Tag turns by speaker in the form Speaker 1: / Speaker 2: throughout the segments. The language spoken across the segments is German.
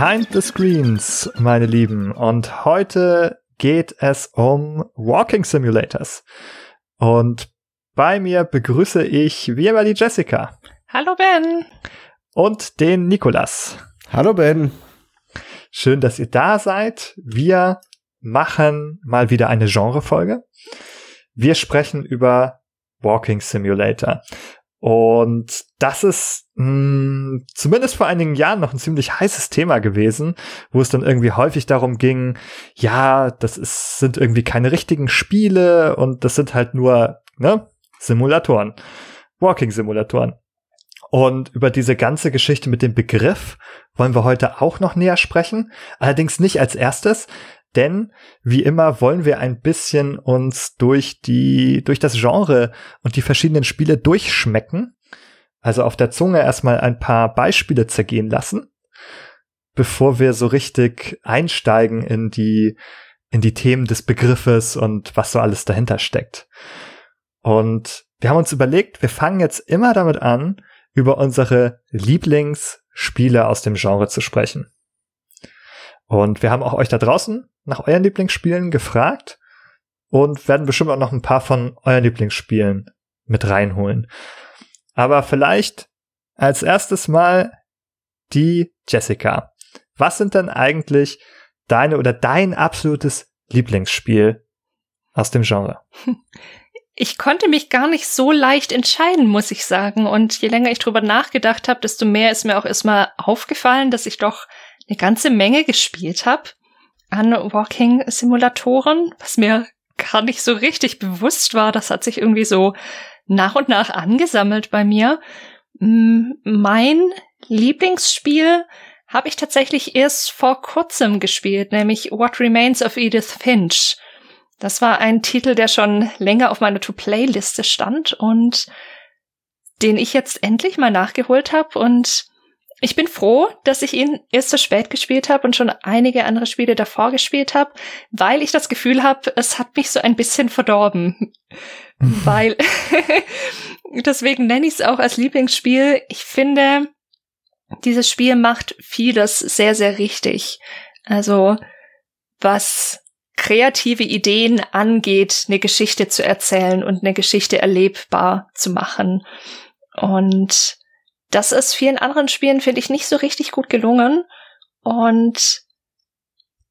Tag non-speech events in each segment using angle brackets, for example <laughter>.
Speaker 1: Behind the Screens, meine Lieben. Und heute geht es um Walking Simulators. Und bei mir begrüße ich wie immer die Jessica.
Speaker 2: Hallo Ben.
Speaker 1: Und den Nikolas.
Speaker 3: Hallo Ben.
Speaker 1: Schön, dass ihr da seid. Wir machen mal wieder eine Genrefolge. Wir sprechen über Walking Simulator. Und das ist mh, hm, zumindest vor einigen Jahren noch ein ziemlich heißes Thema gewesen, wo es dann irgendwie häufig darum ging, ja, das ist, sind irgendwie keine richtigen Spiele und das sind halt nur ne, Simulatoren, Walking-Simulatoren. Und über diese ganze Geschichte mit dem Begriff wollen wir heute auch noch näher sprechen. Allerdings nicht als erstes, denn wie immer wollen wir ein bisschen uns durch die, durch das Genre und die verschiedenen Spiele durchschmecken. Also auf der Zunge erstmal ein paar Beispiele zergehen lassen, bevor wir so richtig einsteigen in die, in die Themen des Begriffes und was so alles dahinter steckt. Und wir haben uns überlegt, wir fangen jetzt immer damit an, über unsere Lieblingsspiele aus dem Genre zu sprechen. Und wir haben auch euch da draußen nach euren Lieblingsspielen gefragt und werden bestimmt auch noch ein paar von euren Lieblingsspielen mit reinholen. Aber vielleicht als erstes mal die Jessica. Was sind denn eigentlich deine oder dein absolutes Lieblingsspiel aus dem Genre? <laughs>
Speaker 2: Ich konnte mich gar nicht so leicht entscheiden, muss ich sagen. Und je länger ich drüber nachgedacht habe, desto mehr ist mir auch erstmal aufgefallen, dass ich doch eine ganze Menge gespielt habe an Walking-Simulatoren, was mir gar nicht so richtig bewusst war. Das hat sich irgendwie so nach und nach angesammelt bei mir. Mein Lieblingsspiel habe ich tatsächlich erst vor kurzem gespielt, nämlich What Remains of Edith Finch. Das war ein Titel, der schon länger auf meiner To-Play-Liste stand und den ich jetzt endlich mal nachgeholt habe und ich bin froh, dass ich ihn erst so spät gespielt habe und schon einige andere Spiele davor gespielt habe, weil ich das Gefühl habe, es hat mich so ein bisschen verdorben. <laughs> weil <laughs> deswegen nenne ich es auch als Lieblingsspiel. Ich finde, dieses Spiel macht vieles sehr, sehr richtig. Also was kreative Ideen angeht, eine Geschichte zu erzählen und eine Geschichte erlebbar zu machen. Und das ist vielen anderen Spielen, finde ich, nicht so richtig gut gelungen. Und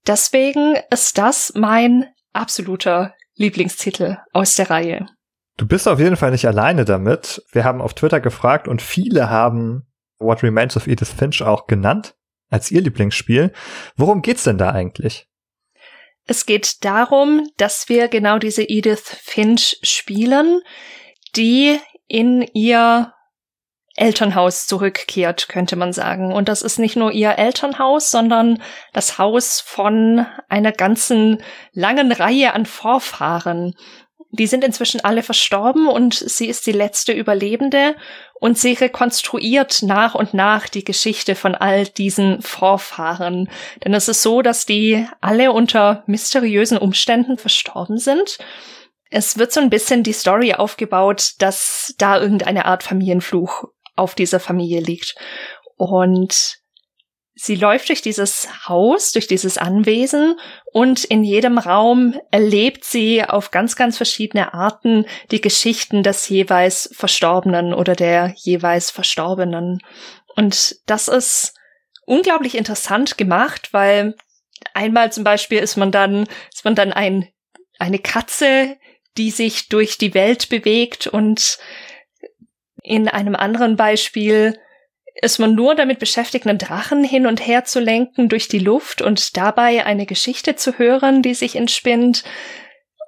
Speaker 2: deswegen ist das mein absoluter Lieblingstitel aus der Reihe.
Speaker 1: Du bist auf jeden Fall nicht alleine damit. Wir haben auf Twitter gefragt und viele haben What Remains of Edith Finch auch genannt als ihr Lieblingsspiel. Worum geht's denn da eigentlich?
Speaker 2: Es geht darum, dass wir genau diese Edith Finch spielen, die in ihr Elternhaus zurückkehrt, könnte man sagen. Und das ist nicht nur ihr Elternhaus, sondern das Haus von einer ganzen langen Reihe an Vorfahren. Die sind inzwischen alle verstorben und sie ist die letzte Überlebende und sie rekonstruiert nach und nach die Geschichte von all diesen Vorfahren. Denn es ist so, dass die alle unter mysteriösen Umständen verstorben sind. Es wird so ein bisschen die Story aufgebaut, dass da irgendeine Art Familienfluch auf dieser Familie liegt. Und sie läuft durch dieses Haus, durch dieses Anwesen und in jedem Raum erlebt sie auf ganz, ganz verschiedene Arten die Geschichten des jeweils Verstorbenen oder der jeweils Verstorbenen. Und das ist unglaublich interessant gemacht, weil einmal zum Beispiel ist man dann, ist man dann ein, eine Katze, die sich durch die Welt bewegt und in einem anderen Beispiel ist man nur damit beschäftigt, einen Drachen hin und her zu lenken durch die Luft und dabei eine Geschichte zu hören, die sich entspinnt.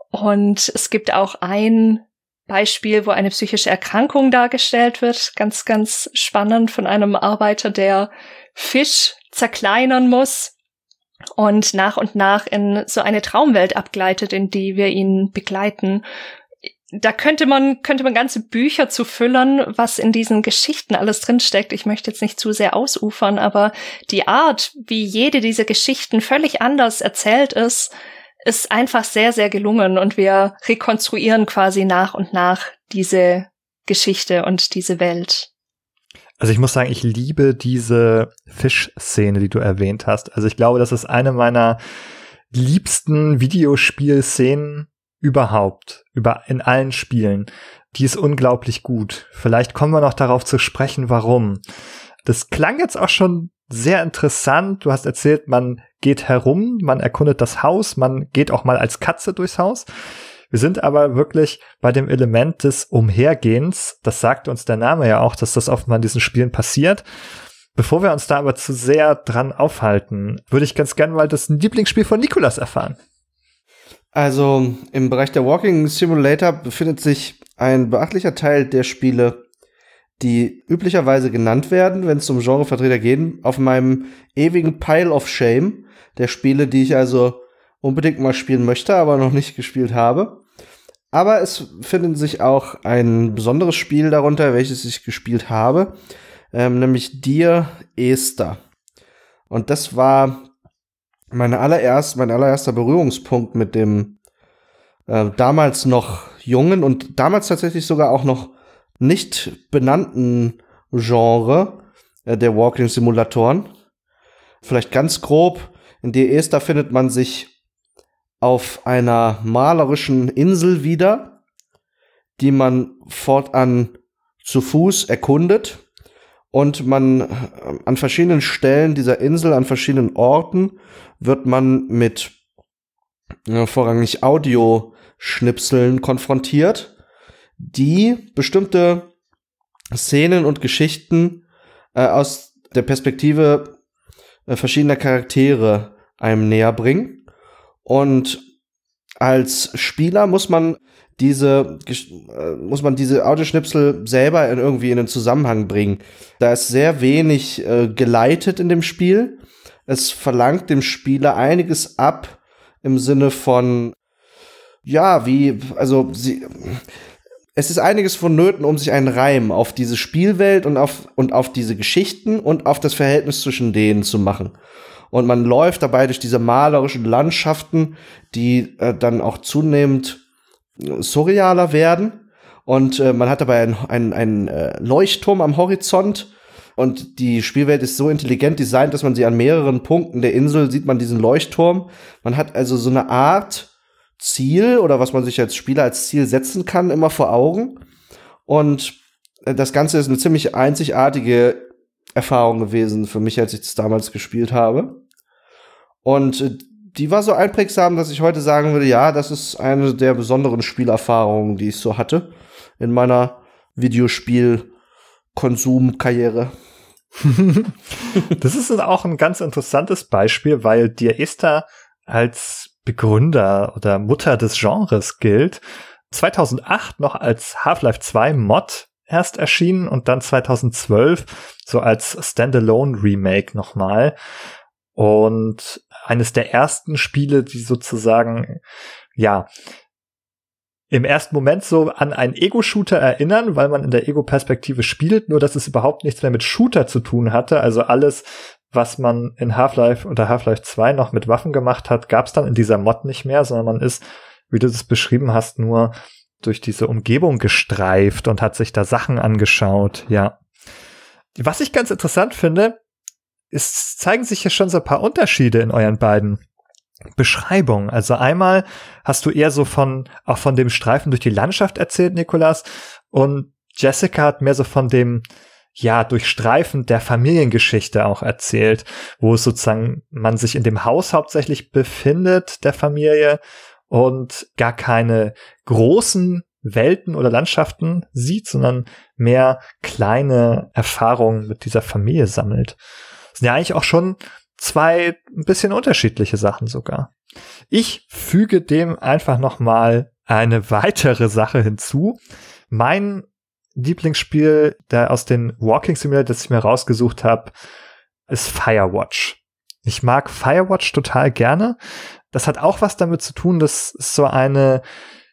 Speaker 2: Und es gibt auch ein Beispiel, wo eine psychische Erkrankung dargestellt wird. Ganz, ganz spannend von einem Arbeiter, der Fisch zerkleinern muss und nach und nach in so eine Traumwelt abgleitet, in die wir ihn begleiten da könnte man, könnte man ganze Bücher zu füllen, was in diesen Geschichten alles drinsteckt. Ich möchte jetzt nicht zu sehr ausufern, aber die Art, wie jede dieser Geschichten völlig anders erzählt ist, ist einfach sehr, sehr gelungen und wir rekonstruieren quasi nach und nach diese Geschichte und diese Welt.
Speaker 1: Also ich muss sagen, ich liebe diese Fischszene, die du erwähnt hast. Also ich glaube, das ist eine meiner liebsten Videospielszenen überhaupt, über in allen Spielen. Die ist unglaublich gut. Vielleicht kommen wir noch darauf zu sprechen, warum. Das klang jetzt auch schon sehr interessant. Du hast erzählt, man geht herum, man erkundet das Haus, man geht auch mal als Katze durchs Haus. Wir sind aber wirklich bei dem Element des Umhergehens. Das sagt uns der Name ja auch, dass das oft mal in diesen Spielen passiert. Bevor wir uns da aber zu sehr dran aufhalten, würde ich ganz gerne mal das Lieblingsspiel von Nikolas erfahren.
Speaker 3: Also im Bereich der Walking Simulator befindet sich ein beachtlicher Teil der Spiele, die üblicherweise genannt werden, wenn es um Genrevertreter geht, auf meinem ewigen Pile of Shame der Spiele, die ich also unbedingt mal spielen möchte, aber noch nicht gespielt habe. Aber es findet sich auch ein besonderes Spiel darunter, welches ich gespielt habe, ähm, nämlich Dear Esther. Und das war meine allererst, mein allererster Berührungspunkt mit dem äh, damals noch jungen und damals tatsächlich sogar auch noch nicht benannten Genre äh, der Walking Simulatoren. Vielleicht ganz grob, in der Esther findet man sich auf einer malerischen Insel wieder, die man fortan zu Fuß erkundet und man an verschiedenen Stellen dieser Insel, an verschiedenen Orten wird man mit vorrangig Audioschnipseln konfrontiert, die bestimmte Szenen und Geschichten äh, aus der Perspektive äh, verschiedener Charaktere einem näher bringen. Und als Spieler muss man diese äh, muss man diese Audioschnipsel selber in irgendwie in den Zusammenhang bringen. Da ist sehr wenig äh, geleitet in dem Spiel. Es verlangt dem Spieler einiges ab im Sinne von ja, wie also sie es ist einiges vonnöten, um sich einen Reim auf diese Spielwelt und auf und auf diese Geschichten und auf das Verhältnis zwischen denen zu machen und man läuft dabei durch diese malerischen Landschaften, die äh, dann auch zunehmend surrealer werden. Und äh, man hat dabei einen ein, äh, Leuchtturm am Horizont. Und die Spielwelt ist so intelligent designt, dass man sie an mehreren Punkten der Insel sieht man diesen Leuchtturm. Man hat also so eine Art Ziel oder was man sich als Spieler als Ziel setzen kann, immer vor Augen. Und äh, das Ganze ist eine ziemlich einzigartige Erfahrung gewesen für mich, als ich das damals gespielt habe. Und äh, die war so einprägsam, dass ich heute sagen würde, ja, das ist eine der besonderen Spielerfahrungen, die ich so hatte in meiner Videospiel-Konsumkarriere. <laughs>
Speaker 1: das ist auch ein ganz interessantes Beispiel, weil dir Esther als Begründer oder Mutter des Genres gilt. 2008 noch als Half-Life 2 Mod erst erschienen und dann 2012 so als Standalone Remake nochmal. Und eines der ersten Spiele, die sozusagen, ja, im ersten Moment so an einen Ego-Shooter erinnern, weil man in der Ego-Perspektive spielt, nur dass es überhaupt nichts mehr mit Shooter zu tun hatte. Also alles, was man in Half-Life oder Half-Life 2 noch mit Waffen gemacht hat, gab es dann in dieser Mod nicht mehr, sondern man ist, wie du das beschrieben hast, nur durch diese Umgebung gestreift und hat sich da Sachen angeschaut, ja. Was ich ganz interessant finde, es zeigen sich hier schon so ein paar Unterschiede in euren beiden Beschreibungen. Also einmal hast du eher so von, auch von dem Streifen durch die Landschaft erzählt, Nikolas, und Jessica hat mehr so von dem, ja, Durchstreifen der Familiengeschichte auch erzählt, wo es sozusagen man sich in dem Haus hauptsächlich befindet, der Familie, und gar keine großen Welten oder Landschaften sieht, sondern mehr kleine Erfahrungen mit dieser Familie sammelt sind ja eigentlich auch schon zwei ein bisschen unterschiedliche Sachen sogar. Ich füge dem einfach noch mal eine <laughs> weitere Sache hinzu. Mein Lieblingsspiel, der aus den Walking Simulator, das ich mir rausgesucht habe, ist Firewatch. Ich mag Firewatch total gerne. Das hat auch was damit zu tun, dass es so eine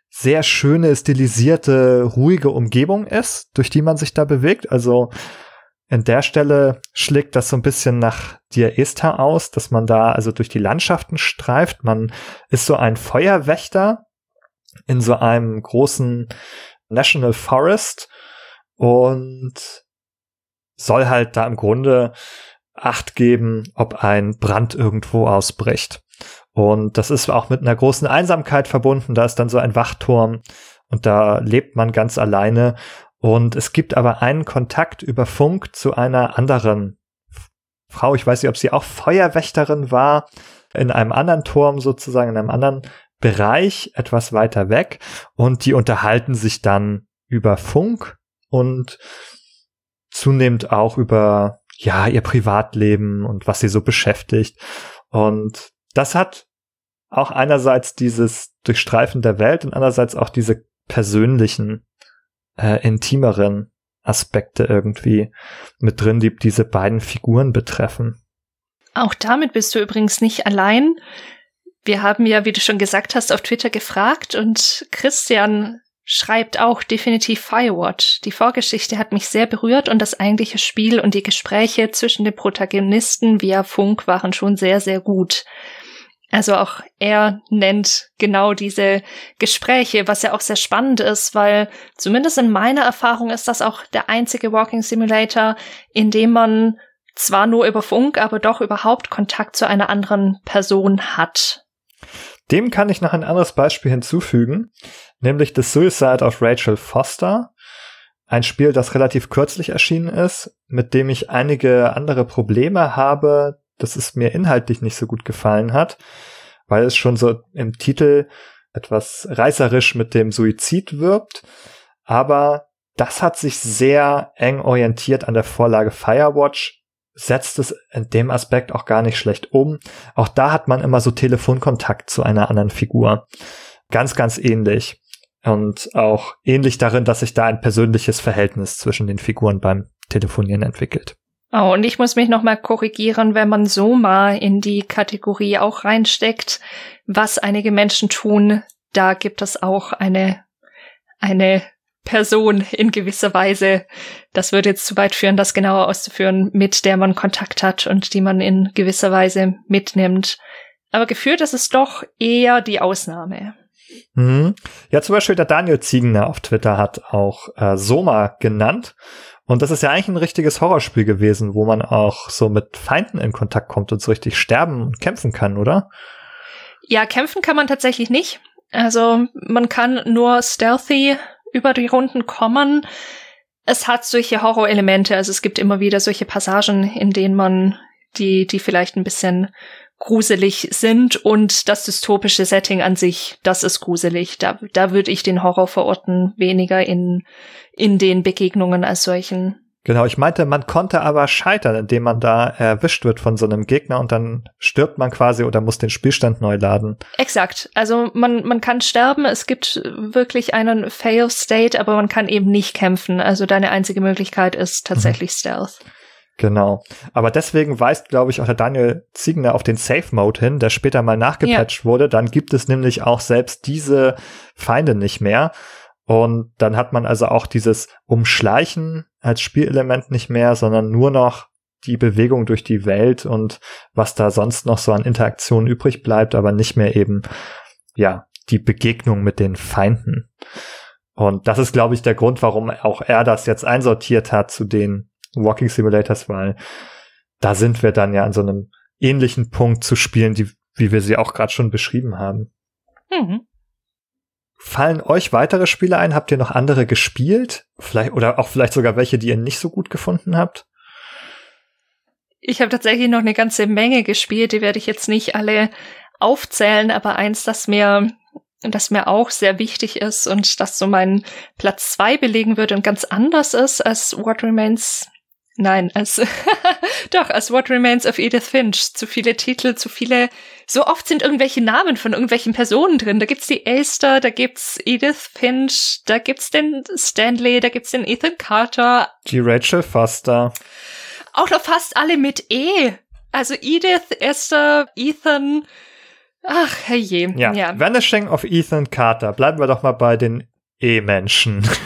Speaker 1: sehr schöne, stilisierte, ruhige Umgebung ist, durch die man sich da bewegt. Also in der Stelle schlägt das so ein bisschen nach Dir Esther aus, dass man da also durch die Landschaften streift. Man ist so ein Feuerwächter in so einem großen National Forest und soll halt da im Grunde Acht geben, ob ein Brand irgendwo ausbricht. Und das ist auch mit einer großen Einsamkeit verbunden. Da ist dann so ein Wachturm und da lebt man ganz alleine. Und es gibt aber einen Kontakt über Funk zu einer anderen Frau. Ich weiß nicht, ob sie auch Feuerwächterin war, in einem anderen Turm sozusagen, in einem anderen Bereich, etwas weiter weg. Und die unterhalten sich dann über Funk und zunehmend auch über ja, ihr Privatleben und was sie so beschäftigt. Und das hat auch einerseits dieses Durchstreifen der Welt und andererseits auch diese persönlichen, äh, intimeren Aspekte irgendwie mit drin, die diese beiden Figuren betreffen.
Speaker 2: Auch damit bist du übrigens nicht allein. Wir haben ja, wie du schon gesagt hast, auf Twitter gefragt und Christian schreibt auch definitiv Firewatch. Die Vorgeschichte hat mich sehr berührt und das eigentliche Spiel und die Gespräche zwischen den Protagonisten via Funk waren schon sehr, sehr gut. Also auch er nennt genau diese Gespräche, was ja auch sehr spannend ist, weil zumindest in meiner Erfahrung ist das auch der einzige Walking Simulator, in dem man zwar nur über Funk, aber doch überhaupt Kontakt zu einer anderen Person hat.
Speaker 1: Dem kann ich noch ein anderes Beispiel hinzufügen, nämlich The Suicide of Rachel Foster. Ein Spiel, das relativ kürzlich erschienen ist, mit dem ich einige andere Probleme habe, dass es mir inhaltlich nicht so gut gefallen hat, weil es schon so im Titel etwas reißerisch mit dem Suizid wirbt. Aber das hat sich sehr eng orientiert an der Vorlage Firewatch, setzt es in dem Aspekt auch gar nicht schlecht um. Auch da hat man immer so Telefonkontakt zu einer anderen Figur. Ganz, ganz ähnlich. Und auch ähnlich darin, dass sich da ein persönliches Verhältnis zwischen den Figuren beim Telefonieren entwickelt.
Speaker 2: Oh, und ich muss mich nochmal korrigieren, wenn man Soma in die Kategorie auch reinsteckt, was einige Menschen tun, da gibt es auch eine, eine Person in gewisser Weise. Das würde jetzt zu weit führen, das genauer auszuführen, mit der man Kontakt hat und die man in gewisser Weise mitnimmt. Aber geführt ist es doch eher die Ausnahme.
Speaker 1: Mhm. Ja, zum Beispiel der Daniel Ziegener auf Twitter hat auch äh, Soma genannt. Und das ist ja eigentlich ein richtiges Horrorspiel gewesen, wo man auch so mit Feinden in Kontakt kommt und so richtig sterben und kämpfen kann, oder?
Speaker 2: Ja, kämpfen kann man tatsächlich nicht. Also man kann nur stealthy über die Runden kommen. Es hat solche Horrorelemente, also es gibt immer wieder solche Passagen, in denen man die, die vielleicht ein bisschen gruselig sind und das dystopische Setting an sich, das ist gruselig. Da, da würde ich den Horror verorten, weniger in, in den Begegnungen als solchen.
Speaker 1: Genau, ich meinte, man konnte aber scheitern, indem man da erwischt wird von so einem Gegner und dann stirbt man quasi oder muss den Spielstand neu laden.
Speaker 2: Exakt. Also man, man kann sterben, es gibt wirklich einen Fail State, aber man kann eben nicht kämpfen. Also deine einzige Möglichkeit ist tatsächlich mhm. Stealth.
Speaker 1: Genau. Aber deswegen weist, glaube ich, auch der Daniel Ziegner auf den Safe Mode hin, der später mal nachgepatcht ja. wurde. Dann gibt es nämlich auch selbst diese Feinde nicht mehr. Und dann hat man also auch dieses Umschleichen als Spielelement nicht mehr, sondern nur noch die Bewegung durch die Welt und was da sonst noch so an Interaktion übrig bleibt, aber nicht mehr eben, ja, die Begegnung mit den Feinden. Und das ist, glaube ich, der Grund, warum auch er das jetzt einsortiert hat zu den Walking Simulators, weil da sind wir dann ja an so einem ähnlichen Punkt zu spielen, die, wie wir sie auch gerade schon beschrieben haben. Mhm. Fallen euch weitere Spiele ein? Habt ihr noch andere gespielt? Vielleicht, oder auch vielleicht sogar welche, die ihr nicht so gut gefunden habt?
Speaker 2: Ich habe tatsächlich noch eine ganze Menge gespielt, die werde ich jetzt nicht alle aufzählen, aber eins, das mir, das mir auch sehr wichtig ist und das so meinen Platz zwei belegen würde und ganz anders ist als What Remains Nein, als <laughs> doch, als What Remains of Edith Finch. Zu viele Titel, zu viele. So oft sind irgendwelche Namen von irgendwelchen Personen drin. Da gibt's die Elster, da gibt's Edith Finch, da gibt's den Stanley, da gibt's den Ethan Carter.
Speaker 1: Die Rachel Foster.
Speaker 2: Auch noch fast alle mit E. Also Edith, Esther, Ethan. Ach, herrje.
Speaker 1: Ja. ja. Vanishing of Ethan Carter. Bleiben wir doch mal bei den E-Menschen. <laughs>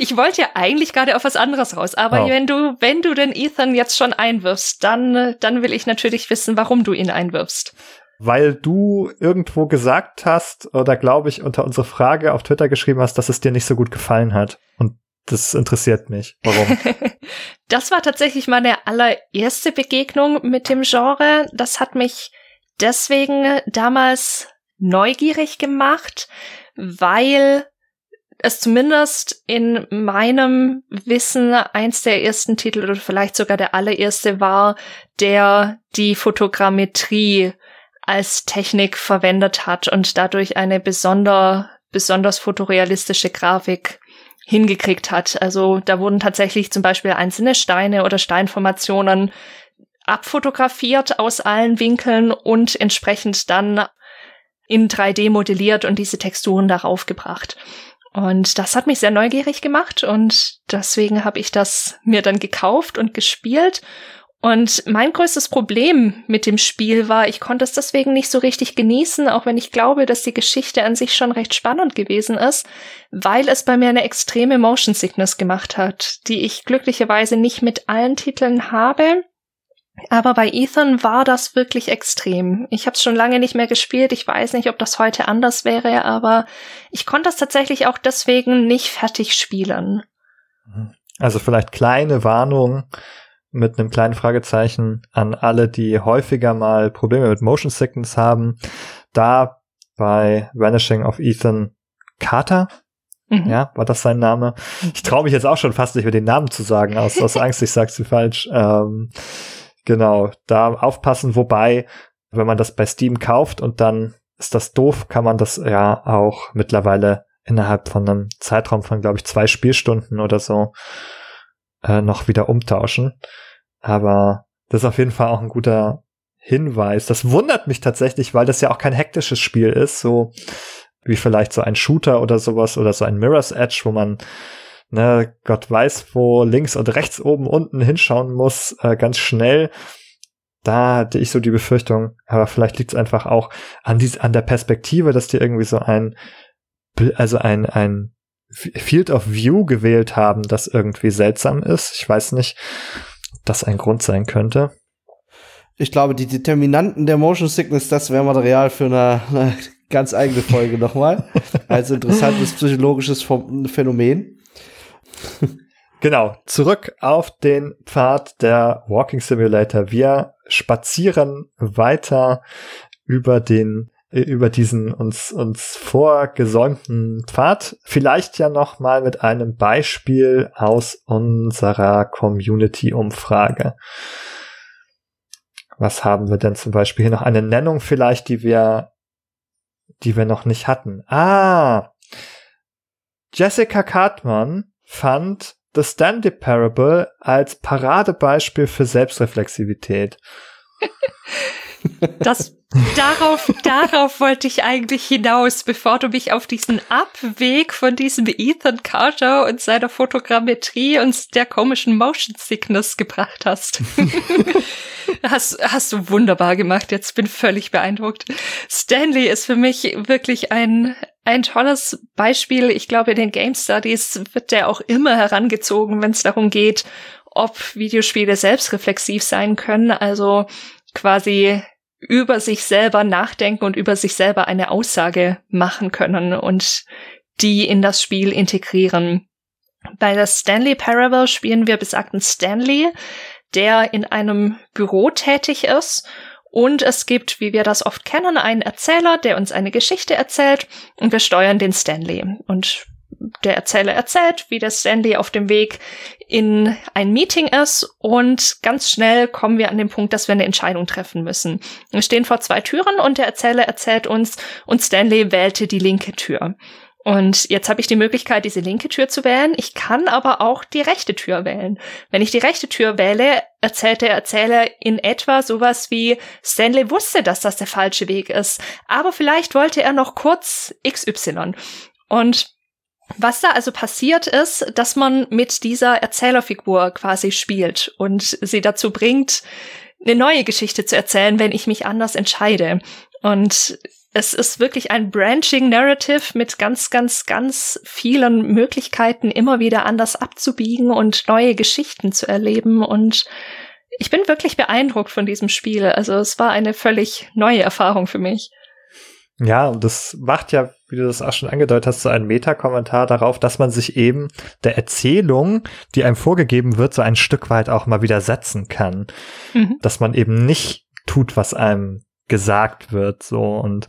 Speaker 2: Ich wollte ja eigentlich gerade auf was anderes raus, aber oh. wenn du, wenn du den Ethan jetzt schon einwirfst, dann, dann will ich natürlich wissen, warum du ihn einwirfst.
Speaker 1: Weil du irgendwo gesagt hast, oder glaube ich, unter unsere Frage auf Twitter geschrieben hast, dass es dir nicht so gut gefallen hat. Und Das interessiert mich. Warum? <laughs>
Speaker 2: das war tatsächlich meine allererste Begegnung mit dem Genre. Das hat mich deswegen damals neugierig gemacht, weil es zumindest in meinem Wissen eins der ersten Titel oder vielleicht sogar der allererste war, der die Fotogrammetrie als Technik verwendet hat und dadurch eine besonder, besonders fotorealistische Grafik hingekriegt hat. Also da wurden tatsächlich zum Beispiel einzelne Steine oder Steinformationen abfotografiert aus allen Winkeln und entsprechend dann in 3D modelliert und diese Texturen darauf gebracht. Und das hat mich sehr neugierig gemacht und deswegen habe ich das mir dann gekauft und gespielt. Und mein größtes Problem mit dem Spiel war, ich konnte es deswegen nicht so richtig genießen, auch wenn ich glaube, dass die Geschichte an sich schon recht spannend gewesen ist, weil es bei mir eine extreme Motion Sickness gemacht hat, die ich glücklicherweise nicht mit allen Titeln habe. Aber bei Ethan war das wirklich extrem. Ich habe es schon lange nicht mehr gespielt. Ich weiß nicht, ob das heute anders wäre, aber ich konnte das tatsächlich auch deswegen nicht fertig spielen.
Speaker 1: Also vielleicht kleine Warnung mit einem kleinen Fragezeichen an alle, die häufiger mal Probleme mit Motion Sickness haben. Da bei Vanishing of Ethan Carter, mhm. ja, war das sein Name? Ich traue mich jetzt auch schon fast nicht mit den Namen zu sagen, aus, aus Angst, ich sag's sie falsch. Ähm, Genau, da aufpassen, wobei, wenn man das bei Steam kauft und dann ist das doof, kann man das ja auch mittlerweile innerhalb von einem Zeitraum von, glaube ich, zwei Spielstunden oder so äh, noch wieder umtauschen. Aber das ist auf jeden Fall auch ein guter Hinweis. Das wundert mich tatsächlich, weil das ja auch kein hektisches Spiel ist, so wie vielleicht so ein Shooter oder sowas oder so ein Mirror's Edge, wo man ne, Gott weiß, wo links und rechts oben unten hinschauen muss, äh, ganz schnell. Da hatte ich so die Befürchtung, aber vielleicht liegt es einfach auch an, dies, an der Perspektive, dass die irgendwie so ein, also ein, ein Field of View gewählt haben, das irgendwie seltsam ist. Ich weiß nicht, ob das ein Grund sein könnte.
Speaker 3: Ich glaube, die Determinanten der Motion Sickness, das wäre Material für eine, eine ganz eigene Folge nochmal. <laughs> Als interessantes psychologisches Phänomen. <laughs>
Speaker 1: Genau, zurück auf den Pfad der Walking Simulator. Wir spazieren weiter über den über diesen uns uns vorgesäumten Pfad. Vielleicht ja noch mal mit einem Beispiel aus unserer Community Umfrage. Was haben wir denn zum Beispiel hier noch eine Nennung vielleicht, die wir die wir noch nicht hatten? Ah, Jessica Cartman fand The Stanley Parable als Paradebeispiel für Selbstreflexivität. <laughs>
Speaker 2: Das darauf, darauf wollte ich eigentlich hinaus, bevor du mich auf diesen Abweg von diesem Ethan Carter und seiner Fotogrammetrie und der komischen Motion Sickness gebracht hast. <laughs> hast, hast du wunderbar gemacht. Jetzt bin völlig beeindruckt. Stanley ist für mich wirklich ein, ein tolles Beispiel. Ich glaube, in den Game Studies wird der auch immer herangezogen, wenn es darum geht, ob Videospiele selbstreflexiv sein können. Also quasi über sich selber nachdenken und über sich selber eine Aussage machen können und die in das Spiel integrieren. Bei der Stanley Parable spielen wir besagten Stanley, der in einem Büro tätig ist und es gibt, wie wir das oft kennen, einen Erzähler, der uns eine Geschichte erzählt und wir steuern den Stanley. Und der Erzähler erzählt, wie der Stanley auf dem Weg in ein Meeting ist und ganz schnell kommen wir an den Punkt, dass wir eine Entscheidung treffen müssen. Wir stehen vor zwei Türen und der Erzähler erzählt uns und Stanley wählte die linke Tür. Und jetzt habe ich die Möglichkeit, diese linke Tür zu wählen. Ich kann aber auch die rechte Tür wählen. Wenn ich die rechte Tür wähle, erzählt der Erzähler in etwa sowas wie, Stanley wusste, dass das der falsche Weg ist, aber vielleicht wollte er noch kurz XY. Und was da also passiert ist, dass man mit dieser Erzählerfigur quasi spielt und sie dazu bringt, eine neue Geschichte zu erzählen, wenn ich mich anders entscheide. Und es ist wirklich ein Branching Narrative mit ganz, ganz, ganz vielen Möglichkeiten, immer wieder anders abzubiegen und neue Geschichten zu erleben. Und ich bin wirklich beeindruckt von diesem Spiel. Also es war eine völlig neue Erfahrung für mich.
Speaker 1: Ja, und das macht ja, wie du das auch schon angedeutet hast, so einen Meta-Kommentar darauf, dass man sich eben der Erzählung, die einem vorgegeben wird, so ein Stück weit auch mal widersetzen kann. Mhm. Dass man eben nicht tut, was einem gesagt wird, so. Und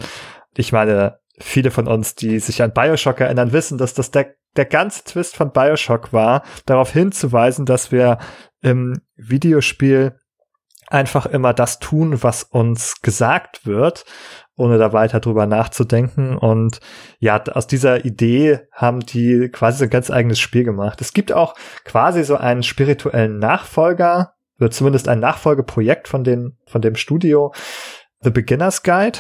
Speaker 1: ich meine, viele von uns, die sich an Bioshock erinnern, wissen, dass das der, der ganze Twist von Bioshock war, darauf hinzuweisen, dass wir im Videospiel einfach immer das tun, was uns gesagt wird ohne da weiter drüber nachzudenken. Und ja, aus dieser Idee haben die quasi so ein ganz eigenes Spiel gemacht. Es gibt auch quasi so einen spirituellen Nachfolger, oder zumindest ein Nachfolgeprojekt von, den, von dem Studio, The Beginner's Guide.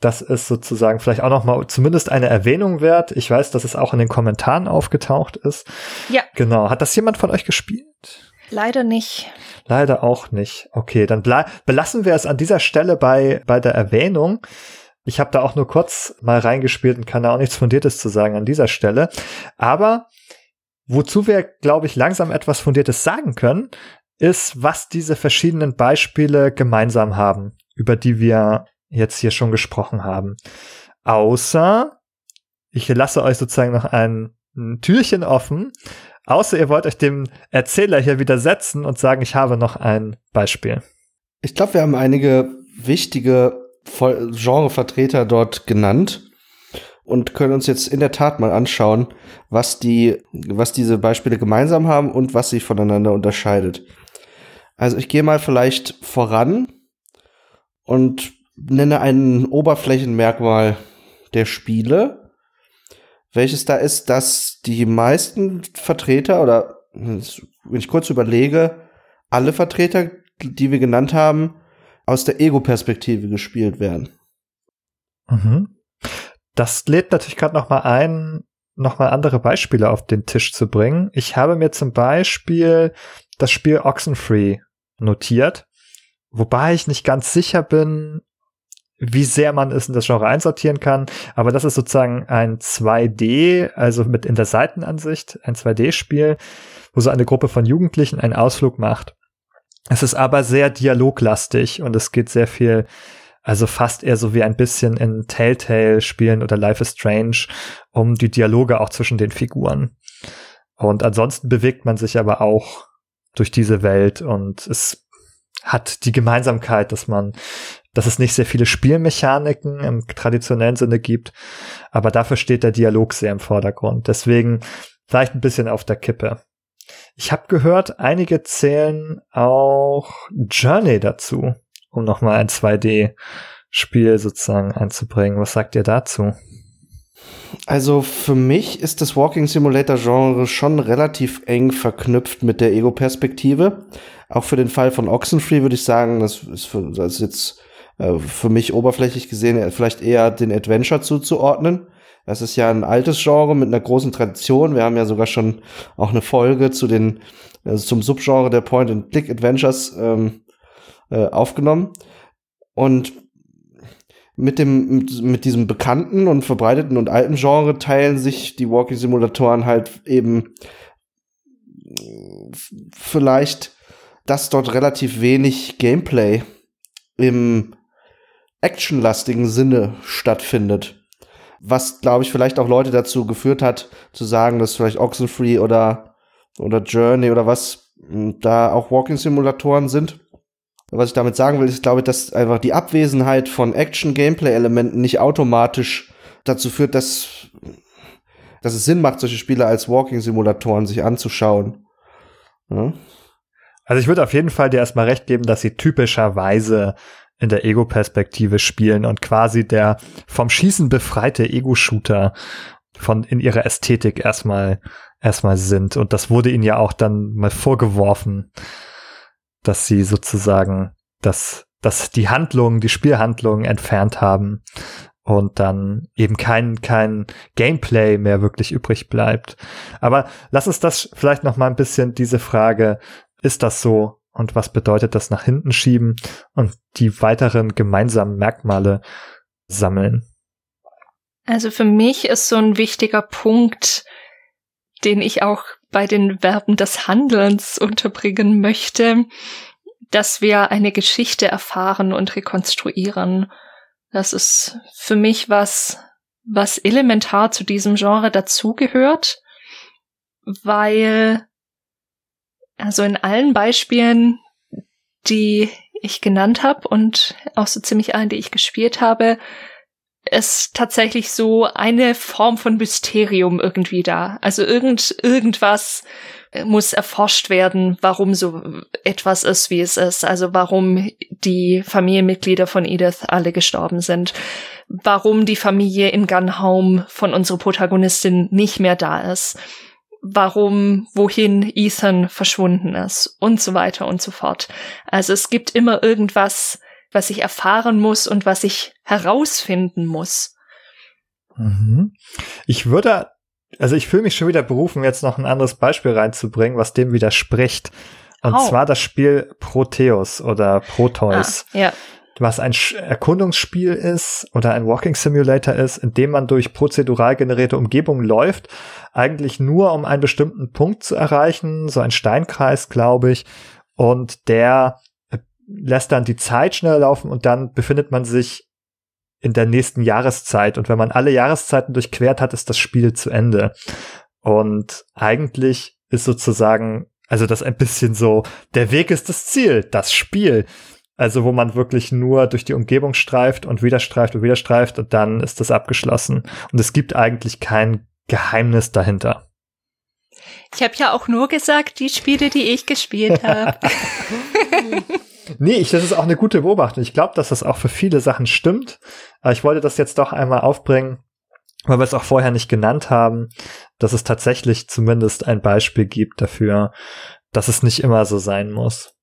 Speaker 1: Das ist sozusagen vielleicht auch noch mal zumindest eine Erwähnung wert. Ich weiß, dass es auch in den Kommentaren aufgetaucht ist.
Speaker 2: Ja.
Speaker 1: Genau. Hat das jemand von euch gespielt?
Speaker 2: Leider nicht.
Speaker 1: Leider auch nicht. Okay, dann belassen wir es an dieser Stelle bei, bei der Erwähnung. Ich habe da auch nur kurz mal reingespielt und kann da auch nichts Fundiertes zu sagen an dieser Stelle. Aber wozu wir, glaube ich, langsam etwas Fundiertes sagen können, ist, was diese verschiedenen Beispiele gemeinsam haben, über die wir jetzt hier schon gesprochen haben. Außer, ich lasse euch sozusagen noch ein, ein Türchen offen, Außer ihr wollt euch dem Erzähler hier widersetzen und sagen, ich habe noch ein Beispiel.
Speaker 3: Ich glaube, wir haben einige wichtige Genrevertreter dort genannt und können uns jetzt in der Tat mal anschauen, was die, was diese Beispiele gemeinsam haben und was sie voneinander unterscheidet. Also ich gehe mal vielleicht voran und nenne ein Oberflächenmerkmal der Spiele, welches da ist, dass die meisten Vertreter oder wenn ich kurz überlege, alle Vertreter, die wir genannt haben, aus der Ego-Perspektive gespielt werden.
Speaker 1: Mhm. Das lädt natürlich gerade noch mal ein, noch mal andere Beispiele auf den Tisch zu bringen. Ich habe mir zum Beispiel das Spiel Oxenfree notiert, wobei ich nicht ganz sicher bin, wie sehr man es in das Genre einsortieren kann. Aber das ist sozusagen ein 2D, also mit in der Seitenansicht, ein 2D-Spiel, wo so eine Gruppe von Jugendlichen einen Ausflug macht. Es ist aber sehr dialoglastig und es geht sehr viel, also fast eher so wie ein bisschen in Telltale-Spielen oder Life is Strange, um die Dialoge auch zwischen den Figuren. Und ansonsten bewegt man sich aber auch durch diese Welt und es hat die Gemeinsamkeit, dass man dass es nicht sehr viele Spielmechaniken im traditionellen Sinne gibt, aber dafür steht der Dialog sehr im Vordergrund. Deswegen vielleicht ein bisschen auf der Kippe. Ich habe gehört, einige zählen auch Journey dazu, um nochmal ein 2D-Spiel sozusagen einzubringen. Was sagt ihr dazu?
Speaker 3: Also für mich ist das Walking Simulator Genre schon relativ eng verknüpft mit der Ego-Perspektive. Auch für den Fall von Oxenfree würde ich sagen, das ist, für, das ist jetzt äh, für mich oberflächlich gesehen vielleicht eher den Adventure zuzuordnen. Das ist ja ein altes Genre mit einer großen Tradition. Wir haben ja sogar schon auch eine Folge zu den also zum Subgenre der Point-and-Click-Adventures ähm, äh, aufgenommen. Und mit dem mit diesem bekannten und verbreiteten und alten Genre teilen sich die Walking Simulatoren halt eben vielleicht, dass dort relativ wenig Gameplay im actionlastigen Sinne stattfindet. Was, glaube ich, vielleicht auch Leute dazu geführt hat, zu sagen, dass vielleicht Oxenfree oder, oder Journey oder was hm, da auch Walking-Simulatoren sind. Was ich damit sagen will, ist, glaube ich, dass einfach die Abwesenheit von Action-Gameplay-Elementen nicht automatisch dazu führt, dass, dass es Sinn macht, solche Spiele als Walking-Simulatoren sich anzuschauen. Ja?
Speaker 1: Also ich würde auf jeden Fall dir erstmal recht geben, dass sie typischerweise in der Ego-Perspektive spielen und quasi der vom Schießen befreite Ego-Shooter von in ihrer Ästhetik erstmal erstmal sind. Und das wurde ihnen ja auch dann mal vorgeworfen, dass sie sozusagen das, dass die Handlungen, die Spielhandlungen entfernt haben und dann eben kein, kein Gameplay mehr wirklich übrig bleibt. Aber lass uns das vielleicht noch mal ein bisschen diese Frage, ist das so und was bedeutet das nach hinten schieben und die weiteren gemeinsamen Merkmale sammeln.
Speaker 2: Also für mich ist so ein wichtiger Punkt, den ich auch bei den Verben des Handelns unterbringen möchte, dass wir eine Geschichte erfahren und rekonstruieren. Das ist für mich was, was elementar zu diesem Genre dazugehört, weil also in allen Beispielen, die ich genannt habe und auch so ziemlich allen, die ich gespielt habe, ist tatsächlich so eine Form von Mysterium irgendwie da. Also irgend, irgendwas muss erforscht werden, warum so etwas ist, wie es ist. Also warum die Familienmitglieder von Edith alle gestorben sind. Warum die Familie in Gun Home von unserer Protagonistin nicht mehr da ist. Warum, wohin Ethan verschwunden ist und so weiter und so fort. Also es gibt immer irgendwas, was ich erfahren muss und was ich herausfinden muss.
Speaker 1: Mhm. Ich würde, also ich fühle mich schon wieder berufen, jetzt noch ein anderes Beispiel reinzubringen, was dem widerspricht. Und oh. zwar das Spiel Proteus oder Proteus.
Speaker 2: Ah, ja.
Speaker 1: Was ein Erkundungsspiel ist oder ein Walking Simulator ist, in dem man durch prozedural generierte Umgebungen läuft, eigentlich nur um einen bestimmten Punkt zu erreichen, so ein Steinkreis, glaube ich, und der lässt dann die Zeit schneller laufen und dann befindet man sich in der nächsten Jahreszeit. Und wenn man alle Jahreszeiten durchquert hat, ist das Spiel zu Ende. Und eigentlich ist sozusagen, also das ein bisschen so, der Weg ist das Ziel, das Spiel. Also wo man wirklich nur durch die Umgebung streift und wieder streift und wieder streift und dann ist das abgeschlossen. Und es gibt eigentlich kein Geheimnis dahinter.
Speaker 2: Ich habe ja auch nur gesagt, die Spiele, die ich gespielt <laughs> habe.
Speaker 1: Nee, ich, das ist auch eine gute Beobachtung. Ich glaube, dass das auch für viele Sachen stimmt. Aber ich wollte das jetzt doch einmal aufbringen, weil wir es auch vorher nicht genannt haben, dass es tatsächlich zumindest ein Beispiel gibt dafür, dass es nicht immer so sein muss.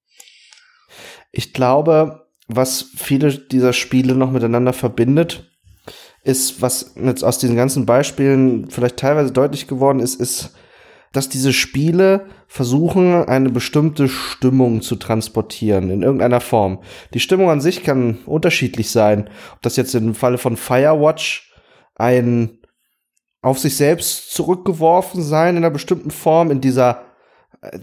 Speaker 3: Ich glaube, was viele dieser Spiele noch miteinander verbindet, ist, was jetzt aus diesen ganzen Beispielen vielleicht teilweise deutlich geworden ist, ist, dass diese Spiele versuchen, eine bestimmte Stimmung zu transportieren, in irgendeiner Form. Die Stimmung an sich kann unterschiedlich sein. Ob das jetzt im Falle von Firewatch ein auf sich selbst zurückgeworfen sein in einer bestimmten Form, in dieser,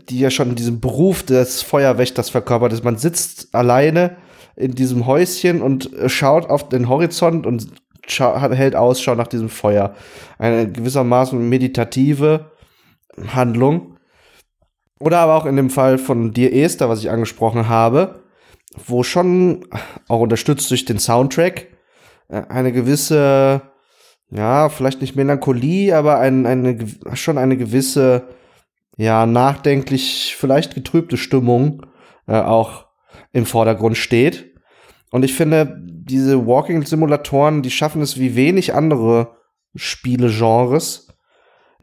Speaker 3: die ja schon in diesem Beruf des Feuerwächters verkörpert ist. Man sitzt alleine in diesem Häuschen und schaut auf den Horizont und hält Ausschau nach diesem Feuer. Eine gewissermaßen meditative Handlung. Oder aber auch in dem Fall von Dear Esther, was ich angesprochen habe, wo schon auch unterstützt durch den Soundtrack äh, eine gewisse, ja, vielleicht nicht Melancholie, aber ein, eine, schon eine gewisse, ja, nachdenklich, vielleicht getrübte Stimmung äh, auch im Vordergrund steht. Und ich finde, diese Walking-Simulatoren, die schaffen es wie wenig andere Spielegenres,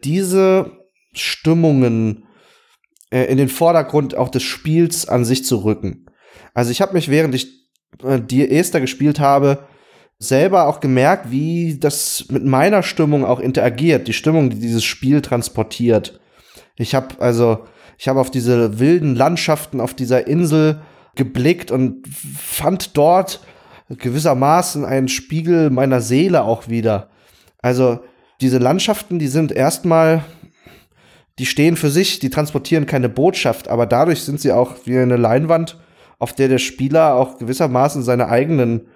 Speaker 3: diese Stimmungen äh, in den Vordergrund auch des Spiels an sich zu rücken. Also ich habe mich, während ich äh, die Esther gespielt habe, selber auch gemerkt, wie das mit meiner Stimmung auch interagiert, die Stimmung, die dieses Spiel transportiert. Ich habe also, ich habe auf diese wilden Landschaften auf dieser Insel geblickt und fand dort gewissermaßen einen Spiegel meiner Seele auch wieder. Also diese Landschaften, die sind erstmal die stehen für sich, die transportieren keine Botschaft, aber dadurch sind sie auch wie eine Leinwand, auf der der Spieler auch gewissermaßen seine eigenen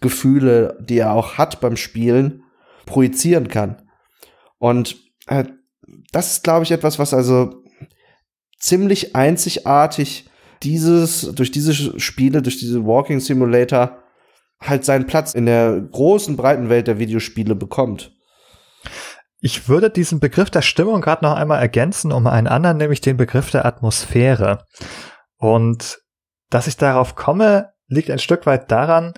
Speaker 3: Gefühle, die er auch hat beim Spielen, projizieren kann. Und äh, das ist, glaube ich, etwas, was also ziemlich einzigartig dieses, durch diese Spiele, durch diese Walking Simulator halt seinen Platz in der großen, breiten Welt der Videospiele bekommt.
Speaker 1: Ich würde diesen Begriff der Stimmung gerade noch einmal ergänzen um einen anderen, nämlich den Begriff der Atmosphäre. Und dass ich darauf komme, liegt ein Stück weit daran,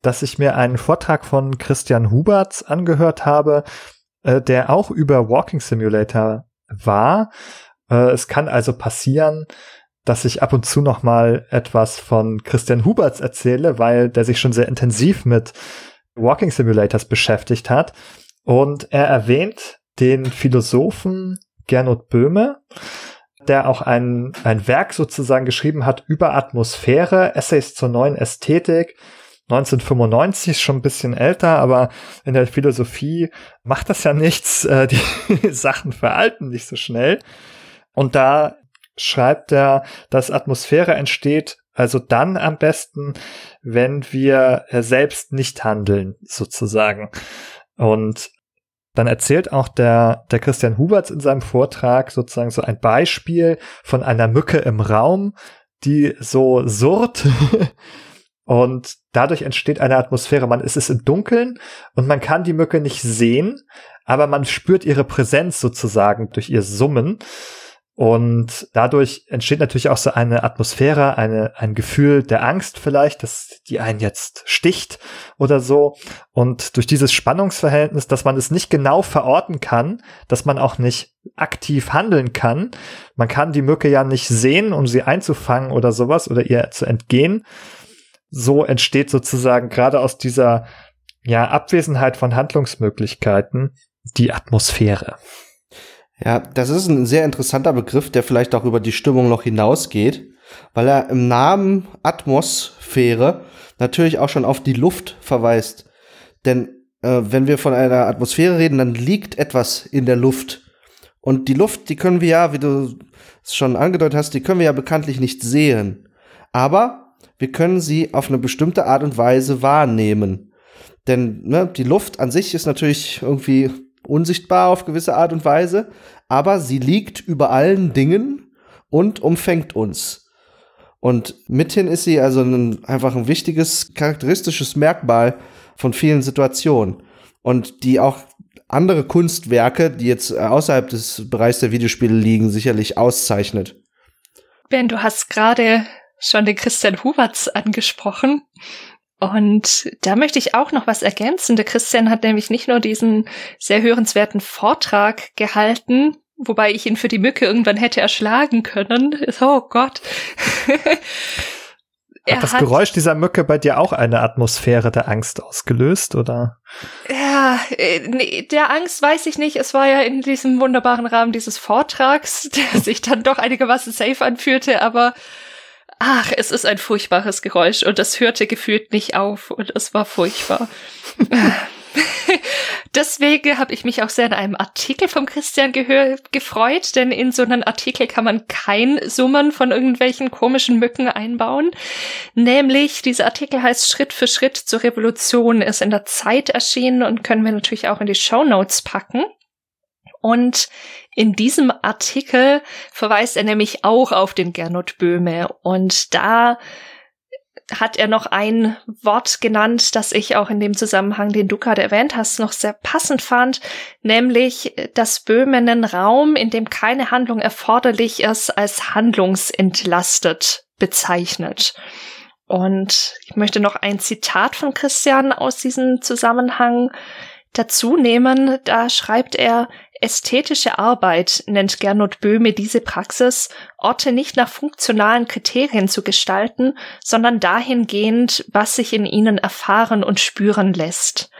Speaker 1: dass ich mir einen Vortrag von Christian Huberts angehört habe, äh, der auch über Walking Simulator war. Äh, es kann also passieren, dass ich ab und zu noch mal etwas von Christian Huberts erzähle, weil der sich schon sehr intensiv mit Walking Simulators beschäftigt hat. Und er erwähnt den Philosophen Gernot Böhme, der auch ein, ein Werk sozusagen geschrieben hat über Atmosphäre, Essays zur neuen Ästhetik. 1995, schon ein bisschen älter, aber in der Philosophie macht das ja nichts. <laughs> Äh, die Sachen veralten nicht so schnell. Und da schreibt er, dass Atmosphäre entsteht Also dann am besten, wenn wir äh, selbst nicht handeln, sozusagen. Und dann erzählt auch der, der Christian Huberts in seinem Vortrag sozusagen so ein Beispiel von einer Mücke im Raum, die so surrt <laughs> und dadurch entsteht eine Atmosphäre. Man ist es im Dunkeln und man kann die Mücke nicht sehen, aber man spürt ihre Präsenz sozusagen durch ihr Summen. Und dadurch entsteht natürlich auch so eine Atmosphäre, eine, ein Gefühl der Angst vielleicht, dass die einen jetzt sticht oder so. Und durch dieses Spannungsverhältnis, dass man es nicht genau verorten kann, dass man auch nicht aktiv handeln kann. Man kann die Mücke ja nicht sehen, um sie einzufangen oder sowas oder ihr zu entgehen. So entsteht sozusagen gerade aus dieser ja, Abwesenheit von Handlungsmöglichkeiten die Atmosphäre.
Speaker 3: Ja, das ist ein sehr interessanter Begriff, der vielleicht auch über die Stimmung noch hinausgeht, weil er im Namen Atmosphäre natürlich auch schon auf die Luft verweist. Denn äh, wenn wir von einer Atmosphäre reden, dann liegt etwas in der Luft. Und die Luft, die können wir ja, wie du es schon angedeutet hast, die können wir ja bekanntlich nicht sehen. Aber wir können sie auf eine bestimmte Art und Weise wahrnehmen. Denn ne, die Luft an sich ist natürlich irgendwie unsichtbar auf gewisse Art und Weise, aber sie liegt über allen Dingen und umfängt uns. Und mithin ist sie also ein, einfach ein wichtiges, charakteristisches Merkmal von vielen Situationen. Und die auch andere Kunstwerke, die jetzt außerhalb des Bereichs der Videospiele liegen, sicherlich auszeichnet.
Speaker 2: Ben, du hast gerade schon den Christian Huberts angesprochen. Und da möchte ich auch noch was ergänzen. Der Christian hat nämlich nicht nur diesen sehr hörenswerten Vortrag gehalten, wobei ich ihn für die Mücke irgendwann hätte erschlagen können. <laughs> Oh Gott. <laughs>
Speaker 1: hat das hat, Geräusch dieser Mücke bei dir auch eine Atmosphäre der Angst ausgelöst, oder?
Speaker 2: Ja, äh, nee, der Angst weiß ich nicht. Es war ja in diesem wunderbaren Rahmen dieses Vortrags, <laughs> der sich dann doch einigermaßen safe anfühlte, aber ach, es ist ein furchtbares Geräusch und das hörte gefühlt nicht auf und es war furchtbar. <laughs> Deswegen habe ich mich auch sehr in einem Artikel vom Christian gefreut, denn in so einem Artikel kann man kein Summen von irgendwelchen komischen Mücken einbauen. Nämlich, dieser Artikel heißt Schritt für Schritt zur Revolution, ist in der Zeit erschienen und können wir natürlich auch in die Show Notes packen. Und in diesem Artikel verweist er nämlich auch auf den Gernot Böhme. Und da hat er noch ein Wort genannt, das ich auch in dem Zusammenhang, den du gerade erwähnt hast, noch sehr passend fand, nämlich, dass Böhme einen Raum, in dem keine Handlung erforderlich ist, als handlungsentlastet bezeichnet. Und ich möchte noch ein Zitat von Christian aus diesem Zusammenhang dazu nehmen. Da schreibt er, Ästhetische Arbeit nennt Gernot Böhme diese Praxis, Orte nicht nach funktionalen Kriterien zu gestalten, sondern dahingehend, was sich in ihnen erfahren und spüren lässt.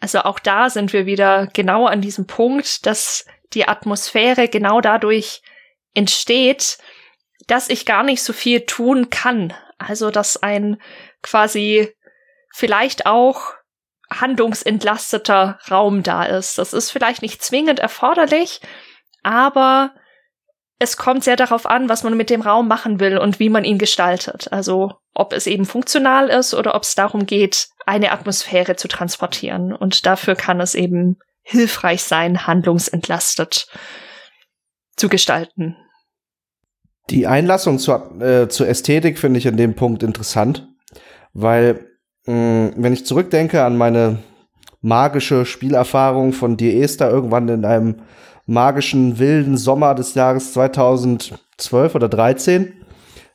Speaker 2: Also auch da sind wir wieder genau an diesem Punkt, dass die Atmosphäre genau dadurch entsteht, dass ich gar nicht so viel tun kann. Also dass ein quasi vielleicht auch handlungsentlasteter Raum da ist. Das ist vielleicht nicht zwingend erforderlich, aber es kommt sehr darauf an, was man mit dem Raum machen will und wie man ihn gestaltet. Also ob es eben funktional ist oder ob es darum geht, eine Atmosphäre zu transportieren. Und dafür kann es eben hilfreich sein, handlungsentlastet zu gestalten.
Speaker 3: Die Einlassung zur, äh, zur Ästhetik finde ich in dem Punkt interessant, weil wenn ich zurückdenke an meine magische Spielerfahrung von Dear Esther irgendwann in einem magischen, wilden Sommer des Jahres 2012 oder 13,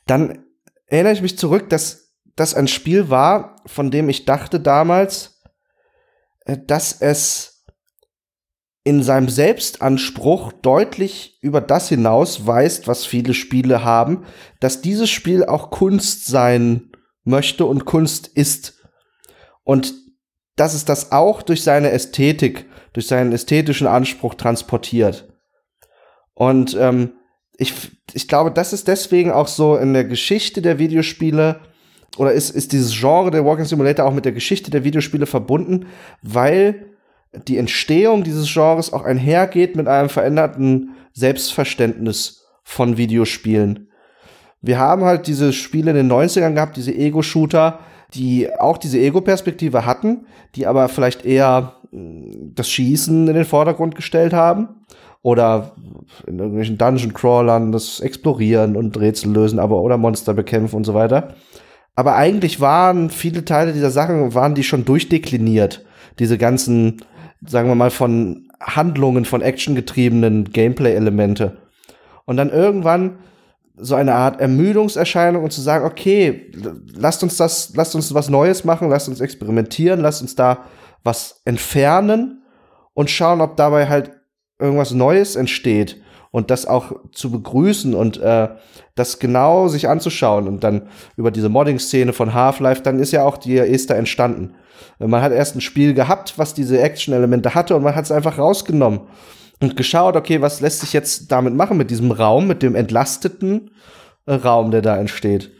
Speaker 3: dann erinnere ich mich zurück, dass das ein Spiel war, von dem ich dachte damals, äh, dass es in seinem Selbstanspruch deutlich über das hinaus weist, was viele Spiele haben, dass dieses Spiel auch Kunst sein möchte und Kunst ist. Und dass es das auch durch seine Ästhetik, durch seinen ästhetischen Anspruch transportiert. Und ähm, ich, ich glaube, das ist deswegen auch so in der Geschichte der Videospiele oder ist, ist dieses Genre der Walking Simulator auch mit der Geschichte der Videospiele verbunden, weil die Entstehung dieses Genres auch einhergeht mit einem veränderten Selbstverständnis von Videospielen. Wir haben halt diese Spiele in den 90ern gehabt, diese Ego-Shooter, die auch diese Ego-Perspektive hatten, die aber vielleicht eher mm, das Schießen in den Vordergrund gestellt haben. Oder in irgendwelchen Dungeon-Crawlern das Explorieren und Rätsel lösen, aber oder Monster bekämpfen und so weiter. Aber eigentlich waren viele Teile dieser Sachen, waren die schon durchdekliniert. Diese ganzen, sagen wir mal, von Handlungen, von actiongetriebenen Gameplay-Elemente. Und dann irgendwann so eine Art Ermüdungserscheinung und zu sagen, okay, lasst uns das, lasst uns was Neues machen, lasst uns experimentieren, lasst uns da was entfernen und schauen, ob dabei halt irgendwas Neues entsteht und das auch zu begrüßen und äh, das genau sich anzuschauen und dann über diese Modding-Szene von Half-Life, dann ist ja auch die Esther entstanden. Man hat erst ein Spiel gehabt, was diese Action-Elemente hatte und man hat es einfach rausgenommen und geschaut, okay, was lässt sich jetzt damit machen mit diesem Raum, mit dem entlasteten äh, Raum, der da entsteht.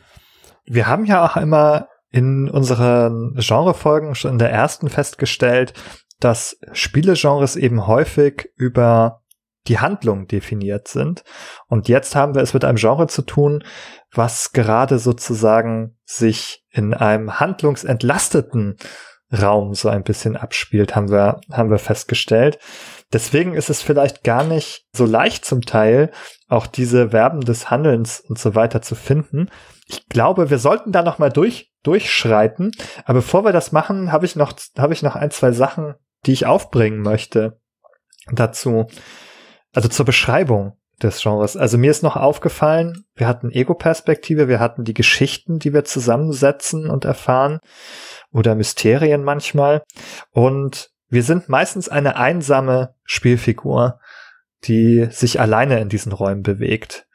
Speaker 1: Wir haben ja auch immer in unseren Genrefolgen schon in der ersten festgestellt, dass Spielegenres eben häufig über die Handlung definiert sind. Und jetzt haben wir es mit einem Genre zu tun, was gerade sozusagen sich in einem handlungsentlasteten Raum so ein bisschen abspielt, haben wir, haben wir festgestellt. Deswegen ist es vielleicht gar nicht so leicht zum Teil, auch diese Verben des Handelns und so weiter zu finden. Ich glaube, wir sollten da noch mal durch, durchschreiten. Aber bevor wir das machen, habe ich noch, habe ich noch ein, zwei Sachen, die ich aufbringen möchte dazu. Also zur Beschreibung des Genres. Also mir ist noch aufgefallen, wir hatten Ego-Perspektive, wir hatten die Geschichten, die wir zusammensetzen und erfahren oder Mysterien manchmal. Und wir sind meistens eine einsame Spielfigur, die sich alleine in diesen Räumen bewegt.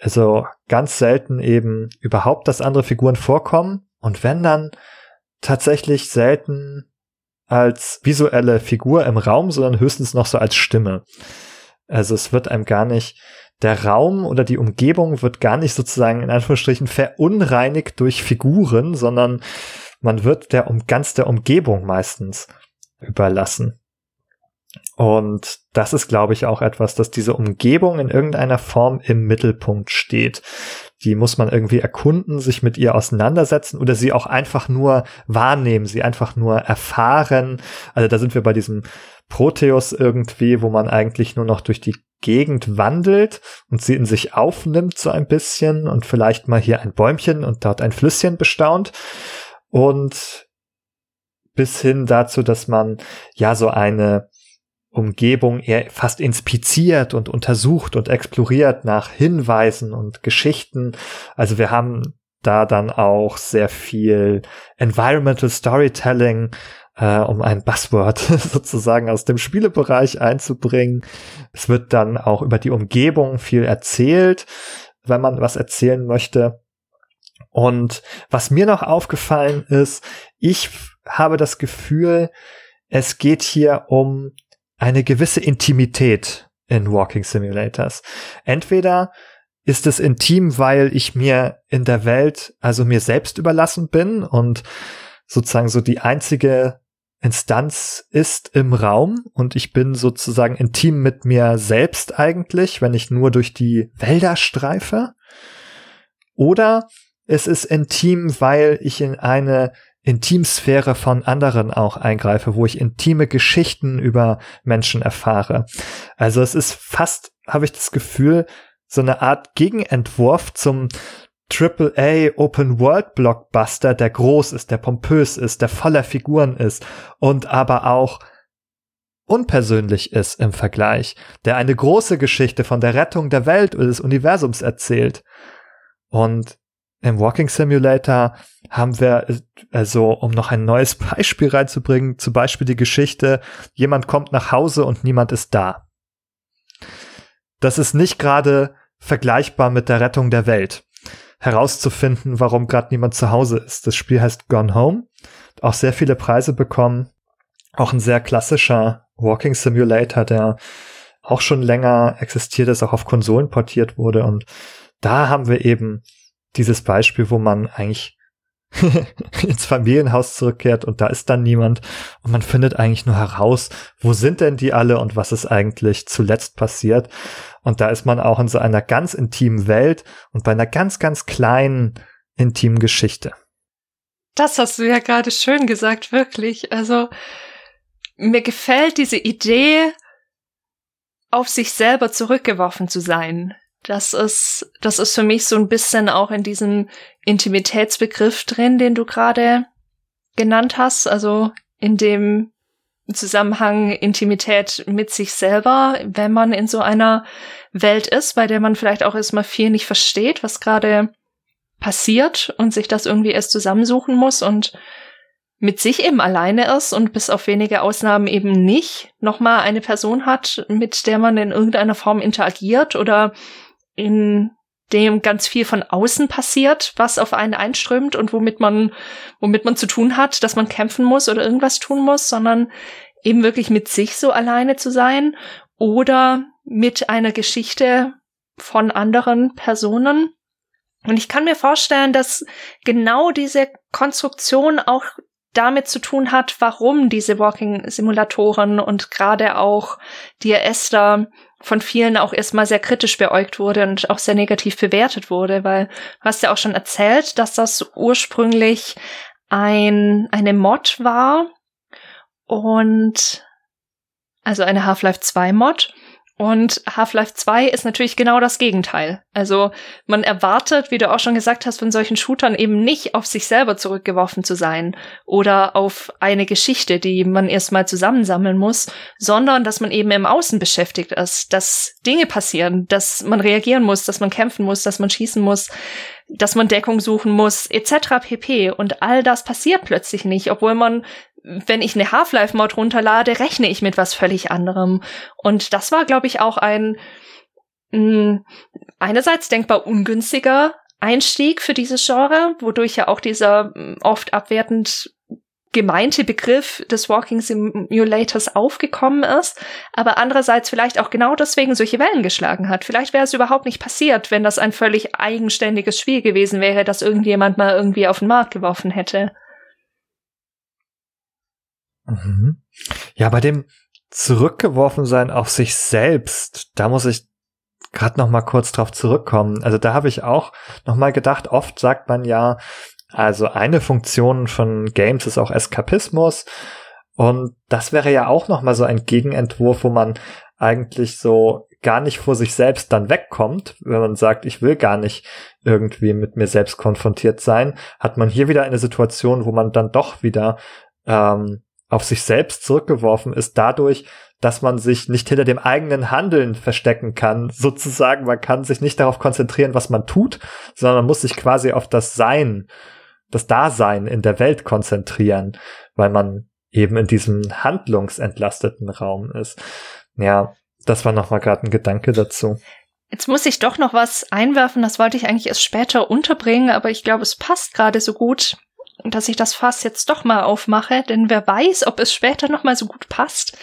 Speaker 1: Also ganz selten eben überhaupt, dass andere Figuren vorkommen. Und wenn dann tatsächlich selten als visuelle Figur im Raum, sondern höchstens noch so als Stimme. Also es wird einem gar nicht, der Raum oder die Umgebung wird gar nicht sozusagen in Anführungsstrichen verunreinigt durch Figuren, sondern man wird der um ganz der Umgebung meistens überlassen. Und das ist, glaube ich, auch etwas, dass diese Umgebung in irgendeiner Form im Mittelpunkt steht. Die muss man irgendwie erkunden, sich mit ihr auseinandersetzen oder sie auch einfach nur wahrnehmen, sie einfach nur erfahren. Also da sind wir bei diesem Proteus irgendwie, wo man eigentlich nur noch durch die Gegend wandelt und sie in sich aufnimmt so ein bisschen und vielleicht mal hier ein Bäumchen und dort ein Flüsschen bestaunt. Und bis hin dazu, dass man ja so eine Umgebung eher fast inspiziert und untersucht und exploriert nach Hinweisen und Geschichten. Also wir haben da dann auch sehr viel Environmental Storytelling, äh, um ein Buzzword <laughs> sozusagen aus dem Spielebereich einzubringen. Es wird dann auch über die Umgebung viel erzählt, wenn man was erzählen möchte. Und was mir noch aufgefallen ist, ich habe das Gefühl, es geht hier um eine gewisse Intimität in Walking Simulators. Entweder ist es intim, weil ich mir in der Welt, also mir selbst überlassen bin und sozusagen so die einzige Instanz ist im Raum und ich bin sozusagen intim mit mir selbst eigentlich, wenn ich nur durch die Wälder streife. Oder es ist intim, weil ich in eine Intimsphäre von anderen auch eingreife, wo ich intime Geschichten über Menschen erfahre. Also es ist fast, habe ich das Gefühl, so eine Art Gegenentwurf zum AAA Open World Blockbuster, der groß ist, der pompös ist, der voller Figuren ist und aber auch unpersönlich ist im Vergleich, der eine große Geschichte von der Rettung der Welt oder des Universums erzählt. Und im Walking Simulator haben wir, also um noch ein neues <laughs> Beispiel reinzubringen, zum Beispiel die Geschichte, jemand kommt nach Hause und niemand ist da. Das ist nicht gerade vergleichbar mit der Rettung der Welt. Herauszufinden, warum gerade niemand zu Hause ist. Das Spiel heißt Gone Home, auch sehr viele Preise bekommen, auch ein sehr klassischer Walking Simulator, der auch schon länger existiert ist, auch auf Konsolen portiert wurde und da haben wir eben dieses Beispiel, wo man eigentlich <laughs> ins Familienhaus zurückkehrt und da ist dann niemand und man findet eigentlich nur heraus, wo sind denn die alle und was ist eigentlich zuletzt passiert. Und da ist man auch in so einer ganz intimen Welt und bei einer ganz, ganz kleinen intimen Geschichte.
Speaker 2: Das hast du ja gerade schön gesagt, wirklich. Also mir gefällt diese Idee, auf sich selber zurückgeworfen zu sein. Das ist, das ist für mich so ein bisschen auch in diesem Intimitätsbegriff drin, den du gerade genannt hast. Also in dem Zusammenhang Intimität mit sich selber, wenn man in so einer Welt ist, bei der man vielleicht auch erstmal viel nicht versteht, was gerade passiert und sich das irgendwie erst zusammensuchen muss und mit sich eben alleine ist und bis auf wenige Ausnahmen eben nicht nochmal eine Person hat, mit der man in irgendeiner Form interagiert oder in dem ganz viel von außen passiert, was auf einen einströmt und womit man, womit man zu tun hat, dass man kämpfen muss oder irgendwas tun muss, sondern eben wirklich mit sich so alleine zu sein oder mit einer Geschichte von anderen Personen. Und ich kann mir vorstellen, dass genau diese Konstruktion auch damit zu tun hat, warum diese Walking-Simulatoren und gerade auch Dear Esther von vielen auch erstmal sehr kritisch beäugt wurde und auch sehr negativ bewertet wurde, weil du hast ja auch schon erzählt, dass das ursprünglich ein, eine Mod war und also eine Half-Life 2 Mod und Half-Life 2 ist natürlich genau das Gegenteil. Also man erwartet, wie du auch schon gesagt hast, von solchen Shootern eben nicht auf sich selber zurückgeworfen zu sein oder auf eine Geschichte, die man erstmal zusammensammeln muss, sondern dass man eben im Außen beschäftigt ist, dass Dinge passieren, dass man reagieren muss, dass man kämpfen muss, dass man schießen muss, dass man Deckung suchen muss, etc. pp. Und all das passiert plötzlich nicht, obwohl man wenn ich eine Half-Life-Mod runterlade, rechne ich mit was völlig anderem. Und das war, glaube ich, auch ein mh, hm, einerseits denkbar ungünstiger Einstieg für dieses Genre, wodurch ja auch dieser hm, oft abwertend gemeinte Begriff des Walking Simulators aufgekommen ist, aber andererseits vielleicht auch genau deswegen solche Wellen geschlagen hat. Vielleicht wäre es überhaupt nicht passiert, wenn das ein völlig eigenständiges Spiel gewesen wäre, das irgendjemand mal irgendwie auf den Markt geworfen hätte.
Speaker 1: Mhm. Ja, bei dem zurückgeworfen sein auf sich selbst, da muss ich gerade noch mal kurz drauf zurückkommen. Also da habe ich auch noch mal gedacht, oft sagt man ja, also eine Funktion von Games ist auch Eskapismus und das wäre ja auch noch mal so ein Gegenentwurf, wo man eigentlich so gar nicht vor sich selbst dann wegkommt, wenn man sagt, ich will gar nicht irgendwie mit mir selbst konfrontiert sein, hat man hier wieder eine Situation, wo man dann doch wieder ähm, auf sich selbst zurückgeworfen ist dadurch, dass man sich nicht hinter dem eigenen Handeln verstecken kann. Sozusagen, man kann sich nicht darauf konzentrieren, was man tut, sondern man muss sich quasi auf das Sein, das Dasein in der Welt konzentrieren, weil man eben in diesem handlungsentlasteten Raum ist. Ja, das war noch mal gerade ein Gedanke dazu.
Speaker 2: Jetzt muss ich doch noch was einwerfen, das wollte ich eigentlich erst später unterbringen, aber ich glaube, es passt gerade so gut dass ich das Fass jetzt doch mal aufmache, denn wer weiß, ob es später noch mal so gut passt.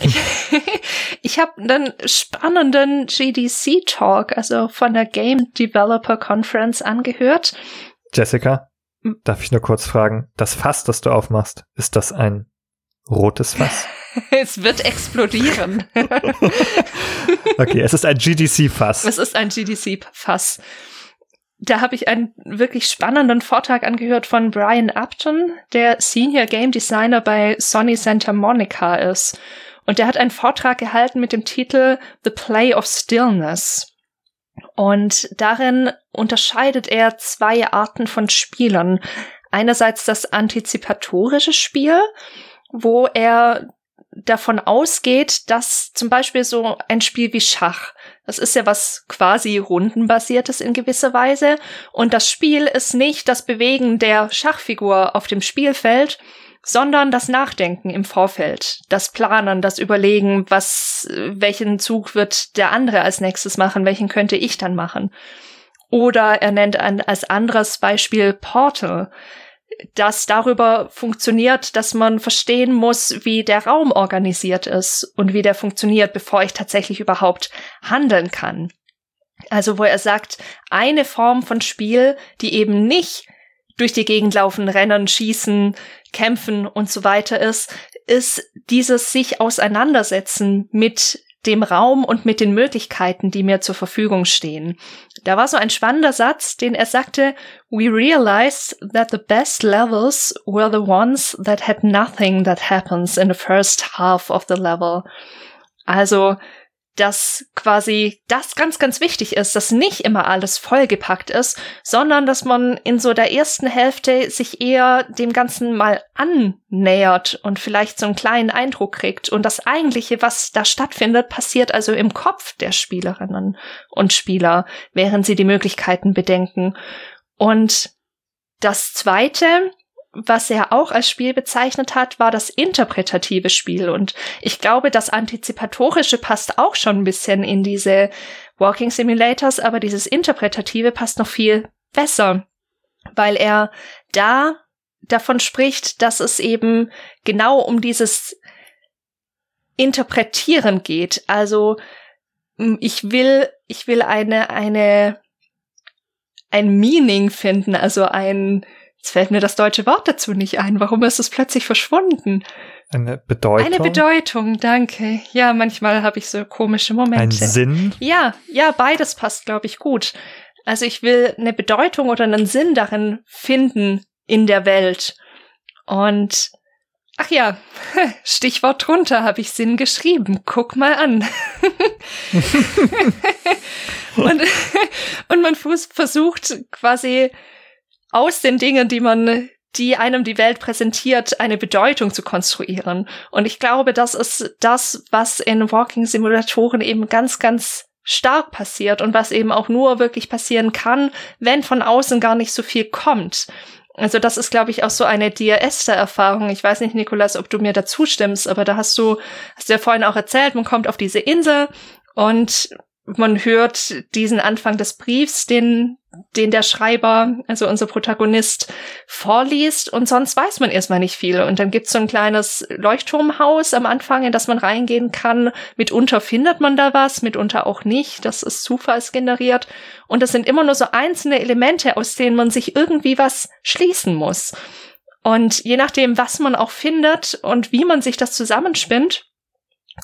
Speaker 2: <laughs> ich habe einen spannenden GDC Talk, also von der Game Developer Conference angehört.
Speaker 1: Jessica, darf ich nur kurz fragen, das Fass, das du aufmachst, ist das ein rotes Fass? <laughs>
Speaker 2: es wird explodieren. <laughs>
Speaker 1: okay, es ist ein GDC Fass.
Speaker 2: Es ist ein GDC Fass da habe ich einen wirklich spannenden Vortrag angehört von Brian Upton, der Senior Game Designer bei Sony Santa Monica ist. Und der hat einen Vortrag gehalten mit dem Titel The Play of Stillness. Und darin unterscheidet er zwei Arten von Spielern. Einerseits das antizipatorische Spiel, wo er davon ausgeht, dass zum Beispiel so ein Spiel wie Schach, das ist ja was quasi rundenbasiertes in gewisser Weise, und das Spiel ist nicht das Bewegen der Schachfigur auf dem Spielfeld, sondern das Nachdenken im Vorfeld, das Planen, das Überlegen, was, welchen Zug wird der andere als nächstes machen, welchen könnte ich dann machen. Oder er nennt ein, als anderes Beispiel Portal das darüber funktioniert, dass man verstehen muss, wie der Raum organisiert ist und wie der funktioniert, bevor ich tatsächlich überhaupt handeln kann. Also wo er sagt, eine Form von Spiel, die eben nicht durch die Gegend laufen, rennen, schießen, kämpfen und so weiter ist, ist dieses sich auseinandersetzen mit dem Raum und mit den Möglichkeiten, die mir zur Verfügung stehen. Da war so ein spannender Satz, den er sagte, We realized that the best levels were the ones that had nothing that happens in the first half of the level. Also, dass quasi das ganz, ganz wichtig ist, dass nicht immer alles vollgepackt ist, sondern dass man in so der ersten Hälfte sich eher dem Ganzen mal annähert und vielleicht so einen kleinen Eindruck kriegt. Und das eigentliche, was da stattfindet, passiert also im Kopf der Spielerinnen und Spieler, während sie die Möglichkeiten bedenken. Und das zweite, was er auch als Spiel bezeichnet hat, war das interpretative Spiel. Und ich glaube, das Antizipatorische passt auch schon ein bisschen in diese Walking Simulators, aber dieses Interpretative passt noch viel besser, weil er da davon spricht, dass es eben genau um dieses Interpretieren geht. Also ich will, ich will eine, eine, ein Meaning finden, also ein, Jetzt fällt mir das deutsche Wort dazu nicht ein. Warum ist es plötzlich verschwunden?
Speaker 1: Eine Bedeutung.
Speaker 2: Eine Bedeutung, danke. Ja, manchmal habe ich so komische Momente.
Speaker 1: Ein Sinn.
Speaker 2: Ja, ja, beides passt, glaube ich, gut. Also ich will eine Bedeutung oder einen Sinn darin finden in der Welt. Und ach ja, <laughs> Stichwort drunter habe ich Sinn geschrieben. Guck mal an. <laughs> <laughs> und, und man versucht quasi aus den Dingen, die man die einem die Welt präsentiert, eine Bedeutung zu konstruieren. Und ich glaube, das ist das, was in Walking-Simulatoren eben ganz, ganz stark passiert und was eben auch nur wirklich passieren kann, wenn von außen gar nicht so viel kommt. Also das ist, glaube ich, auch so eine DRS-Erfahrung. Ich weiß nicht, Nikolas, ob du mir dazu stimmst, aber da hast du, hast du ja vorhin auch erzählt, man kommt auf diese Insel und man hört diesen Anfang des Briefs, den, den der Schreiber, also unser Protagonist, vorliest und sonst weiß man erstmal nicht viel. Und dann gibt's so ein kleines Leuchtturmhaus am Anfang, in das man reingehen kann. Mitunter findet man da was, mitunter auch nicht. Das ist zufallsgeneriert. Und das sind immer nur so einzelne Elemente, aus denen man sich irgendwie was schließen muss. Und je nachdem, was man auch findet und wie man sich das zusammenspinnt,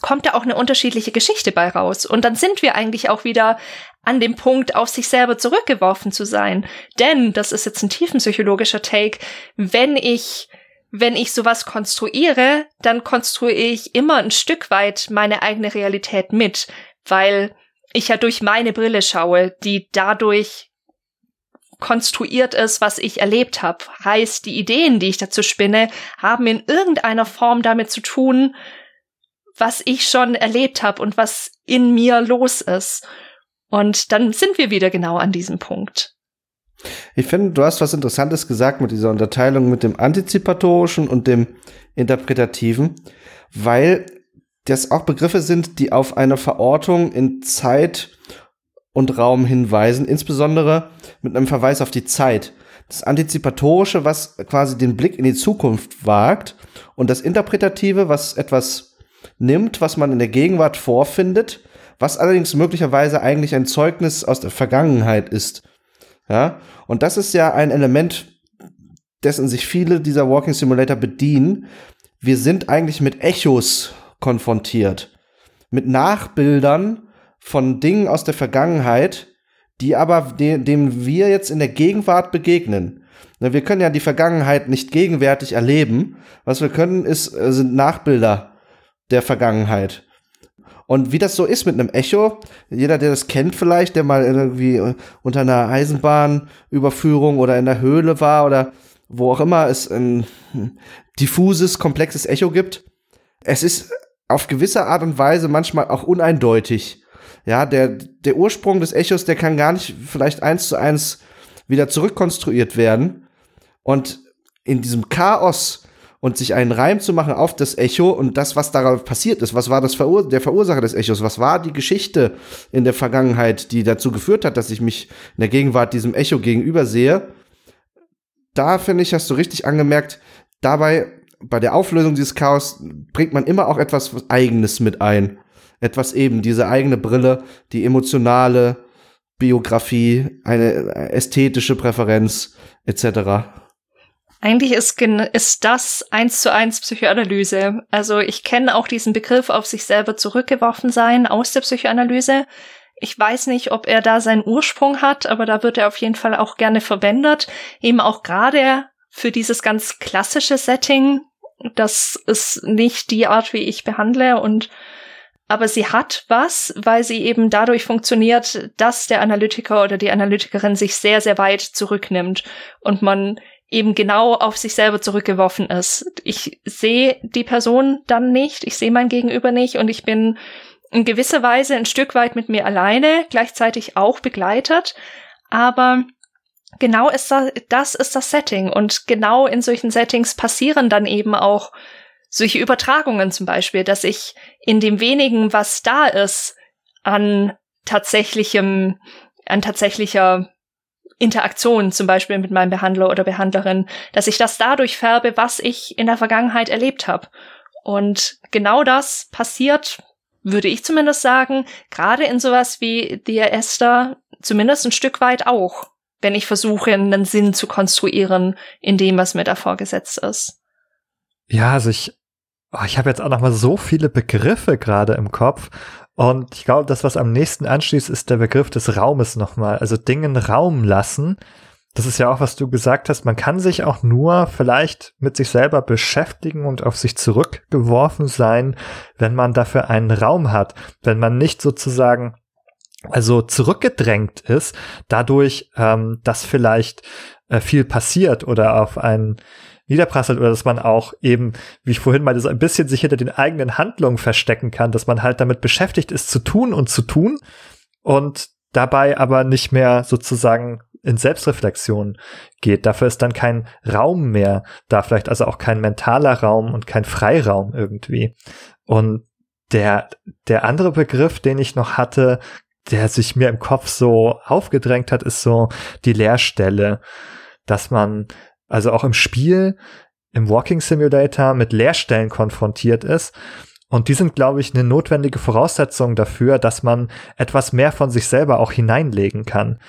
Speaker 2: kommt da auch eine unterschiedliche Geschichte bei raus. Und dann sind wir eigentlich auch wieder an dem Punkt, auf sich selber zurückgeworfen zu sein. Denn, das ist jetzt ein tiefenpsychologischer Take, wenn ich wenn ich sowas konstruiere, dann konstruiere ich immer ein Stück weit meine eigene Realität mit, weil ich ja durch meine Brille schaue, die dadurch konstruiert ist, was ich erlebt habe. Heißt, die Ideen, die ich dazu spinne, haben in irgendeiner Form damit zu tun, was ich schon erlebt habe und was in mir los ist. Und dann sind wir wieder genau an diesem Punkt.
Speaker 3: Ich finde, du hast was Interessantes gesagt mit dieser Unterteilung mit dem Antizipatorischen und dem Interpretativen, weil das auch Begriffe sind, die auf eine Verortung in Zeit und Raum hinweisen, insbesondere mit einem Verweis auf die Zeit. Das Antizipatorische, was quasi den Blick in die Zukunft wagt, und das Interpretative, was etwas nimmt, was man in der Gegenwart vorfindet, was allerdings möglicherweise eigentlich ein Zeugnis aus der Vergangenheit ist. Ja, und das ist ja ein Element, dessen sich viele dieser Walking Simulator bedienen. Wir sind eigentlich mit Echos konfrontiert. Mit Nachbildern von Dingen aus der Vergangenheit, die aber de dem wir jetzt in der Gegenwart begegnen. Wir können ja die Vergangenheit nicht gegenwärtig erleben. Was wir können, ist, äh, sind Nachbilder der Vergangenheit. Und wie das so ist mit einem Echo, jeder, der das kennt vielleicht, der mal irgendwie unter einer Eisenbahnüberführung oder in der Höhle war oder wo auch immer es ein diffuses, komplexes Echo gibt. Es ist auf gewisse Art und Weise manchmal auch uneindeutig. Ja, der, der Ursprung des Echos, der kann gar nicht vielleicht eins zu eins wieder zurückkonstruiert werden. Und in diesem Chaos und sich einen Reim zu machen auf das Echo und das, was darauf passiert ist. Was war das Verur der Verursacher des Echos? Was war die Geschichte in der Vergangenheit, die dazu geführt hat, dass ich mich in der Gegenwart diesem Echo gegenüber sehe? Da finde ich, hast du richtig angemerkt, dabei bei der Auflösung dieses Chaos bringt man immer auch etwas Eigenes mit ein. Etwas eben, diese eigene Brille, die emotionale Biografie, eine ästhetische Präferenz etc.
Speaker 2: Eigentlich ist, ist das eins zu eins Psychoanalyse. Also ich kenne auch diesen Begriff auf sich selber zurückgeworfen sein aus der Psychoanalyse. Ich weiß nicht, ob er da seinen Ursprung hat, aber da wird er auf jeden Fall auch gerne verwendet. Eben auch gerade für dieses ganz klassische Setting. Das ist nicht die Art, wie ich behandle und aber sie hat was, weil sie eben dadurch funktioniert, dass der Analytiker oder die Analytikerin sich sehr, sehr weit zurücknimmt und man eben genau auf sich selber zurückgeworfen ist. Ich sehe die Person dann nicht, ich sehe mein Gegenüber nicht und ich bin in gewisser Weise ein Stück weit mit mir alleine, gleichzeitig auch begleitet, aber genau ist das, das ist das Setting und genau in solchen Settings passieren dann eben auch solche Übertragungen zum Beispiel, dass ich in dem wenigen, was da ist, an tatsächlichem, an tatsächlicher Interaktion zum Beispiel mit meinem Behandler oder Behandlerin, dass ich das dadurch färbe, was ich in der Vergangenheit erlebt habe. Und genau das passiert, würde ich zumindest sagen, gerade in sowas wie Dear Esther, zumindest ein Stück weit auch, wenn ich versuche, einen Sinn zu konstruieren in dem, was mir da vorgesetzt ist.
Speaker 1: Ja, also ich oh, ich habe jetzt auch noch mal so viele Begriffe gerade im Kopf. Und ich glaube, das, was am nächsten anschließt, ist der Begriff des Raumes nochmal. Also Dingen Raum lassen. Das ist ja auch, was du gesagt hast. Man kann sich auch nur vielleicht mit sich selber beschäftigen und auf sich zurückgeworfen sein, wenn man dafür einen Raum hat. Wenn man nicht sozusagen also zurückgedrängt ist, dadurch, ähm, dass vielleicht äh, viel passiert oder auf einen niederprasselt oder dass man auch eben, wie ich vorhin meinte, so ein bisschen sich hinter den eigenen Handlungen verstecken kann, dass man halt damit beschäftigt ist, zu tun und zu tun und dabei aber nicht mehr sozusagen in Selbstreflexion geht. Dafür ist dann kein Raum mehr da, vielleicht also auch kein mentaler Raum und kein Freiraum irgendwie. Und der, der andere Begriff, den ich noch hatte, der sich mir im Kopf so aufgedrängt hat, ist so die Leerstelle, dass man also auch im Spiel, im Walking Simulator mit Leerstellen konfrontiert ist. Und die sind, glaube ich, eine notwendige Voraussetzung dafür, dass man etwas mehr von sich selber auch hineinlegen kann.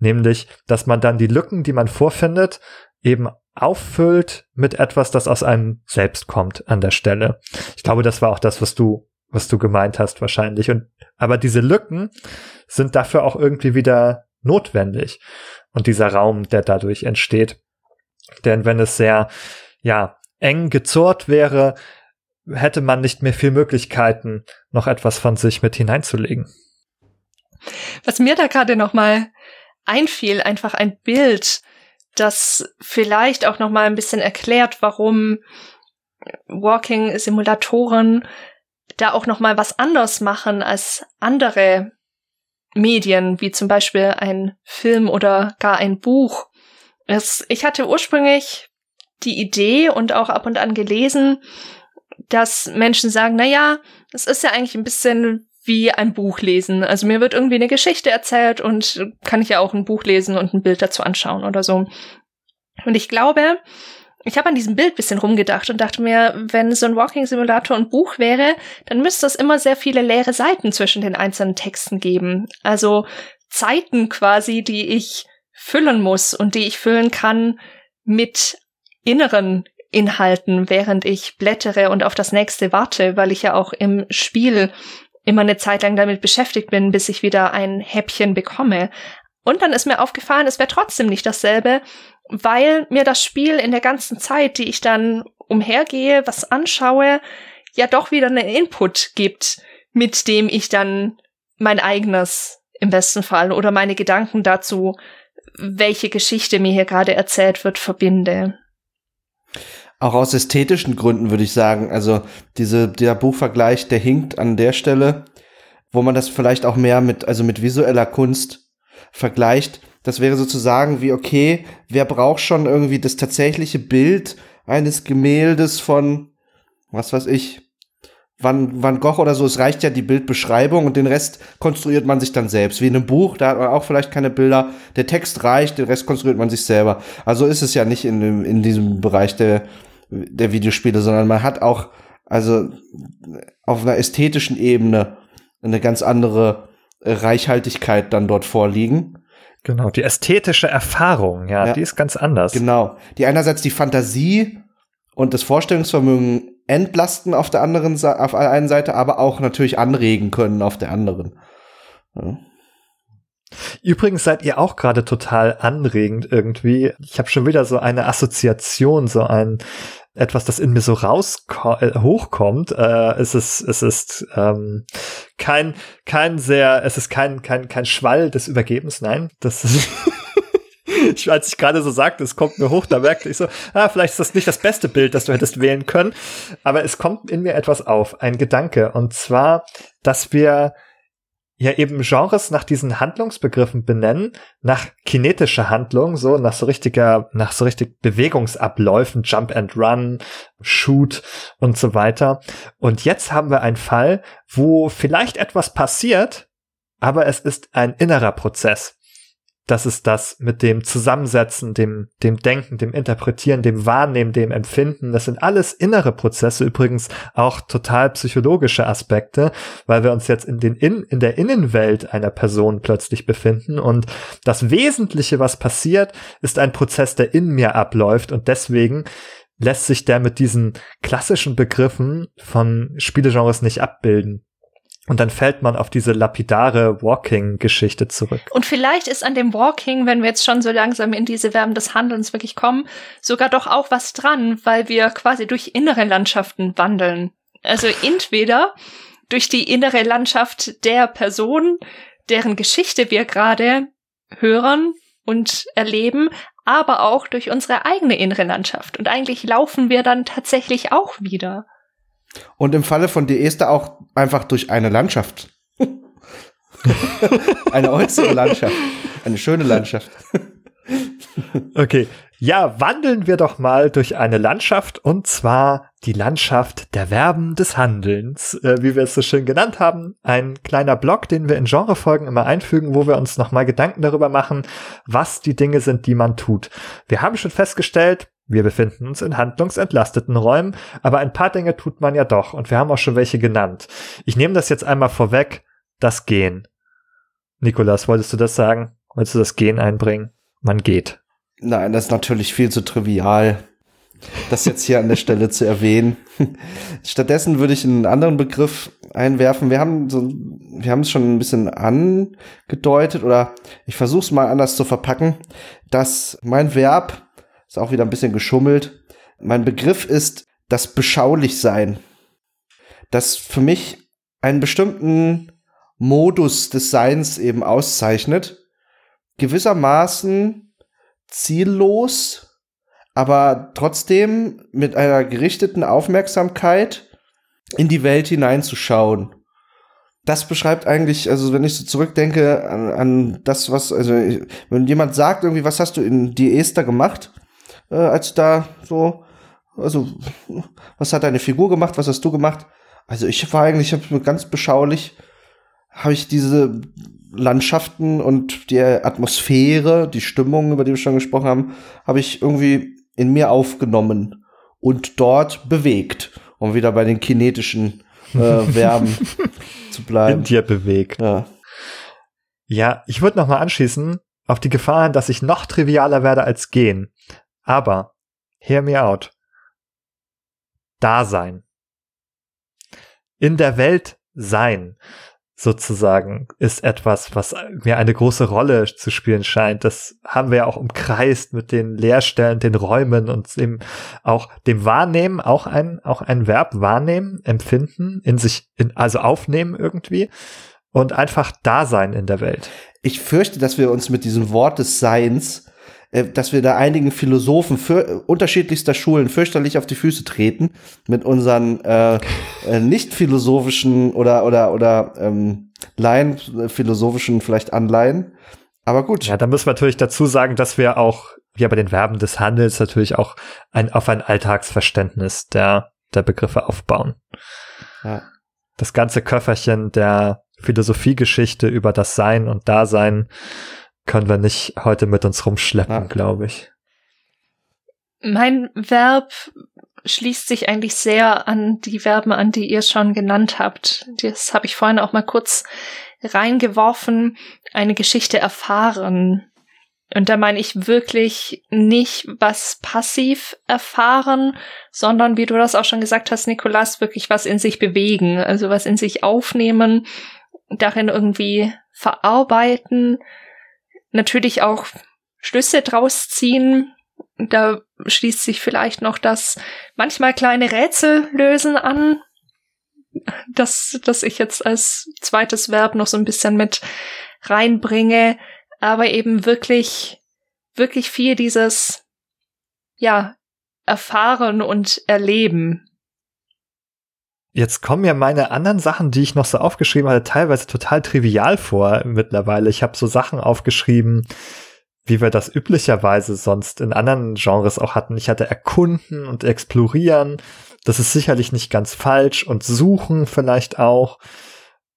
Speaker 1: Nämlich, dass man dann die Lücken, die man vorfindet, eben auffüllt mit etwas, das aus einem selbst kommt an der Stelle. Ich glaube, das war auch das, was du, was du gemeint hast wahrscheinlich. Und, aber diese Lücken sind dafür auch irgendwie wieder notwendig. Und dieser Raum, der dadurch entsteht. Denn wenn es sehr, ja, eng gezurrt wäre, hätte man nicht mehr viel Möglichkeiten, noch etwas von sich mit hineinzulegen.
Speaker 2: Was mir da gerade noch mal einfiel, einfach ein Bild, das vielleicht auch noch mal ein bisschen erklärt, warum Walking-Simulatoren da auch noch mal was anders machen als andere Medien, wie zum Beispiel ein Film oder gar ein Buch. Es, ich hatte ursprünglich die Idee und auch ab und an gelesen, dass Menschen sagen, na ja, es ist ja eigentlich ein bisschen wie ein Buch lesen. Also mir wird irgendwie eine Geschichte erzählt und kann ich ja auch ein Buch lesen und ein Bild dazu anschauen oder so. Und ich glaube, ich habe an diesem Bild bisschen rumgedacht und dachte mir, wenn so ein Walking Simulator ein Buch wäre, dann müsste es immer sehr viele leere Seiten zwischen den einzelnen Texten geben. Also Zeiten quasi, die ich füllen muss und die ich füllen kann mit inneren Inhalten, während ich blättere und auf das nächste warte, weil ich ja auch im Spiel immer eine Zeit lang damit beschäftigt bin, bis ich wieder ein Häppchen bekomme. Und dann ist mir aufgefallen, es wäre trotzdem nicht dasselbe, weil mir das Spiel in der ganzen Zeit, die ich dann umhergehe, was anschaue, ja doch wieder einen Input gibt, mit dem ich dann mein eigenes im besten Fall oder meine Gedanken dazu welche Geschichte mir hier gerade erzählt wird, verbinde.
Speaker 3: Auch aus ästhetischen Gründen würde ich sagen, also diese, der Buchvergleich, der hinkt an der Stelle, wo man das vielleicht auch mehr mit, also mit visueller Kunst vergleicht. Das wäre sozusagen wie, okay, wer braucht schon irgendwie das tatsächliche Bild eines Gemäldes von, was weiß ich, Van, Van Gogh oder so, es reicht ja die Bildbeschreibung und den Rest konstruiert man sich dann selbst. Wie in einem Buch, da hat man auch vielleicht keine Bilder. Der Text reicht, den Rest konstruiert man sich selber. Also ist es ja nicht in, dem, in diesem Bereich der, der Videospiele, sondern man hat auch, also auf einer ästhetischen Ebene eine ganz andere Reichhaltigkeit dann dort vorliegen,
Speaker 1: Genau, die ästhetische Erfahrung, ja, ja, die ist ganz anders.
Speaker 3: Genau. Die einerseits die Fantasie und das Vorstellungsvermögen entlasten auf der anderen auf der einen Seite, aber auch natürlich anregen können auf der anderen. Ja.
Speaker 1: Übrigens seid ihr auch gerade total anregend irgendwie. Ich habe schon wieder so eine Assoziation, so ein etwas, das in mir so raus äh, hochkommt. Äh, es ist es ist ähm, kein kein sehr es ist kein kein kein Schwall des Übergebens. Nein, das ist <laughs> ich, <laughs> als ich gerade so sagte, es kommt mir hoch, da merkte ich so, ah, vielleicht ist das nicht das beste Bild, das du hättest wählen können, aber es kommt in mir etwas auf, ein Gedanke, und zwar, dass wir ja eben Genres nach diesen Handlungsbegriffen benennen, nach kinetischer Handlung, so nach so richtiger, nach so richtig Bewegungsabläufen, Jump and Run, Shoot und so weiter. Und jetzt haben wir einen Fall, wo vielleicht etwas passiert, aber es ist ein innerer Prozess das ist das mit dem Zusammensetzen, dem, dem Denken, dem Interpretieren, dem Wahrnehmen, dem Empfinden. Das sind alles innere Prozesse, übrigens auch total psychologische Aspekte, weil wir uns jetzt in den in, in der Innenwelt einer Person plötzlich befinden und das Wesentliche, was passiert, ist ein Prozess, der in mir abläuft und deswegen lässt sich der mit diesen klassischen Begriffen von Spielegenres nicht abbilden. Und dann fällt man auf diese lapidare Walking-Geschichte zurück.
Speaker 2: Und vielleicht ist an dem Walking, wenn wir jetzt schon so langsam in diese Verben des Handelns wirklich kommen, sogar doch auch was dran, weil wir quasi durch innere Landschaften wandeln. Also entweder durch die innere Landschaft der Person, deren Geschichte wir gerade hören und erleben, aber auch durch unsere eigene innere Landschaft. Und eigentlich laufen wir dann tatsächlich auch wieder.
Speaker 3: Und im Falle von Deester auch einfach durch eine Landschaft. <laughs> eine äußere Landschaft. Eine schöne Landschaft.
Speaker 1: okay. Ja, wandeln wir doch mal durch eine Landschaft und zwar die Landschaft der Verben des Handelns, äh, wie wir es so schön genannt haben. Ein kleiner Blog, den wir in Genrefolgen immer einfügen, wo wir uns nochmal Gedanken darüber machen, was die Dinge sind, die man tut. Wir haben schon festgestellt, wir befinden uns in handlungsentlasteten Räumen, aber ein paar Dinge tut man ja doch und wir haben auch schon welche genannt. Ich nehme das jetzt einmal vorweg, das Gehen. Nikolas, wolltest du das sagen? Wolltest du das Gehen einbringen? Man geht.
Speaker 3: Nein, das ist natürlich viel zu trivial, das jetzt hier an der Stelle zu erwähnen. <laughs> Stattdessen würde ich einen anderen Begriff einwerfen. Wir haben so, wir haben es schon ein bisschen angedeutet oder ich versuche es mal anders zu verpacken, dass mein Verb ist auch wieder ein bisschen geschummelt. Mein Begriff ist das Beschaulichsein. Das für mich einen bestimmten Modus des Seins eben auszeichnet. Gewissermaßen ziellos, aber trotzdem mit einer gerichteten Aufmerksamkeit in die Welt hineinzuschauen. Das beschreibt eigentlich, also wenn ich so zurückdenke an, an das, was, also wenn jemand sagt irgendwie, was hast du in Diester gemacht, äh, als da so, also, was hat deine Figur gemacht, was hast du gemacht? Also ich war eigentlich ich ganz beschaulich, habe ich diese Landschaften und die Atmosphäre, die Stimmung, über die wir schon gesprochen haben, habe ich irgendwie in mir aufgenommen und dort bewegt, um wieder bei den kinetischen äh, <laughs> Verben zu bleiben.
Speaker 1: In dir bewegt. Ja, ja ich würde noch mal anschließen auf die Gefahr, dass ich noch trivialer werde als gehen. Aber, hear me out. Dasein. In der Welt sein, sozusagen, ist etwas, was mir eine große Rolle zu spielen scheint. Das haben wir ja auch umkreist mit den Leerstellen, den Räumen und dem, auch dem Wahrnehmen, auch ein, auch ein Verb wahrnehmen, empfinden, in sich, in, also aufnehmen irgendwie und einfach Dasein in der Welt.
Speaker 3: Ich fürchte, dass wir uns mit diesem Wort des Seins dass wir da einigen Philosophen für, unterschiedlichster Schulen fürchterlich auf die Füße treten mit unseren äh, äh, nicht philosophischen oder oder oder ähm, Laien philosophischen vielleicht Anleihen. Aber gut.
Speaker 1: Ja, da müssen wir natürlich dazu sagen, dass wir auch ja bei den Verben des Handels natürlich auch ein auf ein Alltagsverständnis der der Begriffe aufbauen. Ja. Das ganze Köfferchen der Philosophiegeschichte über das Sein und Dasein können wir nicht heute mit uns rumschleppen, ja. glaube ich.
Speaker 2: Mein Verb schließt sich eigentlich sehr an die Verben an, die ihr schon genannt habt. Das habe ich vorhin auch mal kurz reingeworfen. Eine Geschichte erfahren. Und da meine ich wirklich nicht was passiv erfahren, sondern wie du das auch schon gesagt hast, Nikolas, wirklich was in sich bewegen, also was in sich aufnehmen, darin irgendwie verarbeiten, natürlich auch Schlüsse draus ziehen. Da schließt sich vielleicht noch das manchmal kleine Rätsel lösen an, das, das ich jetzt als zweites Verb noch so ein bisschen mit reinbringe aber eben wirklich, wirklich viel dieses, ja, erfahren und erleben.
Speaker 1: Jetzt kommen ja meine anderen Sachen, die ich noch so aufgeschrieben hatte, teilweise total trivial vor mittlerweile. Ich habe so Sachen aufgeschrieben, wie wir das üblicherweise sonst in anderen Genres auch hatten. Ich hatte erkunden und explorieren. Das ist sicherlich nicht ganz falsch und suchen vielleicht auch.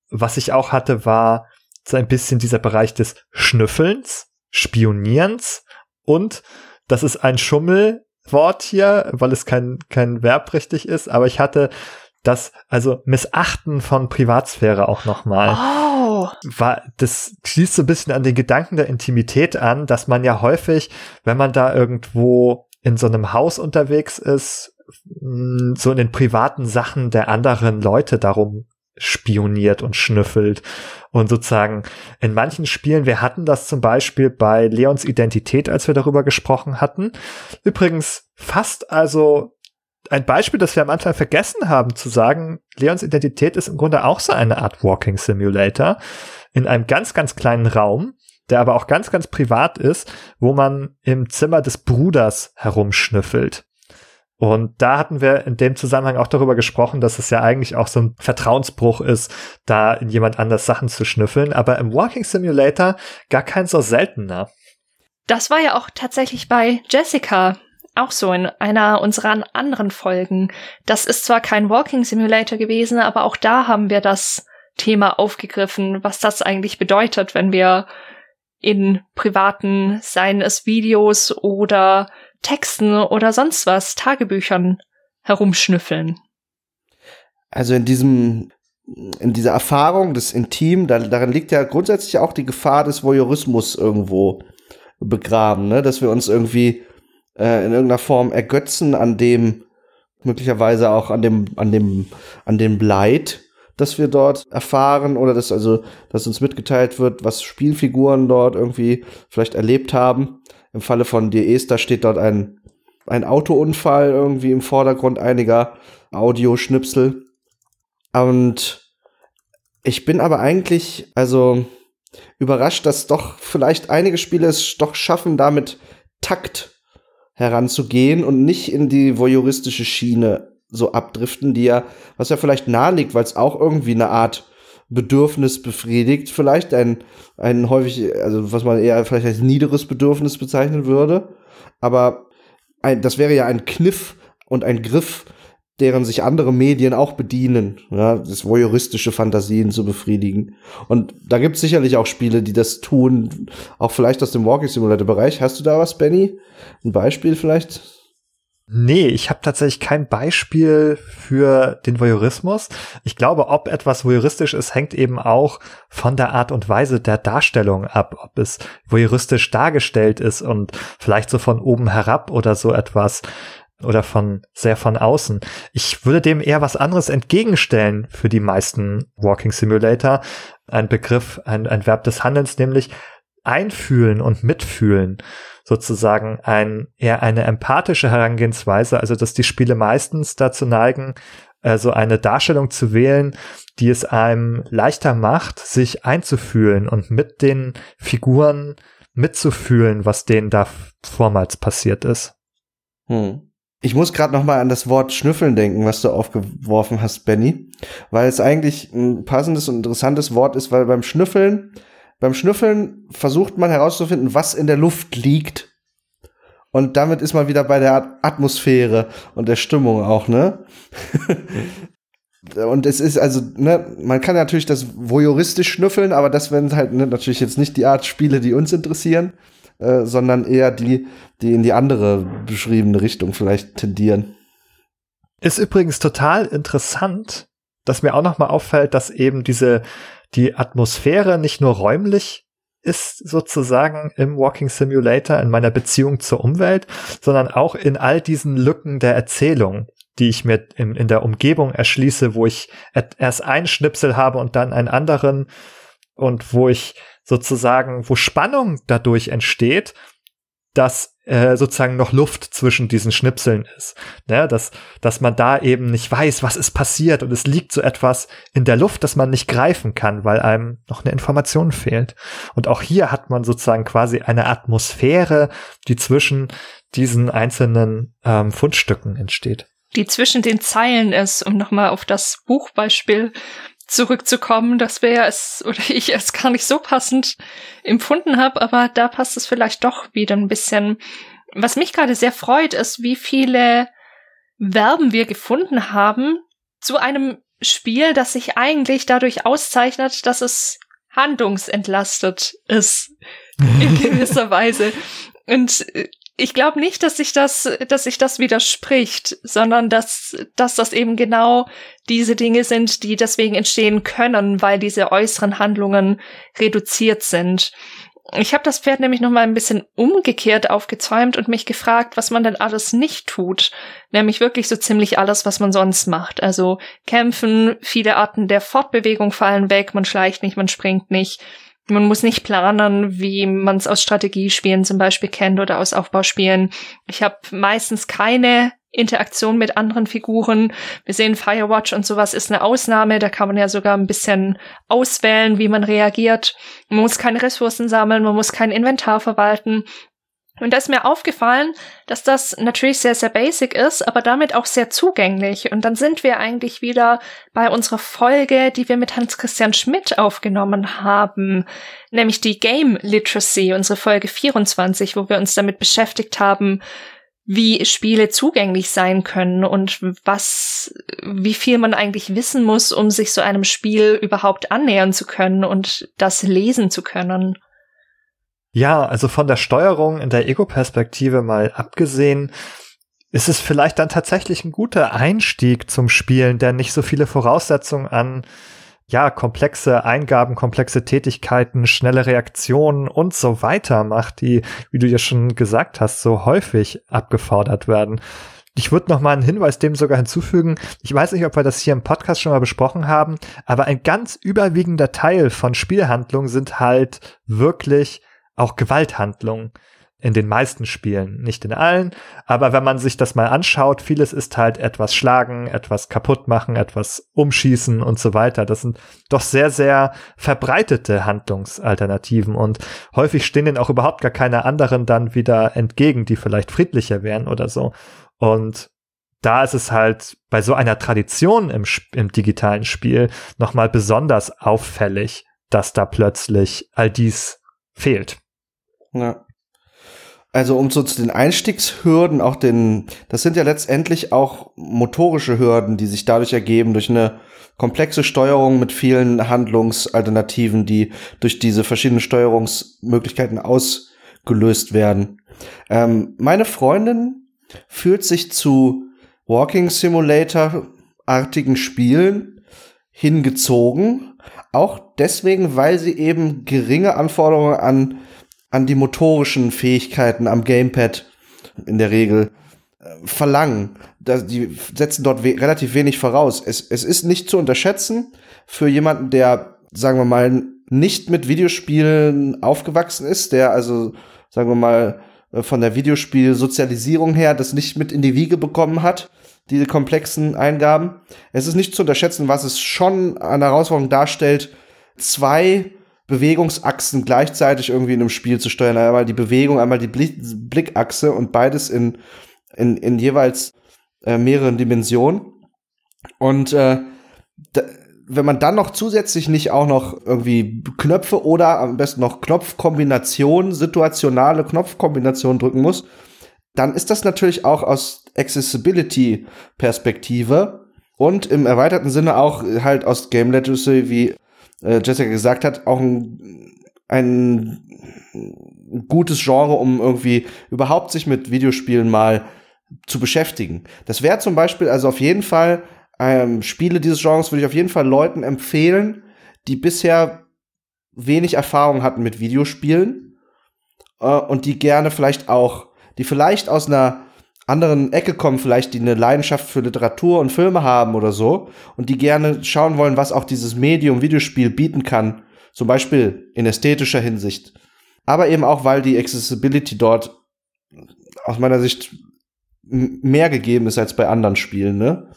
Speaker 1: Was ich auch hatte, war so ein bisschen dieser Bereich des Schnüffelns, Spionierens und das ist ein Schummelwort hier, weil es kein, kein Verb richtig ist, aber ich hatte das, also Missachten von Privatsphäre auch nochmal.
Speaker 2: Oh.
Speaker 1: War, das schließt so ein bisschen an den Gedanken der Intimität an, dass man ja häufig, wenn man da irgendwo in so einem Haus unterwegs ist, so in den privaten Sachen der anderen Leute darum spioniert und schnüffelt und sozusagen in manchen Spielen, wir hatten das zum Beispiel bei Leons Identität, als wir darüber gesprochen hatten. Übrigens fast also ein Beispiel, das wir am Anfang vergessen haben zu sagen, Leons Identität ist im Grunde auch so eine Art Walking Simulator in einem ganz, ganz kleinen Raum, der aber auch ganz, ganz privat ist, wo man im Zimmer des Bruders herumschnüffelt. Und da hatten wir in dem Zusammenhang auch darüber gesprochen, dass es ja eigentlich auch so ein Vertrauensbruch ist, da in jemand anders Sachen zu schnüffeln, aber im Walking Simulator gar kein so seltener.
Speaker 2: Das war ja auch tatsächlich bei Jessica auch so in einer unserer anderen Folgen. Das ist zwar kein Walking Simulator gewesen, aber auch da haben wir das Thema aufgegriffen, was das eigentlich bedeutet, wenn wir in privaten, seien es Videos oder Texten oder sonst was, Tagebüchern herumschnüffeln.
Speaker 3: Also in diesem, in dieser Erfahrung des Intim, da, darin liegt ja grundsätzlich auch die Gefahr des Voyeurismus irgendwo begraben, ne? dass wir uns irgendwie äh, in irgendeiner Form ergötzen an dem, möglicherweise auch an dem, an dem, an dem Leid, das wir dort erfahren oder das also, dass uns mitgeteilt wird, was Spielfiguren dort irgendwie vielleicht erlebt haben. Im Falle von dir Esther steht dort ein, ein Autounfall irgendwie im Vordergrund einiger Audioschnipsel. Und ich bin aber eigentlich, also überrascht, dass doch vielleicht einige Spiele es doch schaffen, damit Takt heranzugehen und nicht in die voyeuristische Schiene so abdriften, die ja, was ja vielleicht naheliegt, weil es auch irgendwie eine Art Bedürfnis befriedigt, vielleicht ein, ein häufig, also was man eher vielleicht als niederes Bedürfnis bezeichnen würde. Aber ein, das wäre ja ein Kniff und ein Griff, deren sich andere Medien auch bedienen, ja, das voyeuristische Fantasien zu befriedigen. Und da gibt es sicherlich auch Spiele, die das tun, auch vielleicht aus dem Walking Simulator Bereich. Hast du da was, Benny? Ein Beispiel vielleicht?
Speaker 1: Nee, ich habe tatsächlich kein Beispiel für den Voyeurismus. Ich glaube, ob etwas voyeuristisch ist, hängt eben auch von der Art und Weise der Darstellung ab, ob es voyeuristisch dargestellt ist und vielleicht so von oben herab oder so etwas oder von sehr von außen. Ich würde dem eher was anderes entgegenstellen für die meisten Walking Simulator. Ein Begriff, ein, ein Verb des Handelns, nämlich einfühlen und mitfühlen sozusagen ein eher eine empathische Herangehensweise, also dass die Spiele meistens dazu neigen, äh, so eine Darstellung zu wählen, die es einem leichter macht, sich einzufühlen und mit den Figuren mitzufühlen, was denen da vormals passiert ist.
Speaker 3: Hm. Ich muss gerade noch mal an das Wort Schnüffeln denken, was du aufgeworfen hast, Benny, weil es eigentlich ein passendes und interessantes Wort ist, weil beim Schnüffeln beim Schnüffeln versucht man herauszufinden, was in der Luft liegt. Und damit ist man wieder bei der Atmosphäre und der Stimmung auch, ne? <laughs> und es ist also, ne, man kann natürlich das voyeuristisch schnüffeln, aber das wären halt ne, natürlich jetzt nicht die Art Spiele, die uns interessieren, äh, sondern eher die, die in die andere beschriebene Richtung vielleicht tendieren.
Speaker 1: Ist übrigens total interessant, dass mir auch noch mal auffällt, dass eben diese die Atmosphäre nicht nur räumlich ist sozusagen im Walking Simulator in meiner Beziehung zur Umwelt, sondern auch in all diesen Lücken der Erzählung, die ich mir in, in der Umgebung erschließe, wo ich erst einen Schnipsel habe und dann einen anderen und wo ich sozusagen, wo Spannung dadurch entsteht, dass äh, sozusagen noch Luft zwischen diesen Schnipseln ist. Ne? Dass, dass man da eben nicht weiß, was ist passiert und es liegt so etwas in der Luft, das man nicht greifen kann, weil einem noch eine Information fehlt. Und auch hier hat man sozusagen quasi eine Atmosphäre, die zwischen diesen einzelnen ähm, Fundstücken entsteht.
Speaker 2: Die zwischen den Zeilen ist, um nochmal auf das Buchbeispiel zurückzukommen, das wäre es oder <laughs> ich es gar nicht so passend empfunden habe, aber da passt es vielleicht doch wieder ein bisschen. Was mich gerade sehr freut, ist, wie viele Verben wir gefunden haben zu einem Spiel, das sich eigentlich dadurch auszeichnet, dass es handlungsentlastet ist in <laughs> gewisser Weise. Und äh, ich glaube nicht, dass sich das, dass sich das widerspricht, sondern dass, dass das eben genau diese Dinge sind, die deswegen entstehen können, weil diese äußeren Handlungen reduziert sind. Ich habe das Pferd nämlich noch mal ein bisschen umgekehrt aufgezäumt und mich gefragt, was man denn alles nicht tut, nämlich wirklich so ziemlich alles, was man sonst macht. Also kämpfen, viele Arten der Fortbewegung fallen weg, man schleicht nicht, man springt nicht man muss nicht planen, wie man es aus Strategiespielen zum Beispiel kennt oder aus Aufbauspielen. Ich habe meistens keine Interaktion mit anderen Figuren. Wir sehen Firewatch und sowas ist eine Ausnahme. Da kann man ja sogar ein bisschen auswählen, wie man reagiert. Man muss keine Ressourcen sammeln, man muss kein Inventar verwalten. Und da ist mir aufgefallen, dass das natürlich sehr, sehr basic ist, aber damit auch sehr zugänglich. Und dann sind wir eigentlich wieder bei unserer Folge, die wir mit Hans-Christian Schmidt aufgenommen haben, nämlich die Game Literacy, unsere Folge 24, wo wir uns damit beschäftigt haben, wie Spiele zugänglich sein können und was, wie viel man eigentlich wissen muss, um sich so einem Spiel überhaupt annähern zu können und das lesen zu können.
Speaker 1: Ja, also von der Steuerung in der Ego-Perspektive mal abgesehen, ist es vielleicht dann tatsächlich ein guter Einstieg zum Spielen, der nicht so viele Voraussetzungen an ja, komplexe Eingaben, komplexe Tätigkeiten, schnelle Reaktionen und so weiter macht, die, wie du ja schon gesagt hast, so häufig abgefordert werden. Ich würde noch mal einen Hinweis dem sogar hinzufügen. Ich weiß nicht, ob wir das hier im Podcast schon mal besprochen haben, aber ein ganz überwiegender Teil von Spielhandlungen sind halt wirklich auch Gewalthandlungen in den meisten Spielen, nicht in allen, aber wenn man sich das mal anschaut, vieles ist halt etwas schlagen, etwas kaputt machen, etwas umschießen und so weiter. Das sind doch sehr, sehr verbreitete Handlungsalternativen und häufig stehen denen auch überhaupt gar keine anderen dann wieder entgegen, die vielleicht friedlicher wären oder so. Und da ist es halt bei so einer Tradition im, im digitalen Spiel nochmal besonders auffällig, dass da plötzlich all dies fehlt.
Speaker 3: Ja. Also um so zu den Einstiegshürden, auch den, das sind ja letztendlich auch motorische Hürden, die sich dadurch ergeben, durch eine komplexe Steuerung mit vielen Handlungsalternativen, die durch diese verschiedenen Steuerungsmöglichkeiten ausgelöst werden. Ähm, meine Freundin fühlt sich zu Walking Simulator artigen Spielen hingezogen, auch deswegen, weil sie eben geringe Anforderungen an an die motorischen Fähigkeiten am Gamepad in der Regel äh, verlangen. Die setzen dort we relativ wenig voraus. Es, es ist nicht zu unterschätzen für jemanden, der, sagen wir mal, nicht mit Videospielen aufgewachsen ist, der also, sagen wir mal, äh, von der Videospielsozialisierung her das nicht mit in die Wiege bekommen hat, diese komplexen Eingaben. Es ist nicht zu unterschätzen, was es schon an Herausforderung darstellt, zwei Bewegungsachsen gleichzeitig irgendwie in einem Spiel zu steuern. Einmal die Bewegung, einmal die Blickachse und beides in, in, in jeweils äh, mehreren Dimensionen. Und äh, da, wenn man dann noch zusätzlich nicht auch noch irgendwie Knöpfe oder am besten noch Knopfkombinationen, situationale Knopfkombinationen drücken muss, dann ist das natürlich auch aus Accessibility-Perspektive und im erweiterten Sinne auch halt aus Game Literacy, wie äh, Jessica gesagt hat, auch ein, ein gutes Genre, um irgendwie überhaupt sich mit Videospielen mal zu beschäftigen. Das wäre zum Beispiel, also auf jeden Fall, ähm, Spiele dieses Genres würde ich auf jeden Fall Leuten empfehlen, die bisher wenig Erfahrung hatten mit Videospielen äh, und die gerne vielleicht auch, die vielleicht aus einer anderen Ecke kommen, vielleicht die eine Leidenschaft für Literatur und Filme haben oder so und die gerne schauen wollen, was auch dieses Medium Videospiel bieten kann, zum Beispiel in ästhetischer Hinsicht, aber eben auch, weil die Accessibility dort aus meiner Sicht mehr gegeben ist als bei anderen Spielen, ne?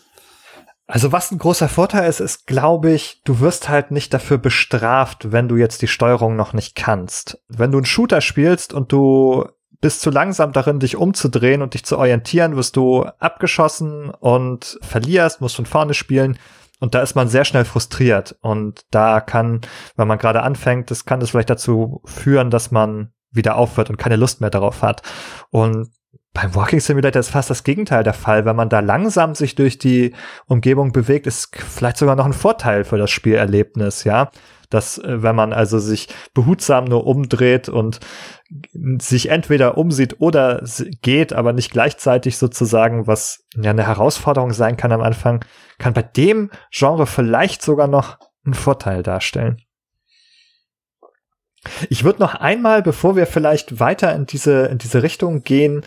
Speaker 1: Also was ein großer Vorteil ist, ist, glaube ich, du wirst halt nicht dafür bestraft, wenn du jetzt die Steuerung noch nicht kannst. Wenn du einen Shooter spielst und du bist zu langsam darin, dich umzudrehen und dich zu orientieren, wirst du abgeschossen und verlierst, musst von vorne spielen. Und da ist man sehr schnell frustriert. Und da kann, wenn man gerade anfängt, das kann das vielleicht dazu führen, dass man wieder aufhört und keine Lust mehr darauf hat. Und beim Walking Simulator ist fast das Gegenteil der Fall. Wenn man da langsam sich durch die Umgebung bewegt, ist vielleicht sogar noch ein Vorteil für das Spielerlebnis, ja. Dass, äh, wenn man also sich behutsam nur umdreht und sich entweder umsieht oder geht, aber nicht gleichzeitig sozusagen, was ja eine Herausforderung sein kann am Anfang, kann bei dem Genre vielleicht sogar noch einen Vorteil darstellen. Ich würde noch einmal, bevor wir vielleicht weiter in diese, in diese Richtung gehen,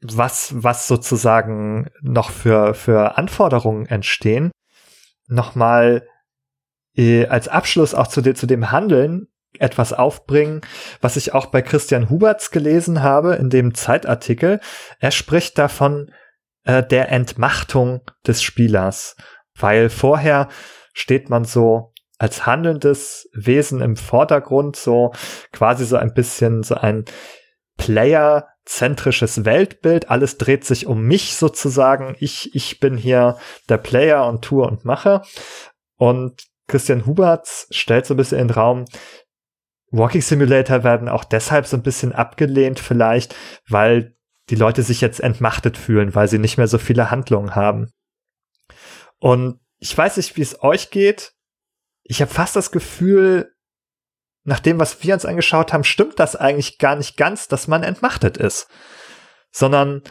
Speaker 1: was, was sozusagen noch für, für Anforderungen entstehen, nochmal äh, als Abschluss auch zu, zu dem Handeln etwas aufbringen, was ich auch bei Christian Huberts gelesen habe in dem Zeitartikel. Er spricht davon äh, der Entmachtung des Spielers, weil vorher steht man so als handelndes Wesen im Vordergrund, so quasi so ein bisschen so ein Player-zentrisches Weltbild. Alles dreht sich um mich sozusagen. Ich, ich bin hier der Player und tue und mache. Und Christian Huberts stellt so ein bisschen in den Raum, Walking Simulator werden auch deshalb so ein bisschen abgelehnt vielleicht, weil die Leute sich jetzt entmachtet fühlen, weil sie nicht mehr so viele Handlungen haben. Und ich weiß nicht, wie es euch geht ich habe fast das Gefühl, nach dem, was wir uns angeschaut haben, stimmt das eigentlich gar nicht ganz, dass man entmachtet ist, sondern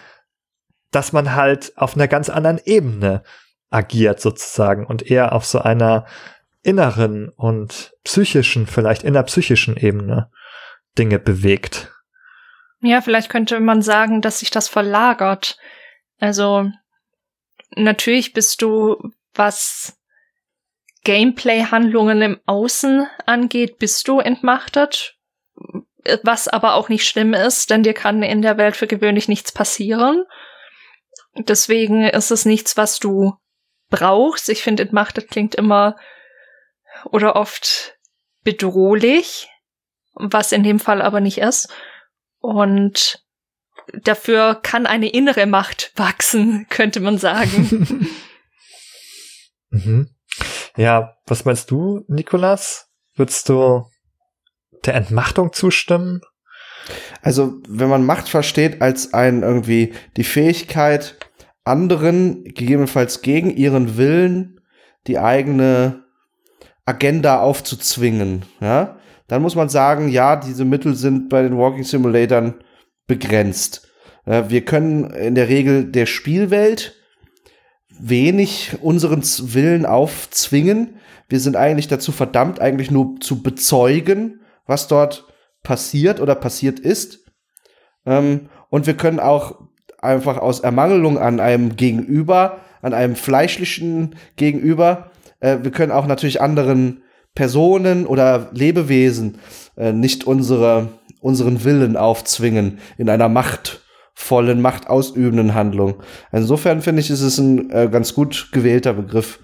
Speaker 1: dass man halt auf einer ganz anderen Ebene agiert sozusagen und eher auf so einer inneren und psychischen, vielleicht innerpsychischen Ebene Dinge bewegt.
Speaker 2: Ja, vielleicht könnte man sagen, dass sich das verlagert. Also natürlich bist du, was Gameplay-Handlungen im Außen angeht, bist du entmachtet. Was aber auch nicht schlimm ist, denn dir kann in der Welt für gewöhnlich nichts passieren. Deswegen ist es nichts, was du brauchst. Ich finde, entmachtet klingt immer oder oft bedrohlich, was in dem Fall aber nicht ist. Und dafür kann eine innere Macht wachsen, <laughs> könnte man sagen. <laughs>
Speaker 1: mhm. Ja, was meinst du, Nikolas? Würdest du der Entmachtung zustimmen?
Speaker 3: Also, wenn man Macht versteht als ein irgendwie die Fähigkeit, anderen, gegebenenfalls gegen ihren Willen, die eigene Agenda aufzuzwingen, ja, dann muss man sagen, ja, diese Mittel sind bei den Walking Simulatoren begrenzt. Wir können in der Regel der Spielwelt wenig unseren Willen aufzwingen. Wir sind eigentlich dazu verdammt, eigentlich nur zu bezeugen, was dort passiert oder passiert ist. Ähm, und wir können auch einfach aus Ermangelung an einem Gegenüber, an einem fleischlichen Gegenüber, äh, wir können auch natürlich anderen Personen oder Lebewesen äh, nicht unsere, unseren Willen aufzwingen in einer Macht vollen, machtausübenden Handlung. Insofern finde ich, ist es ein äh, ganz gut gewählter Begriff.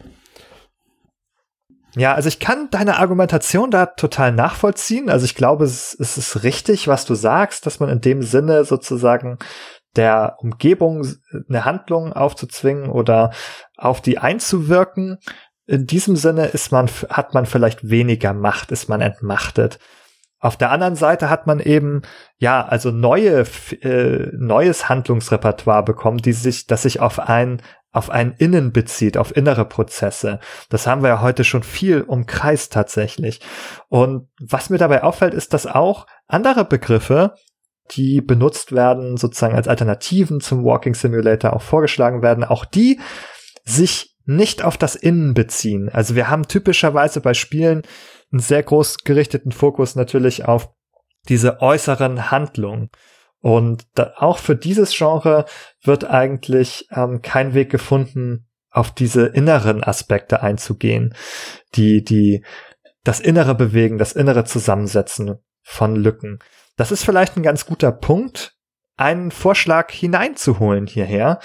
Speaker 1: Ja, also ich kann deine Argumentation da total nachvollziehen. Also ich glaube, es, es ist richtig, was du sagst, dass man in dem Sinne sozusagen der Umgebung eine Handlung aufzuzwingen oder auf die einzuwirken. In diesem Sinne ist man, hat man vielleicht weniger Macht, ist man entmachtet. Auf der anderen Seite hat man eben, ja, also neue, äh, neues Handlungsrepertoire bekommen, die sich, das sich auf ein, auf ein Innen bezieht, auf innere Prozesse. Das haben wir ja heute schon viel umkreist tatsächlich. Und was mir dabei auffällt, ist, dass auch andere Begriffe, die benutzt werden, sozusagen als Alternativen zum Walking Simulator auch vorgeschlagen werden, auch die sich nicht auf das Innen beziehen. Also wir haben typischerweise bei Spielen einen sehr groß gerichteten Fokus natürlich auf diese äußeren Handlungen. Und da, auch für dieses Genre wird eigentlich ähm, kein Weg gefunden, auf diese inneren Aspekte einzugehen, die, die das Innere bewegen, das Innere Zusammensetzen von Lücken. Das ist vielleicht ein ganz guter Punkt, einen Vorschlag hineinzuholen hierher.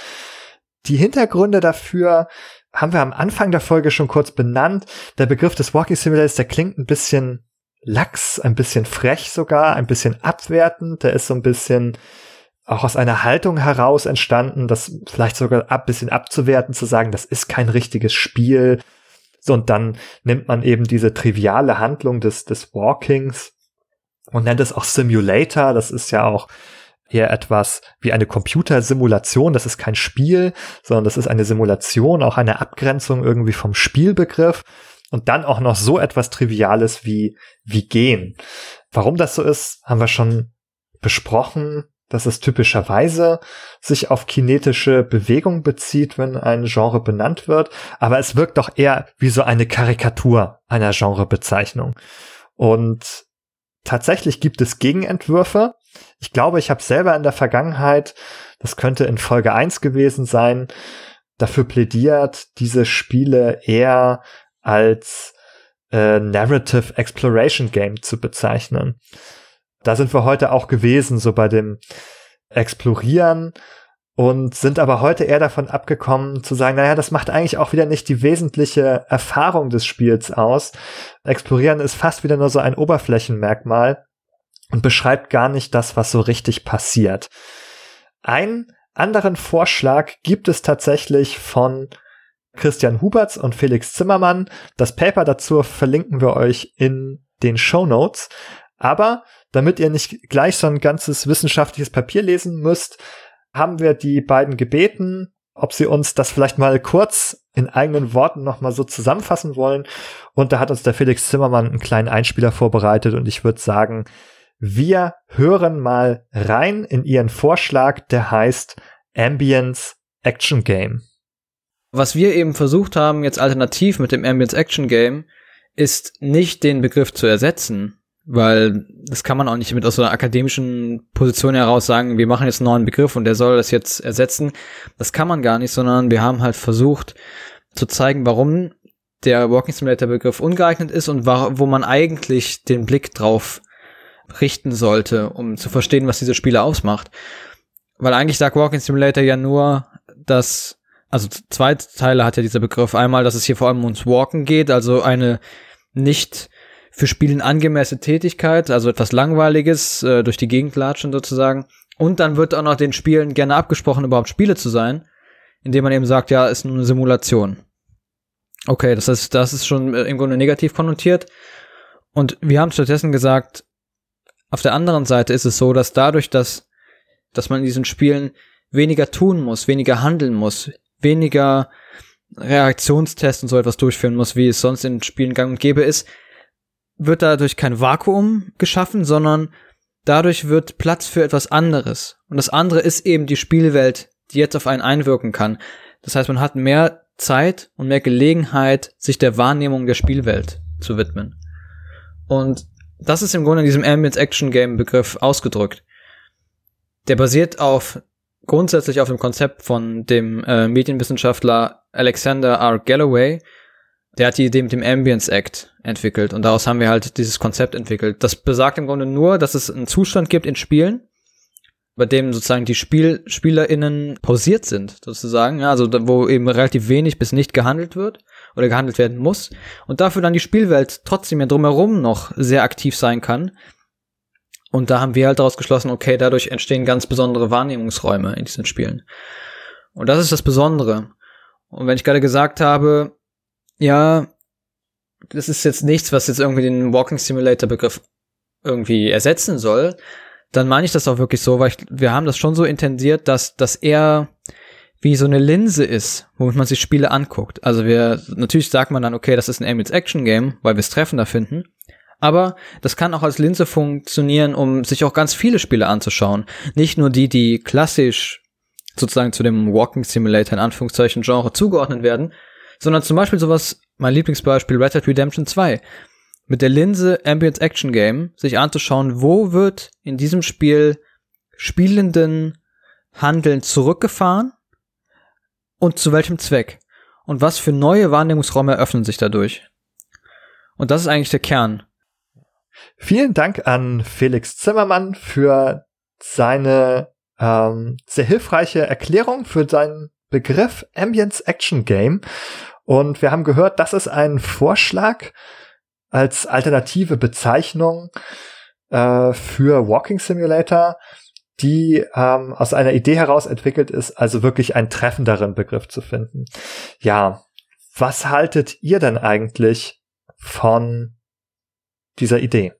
Speaker 1: Die Hintergründe dafür haben wir am Anfang der Folge schon kurz benannt. Der Begriff des Walking Simulators, der klingt ein bisschen lax, ein bisschen frech sogar, ein bisschen abwertend. Der ist so ein bisschen auch aus einer Haltung heraus entstanden, das vielleicht sogar ein bisschen abzuwerten, zu sagen, das ist kein richtiges Spiel. Und dann nimmt man eben diese triviale Handlung des, des Walkings und nennt es auch Simulator. Das ist ja auch eher etwas wie eine Computersimulation. Das ist kein Spiel, sondern das ist eine Simulation, auch eine Abgrenzung irgendwie vom Spielbegriff. Und dann auch noch so etwas Triviales wie, wie gehen. Warum das so ist, haben wir schon besprochen, dass es typischerweise sich auf kinetische Bewegung bezieht, wenn ein Genre benannt wird. Aber es wirkt doch eher wie so eine Karikatur einer Genrebezeichnung. Und tatsächlich gibt es Gegenentwürfe. Ich glaube, ich habe selber in der Vergangenheit, das könnte in Folge 1 gewesen sein, dafür plädiert, diese Spiele eher als äh, Narrative Exploration Game zu bezeichnen. Da sind wir heute auch gewesen, so bei dem Explorieren und sind aber heute eher davon abgekommen zu sagen, naja, das macht eigentlich auch wieder nicht die wesentliche Erfahrung des Spiels aus. Explorieren ist fast wieder nur so ein Oberflächenmerkmal und beschreibt gar nicht das, was so richtig passiert. Ein anderen Vorschlag gibt es tatsächlich von Christian Huberts und Felix Zimmermann. Das Paper dazu verlinken wir euch in den Show Notes. Aber damit ihr nicht gleich so ein ganzes wissenschaftliches Papier lesen müsst, haben wir die beiden gebeten, ob sie uns das vielleicht mal kurz in eigenen Worten nochmal so zusammenfassen wollen. Und da hat uns der Felix Zimmermann einen kleinen Einspieler vorbereitet und ich würde sagen, wir hören mal rein in ihren Vorschlag, der heißt Ambience Action Game.
Speaker 4: Was wir eben versucht haben, jetzt alternativ mit dem Ambience Action Game, ist nicht den Begriff zu ersetzen, weil das kann man auch nicht mit aus so einer akademischen Position heraus sagen, wir machen jetzt einen neuen Begriff und der soll das jetzt ersetzen. Das kann man gar nicht, sondern wir haben halt versucht zu zeigen, warum der Walking Simulator Begriff ungeeignet ist und wo man eigentlich den Blick drauf richten sollte, um zu verstehen, was diese Spiele ausmacht. Weil eigentlich sagt Walking Simulator ja nur, dass, also zwei Teile hat ja dieser Begriff. Einmal, dass es hier vor allem ums Walken geht, also eine nicht für Spielen angemessene Tätigkeit, also etwas Langweiliges, äh, durch die Gegend latschen sozusagen. Und dann wird auch noch den Spielen gerne abgesprochen, überhaupt Spiele zu sein, indem man eben sagt, ja, ist nur eine Simulation. Okay, das ist, das ist schon im Grunde negativ konnotiert. Und wir haben stattdessen gesagt, auf der anderen Seite ist es so, dass dadurch, dass, dass man in diesen Spielen weniger tun muss, weniger handeln muss, weniger Reaktionstests und so etwas durchführen muss, wie es sonst in Spielen gang und gäbe ist, wird dadurch kein Vakuum geschaffen, sondern dadurch wird Platz für etwas anderes. Und das andere ist eben die Spielwelt, die jetzt auf einen einwirken kann. Das heißt, man hat mehr Zeit und mehr Gelegenheit, sich der Wahrnehmung der Spielwelt zu widmen. Und das ist im Grunde in diesem Ambience Action Game Begriff ausgedrückt. Der basiert auf grundsätzlich auf dem Konzept von dem äh, Medienwissenschaftler Alexander R. Galloway, der hat die Idee mit dem Ambience Act entwickelt und daraus haben wir halt dieses Konzept entwickelt. Das besagt im Grunde nur, dass es einen Zustand gibt in Spielen, bei dem sozusagen die Spiel SpielerInnen pausiert sind, sozusagen, ja, also wo eben relativ wenig bis nicht gehandelt wird oder gehandelt werden muss und dafür dann die Spielwelt trotzdem ja drumherum noch sehr aktiv sein kann. Und da haben wir halt daraus geschlossen, okay, dadurch entstehen ganz besondere Wahrnehmungsräume in diesen Spielen. Und das ist das Besondere. Und wenn ich gerade gesagt habe, ja, das ist jetzt nichts, was jetzt irgendwie den Walking Simulator Begriff irgendwie ersetzen soll, dann meine ich das auch wirklich so, weil ich, wir haben das schon so intendiert, dass, dass er wie so eine Linse ist, womit man sich Spiele anguckt. Also wir, natürlich sagt man dann, okay, das ist ein Ambience Action Game, weil wir es treffender finden. Aber das kann auch als Linse funktionieren, um sich auch ganz viele Spiele anzuschauen. Nicht nur die, die klassisch sozusagen zu dem Walking Simulator in Anführungszeichen Genre zugeordnet werden, sondern zum Beispiel sowas, mein Lieblingsbeispiel Red Dead Redemption 2, mit der Linse Ambience Action Game sich anzuschauen, wo wird in diesem Spiel spielenden Handeln zurückgefahren und zu welchem Zweck und was für neue Wahrnehmungsräume eröffnen sich dadurch. Und das ist eigentlich der Kern.
Speaker 1: Vielen Dank an Felix Zimmermann für seine ähm, sehr hilfreiche Erklärung für seinen Begriff Ambience Action Game. Und wir haben gehört, das ist ein Vorschlag als alternative Bezeichnung äh, für Walking Simulator, die ähm, aus einer Idee heraus entwickelt ist, also wirklich einen treffenderen Begriff zu finden. Ja, was haltet ihr denn eigentlich von dieser Idee?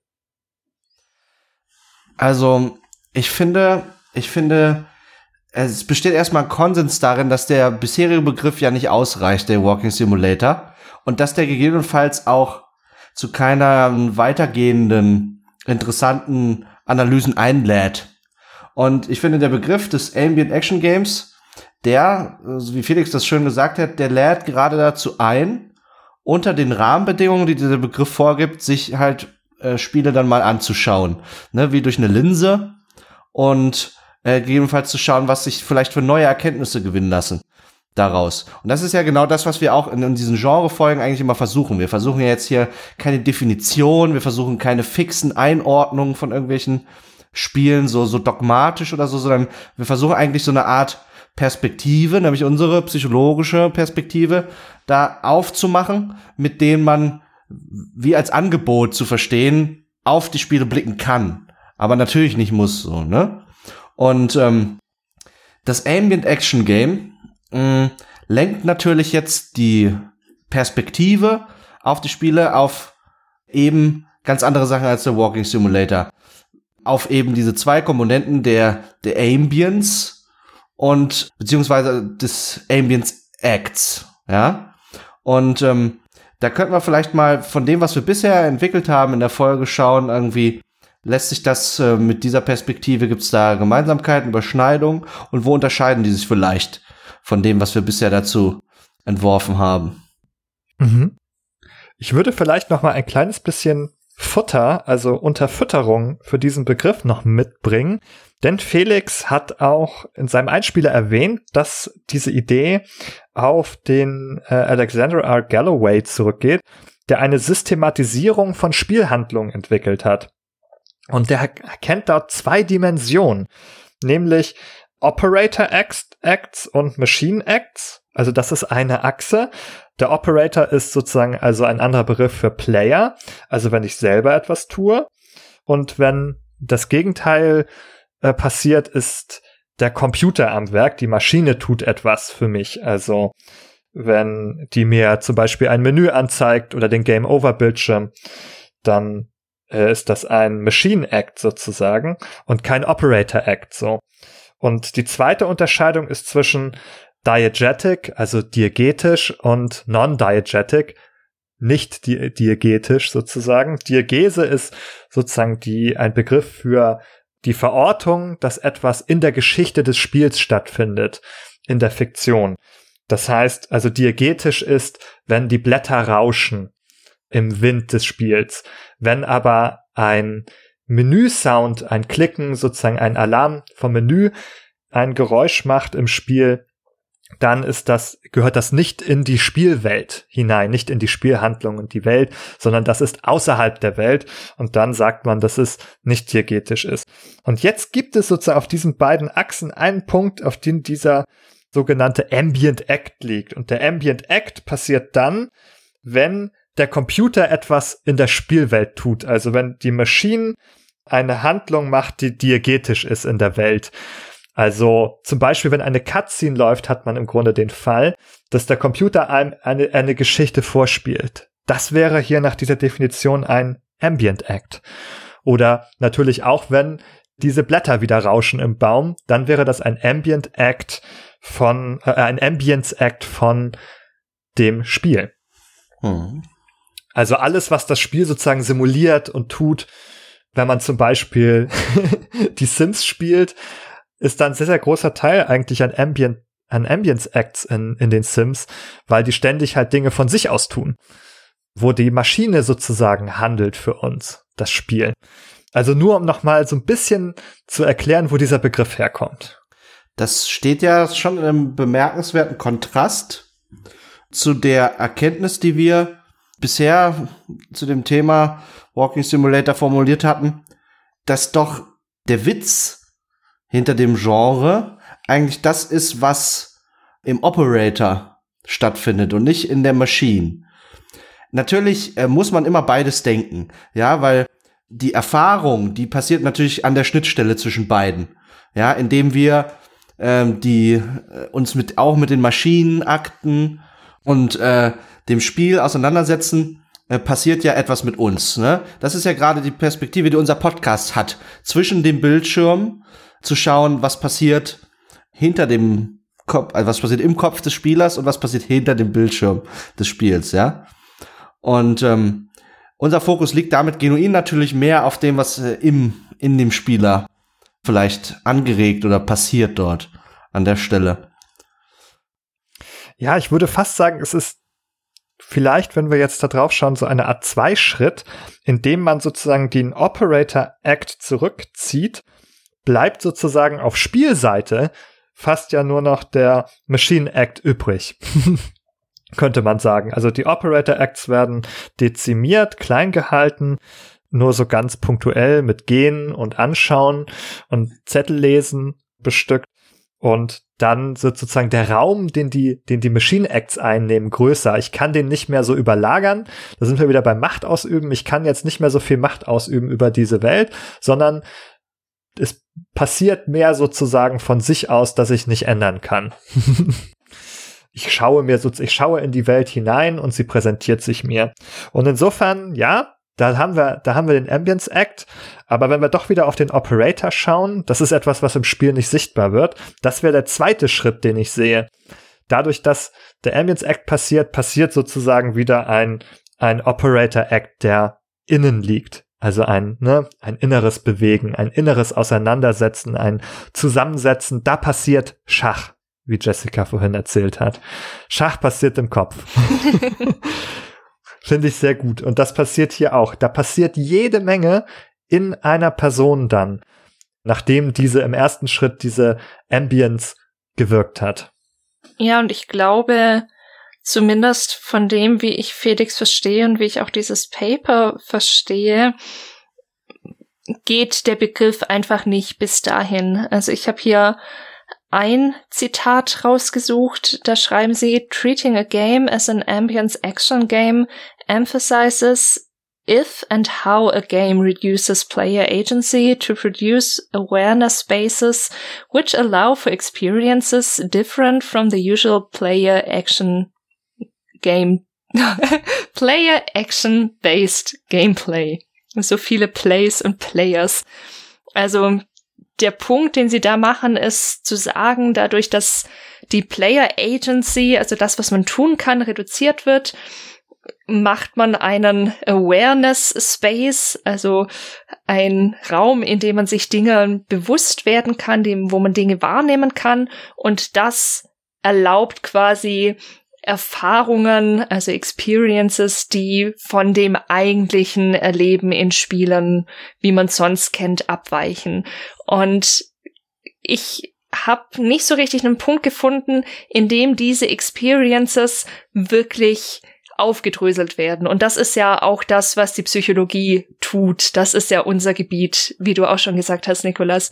Speaker 3: Also, ich finde, ich finde, es besteht erstmal ein Konsens darin, dass der bisherige Begriff ja nicht ausreicht, der Walking Simulator, und dass der gegebenenfalls auch zu keiner weitergehenden, interessanten Analysen einlädt. Und ich finde, der Begriff des Ambient Action Games, der, wie Felix das schön gesagt hat, der lädt gerade dazu ein, unter den Rahmenbedingungen, die dieser Begriff vorgibt, sich halt äh, Spiele dann mal anzuschauen. Ne, wie durch eine Linse und äh, gegebenenfalls zu schauen, was sich vielleicht für neue Erkenntnisse gewinnen lassen daraus. Und das ist ja genau das, was wir auch in, in diesen Genrefolgen eigentlich immer versuchen. Wir versuchen ja jetzt hier keine Definition, wir versuchen keine fixen Einordnungen von irgendwelchen Spielen, so, so dogmatisch oder so, sondern wir versuchen eigentlich so eine Art Perspektive, nämlich unsere psychologische Perspektive, da aufzumachen, mit denen man wie als Angebot zu verstehen, auf die Spiele blicken kann. Aber natürlich nicht muss so, ne? Und ähm, das Ambient Action Game mh, mm, lenkt natürlich jetzt die Perspektive auf die Spiele auf eben ganz andere Sachen als der Walking Simulator auf eben diese zwei Komponenten der, der Ambience und beziehungsweise des Ambience Acts, ja. Und ähm, da könnten wir vielleicht mal von dem, was wir bisher entwickelt haben, in der Folge schauen, irgendwie lässt sich das äh, mit dieser Perspektive, gibt es da Gemeinsamkeiten, Überschneidungen und wo unterscheiden die sich vielleicht von dem, was wir bisher dazu entworfen haben?
Speaker 1: Mhm. Ich würde vielleicht noch mal ein kleines bisschen Futter, also Unterfütterung für diesen Begriff noch mitbringen. Denn Felix hat auch in seinem Einspieler erwähnt, dass diese Idee auf den äh, Alexander R. Galloway zurückgeht, der eine Systematisierung von Spielhandlungen entwickelt hat. Und der erkennt dort zwei Dimensionen, nämlich Operator Acts und Machine Acts. Also das ist eine Achse. Der Operator ist sozusagen also ein anderer Begriff für Player, also wenn ich selber etwas tue. Und wenn das Gegenteil äh, passiert, ist der Computer am Werk, die Maschine tut etwas für mich. Also wenn die mir zum Beispiel ein Menü anzeigt oder den Game Over Bildschirm, dann äh, ist das ein Machine Act sozusagen und kein Operator Act so. Und die zweite Unterscheidung ist zwischen diegetic, also diegetisch und non-diegetic, nicht di diegetisch sozusagen. Diegese ist sozusagen die, ein Begriff für die Verortung, dass etwas in der Geschichte des Spiels stattfindet, in der Fiktion. Das heißt, also diegetisch ist, wenn die Blätter rauschen im Wind des Spiels. Wenn aber ein Menü-Sound, ein Klicken, sozusagen ein Alarm vom Menü, ein Geräusch macht im Spiel, dann ist das, gehört das nicht in die Spielwelt hinein, nicht in die Spielhandlung und die Welt, sondern das ist außerhalb der Welt und dann sagt man, dass es nicht diegetisch ist. Und jetzt gibt es sozusagen auf diesen beiden Achsen einen Punkt, auf den dieser sogenannte Ambient Act liegt. Und der Ambient Act passiert dann, wenn der Computer etwas in der Spielwelt tut. Also wenn die Maschine eine Handlung macht, die diegetisch ist in der Welt. Also zum Beispiel, wenn eine Cutscene läuft, hat man im Grunde den Fall, dass der Computer einem eine, eine Geschichte vorspielt. Das wäre hier nach dieser Definition ein Ambient Act. Oder natürlich auch, wenn diese Blätter wieder rauschen im Baum, dann wäre das ein Ambient Act von, äh, ein Ambience Act von dem Spiel. Hm. Also alles, was das Spiel sozusagen simuliert und tut, wenn man zum Beispiel <laughs> die Sims spielt, ist dann ein sehr, sehr großer Teil eigentlich an Ambient, an Ambience Acts in, in den Sims, weil die ständig halt Dinge von sich aus tun. wo die Maschine sozusagen handelt für uns, das Spiel. Also nur um nochmal so ein bisschen zu erklären, wo dieser Begriff herkommt.
Speaker 3: Das steht ja schon in einem bemerkenswerten Kontrast zu der Erkenntnis, die wir bisher zu dem Thema Walking Simulator formuliert hatten, dass doch der Witz hinter dem Genre eigentlich das ist, was im Operator stattfindet und nicht in der Maschine. Natürlich äh, muss man immer beides denken, ja, weil die Erfahrung, die passiert natürlich an der Schnittstelle zwischen beiden, ja, indem wir ähm, die äh, uns mit auch mit den Maschinenakten und äh, dem Spiel auseinandersetzen, äh, passiert ja etwas mit uns. Ne? Das ist ja gerade die Perspektive, die unser Podcast hat, zwischen dem Bildschirm zu schauen, was passiert hinter dem Kopf, also was passiert im Kopf des Spielers und was passiert hinter dem Bildschirm des Spiels, ja. Und ähm, unser Fokus liegt damit genuin natürlich mehr auf dem, was äh, im in dem Spieler vielleicht angeregt oder passiert dort an der Stelle.
Speaker 1: Ja, ich würde fast sagen, es ist vielleicht, wenn wir jetzt da drauf schauen, so eine Art Zweischritt, in dem man sozusagen den Operator Act zurückzieht, bleibt sozusagen auf Spielseite fast ja nur noch der Machine Act übrig. <laughs> Könnte man sagen. Also die Operator Acts werden dezimiert, klein gehalten, nur so ganz punktuell mit Gehen und Anschauen und Zettel lesen bestückt. Und dann wird sozusagen der Raum, den die, den die Machine Acts einnehmen, größer. Ich kann den nicht mehr so überlagern. Da sind wir wieder beim Macht ausüben. Ich kann jetzt nicht mehr so viel Macht ausüben über diese Welt, sondern es passiert mehr sozusagen von sich aus, dass ich nicht ändern kann. <laughs> ich schaue mir so, ich schaue in die Welt hinein und sie präsentiert sich mir. Und insofern, ja, da haben wir, da haben wir den Ambience Act. Aber wenn wir doch wieder auf den Operator schauen, das ist etwas, was im Spiel nicht sichtbar wird. Das wäre der zweite Schritt, den ich sehe. Dadurch, dass der Ambience Act passiert, passiert sozusagen wieder ein, ein Operator Act, der innen liegt. Also ein, ne, ein inneres Bewegen, ein inneres Auseinandersetzen, ein Zusammensetzen. Da passiert Schach, wie Jessica vorhin erzählt hat. Schach passiert im Kopf. <laughs> Finde ich sehr gut. Und das passiert hier auch. Da passiert jede Menge in einer Person dann, nachdem diese im ersten Schritt diese Ambience gewirkt hat.
Speaker 2: Ja, und ich glaube, zumindest von dem, wie ich Felix verstehe und wie ich auch dieses Paper verstehe, geht der Begriff einfach nicht bis dahin. Also ich habe hier ein Zitat rausgesucht, da schreiben sie, Treating a game as an ambience action game emphasizes if and how a game reduces player agency to produce awareness spaces which allow for experiences different from the usual player action game <laughs> player action based gameplay. So viele Plays und Players. Also der Punkt, den sie da machen, ist zu sagen, dadurch, dass die Player Agency, also das, was man tun kann, reduziert wird, macht man einen Awareness Space, also ein Raum, in dem man sich Dinge bewusst werden kann, dem, wo man Dinge wahrnehmen kann. Und das erlaubt quasi Erfahrungen, also Experiences, die von dem eigentlichen Erleben in Spielen, wie man sonst kennt, abweichen. Und ich habe nicht so richtig einen Punkt gefunden, in dem diese Experiences wirklich aufgedröselt werden. Und das ist ja auch das, was die Psychologie tut. Das ist ja unser Gebiet, wie du auch schon gesagt hast, Nikolas.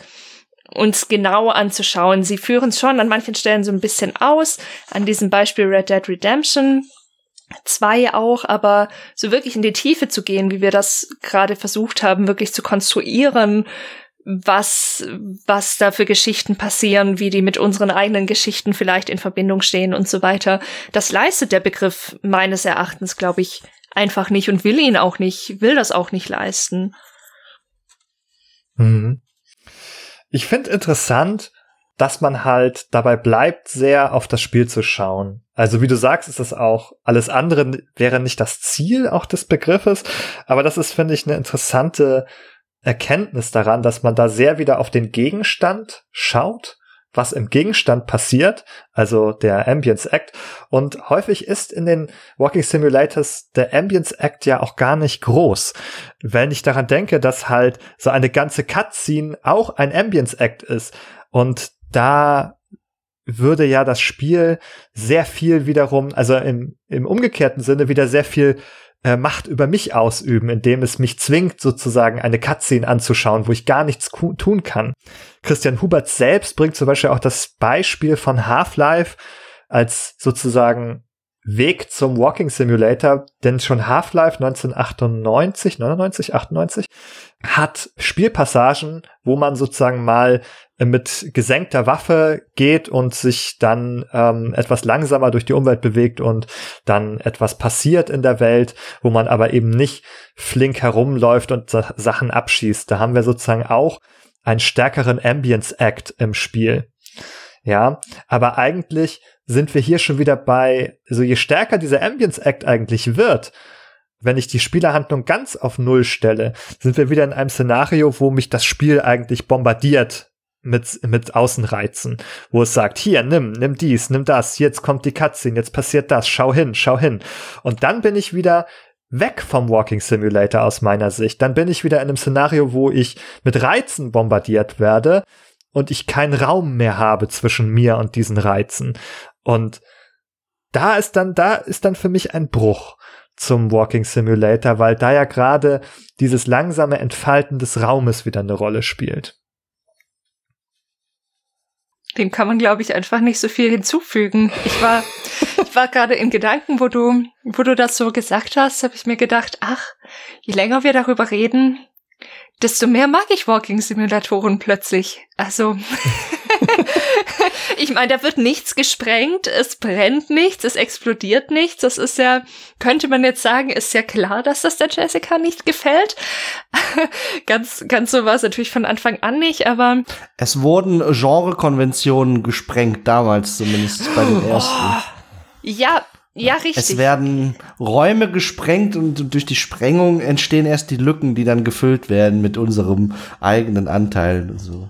Speaker 2: Uns genau anzuschauen. Sie führen es schon an manchen Stellen so ein bisschen aus. An diesem Beispiel Red Dead Redemption 2 auch, aber so wirklich in die Tiefe zu gehen, wie wir das gerade versucht haben, wirklich zu konstruieren, was, was da für Geschichten passieren, wie die mit unseren eigenen Geschichten vielleicht in Verbindung stehen und so weiter. Das leistet der Begriff meines Erachtens, glaube ich, einfach nicht und will ihn auch nicht, will das auch nicht leisten.
Speaker 1: Mhm. Ich finde interessant, dass man halt dabei bleibt, sehr auf das Spiel zu schauen. Also wie du sagst, ist das auch, alles andere wäre nicht das Ziel auch des Begriffes, aber das ist, finde ich, eine interessante Erkenntnis daran, dass man da sehr wieder auf den Gegenstand schaut, was im Gegenstand passiert, also der Ambience Act. Und häufig ist in den Walking Simulators der Ambience Act ja auch gar nicht groß. Wenn ich daran denke, dass halt so eine ganze Cutscene auch ein Ambience Act ist und da würde ja das Spiel sehr viel wiederum, also im, im umgekehrten Sinne wieder sehr viel äh, Macht über mich ausüben, indem es mich zwingt, sozusagen eine Cutscene anzuschauen, wo ich gar nichts tun kann. Christian Hubert selbst bringt zum Beispiel auch das Beispiel von Half-Life als sozusagen Weg zum Walking Simulator, denn schon Half-Life 1998, 99, 98 hat Spielpassagen, wo man sozusagen mal mit gesenkter Waffe geht und sich dann ähm, etwas langsamer durch die Umwelt bewegt und dann etwas passiert in der Welt, wo man aber eben nicht flink herumläuft und Sachen abschießt. Da haben wir sozusagen auch einen stärkeren Ambience Act im Spiel. Ja, aber eigentlich sind wir hier schon wieder bei, also je stärker dieser Ambience Act eigentlich wird, wenn ich die Spielerhandlung ganz auf Null stelle, sind wir wieder in einem Szenario, wo mich das Spiel eigentlich bombardiert mit, mit Außenreizen, wo es sagt, hier, nimm, nimm dies, nimm das, jetzt kommt die Cutscene, jetzt passiert das, schau hin, schau hin. Und dann bin ich wieder weg vom Walking Simulator aus meiner Sicht. Dann bin ich wieder in einem Szenario, wo ich mit Reizen bombardiert werde und ich keinen Raum mehr habe zwischen mir und diesen Reizen. Und da ist dann, da ist dann für mich ein Bruch zum Walking Simulator, weil da ja gerade dieses langsame Entfalten des Raumes wieder eine Rolle spielt.
Speaker 2: Dem kann man, glaube ich, einfach nicht so viel hinzufügen. Ich war, ich war gerade in Gedanken, wo du, wo du das so gesagt hast, habe ich mir gedacht, ach, je länger wir darüber reden, desto mehr mag ich Walking Simulatoren plötzlich. Also <laughs> ich meine, da wird nichts gesprengt, es brennt nichts, es explodiert nichts. Das ist ja, könnte man jetzt sagen, ist ja klar, dass das der Jessica nicht gefällt. <laughs> ganz, ganz so war es natürlich von Anfang an nicht, aber.
Speaker 3: Es wurden Genrekonventionen gesprengt, damals zumindest bei den oh. ersten. Oh,
Speaker 2: ja, ja, richtig.
Speaker 3: Es werden Räume gesprengt und durch die Sprengung entstehen erst die Lücken, die dann gefüllt werden mit unserem eigenen Anteil. Und so.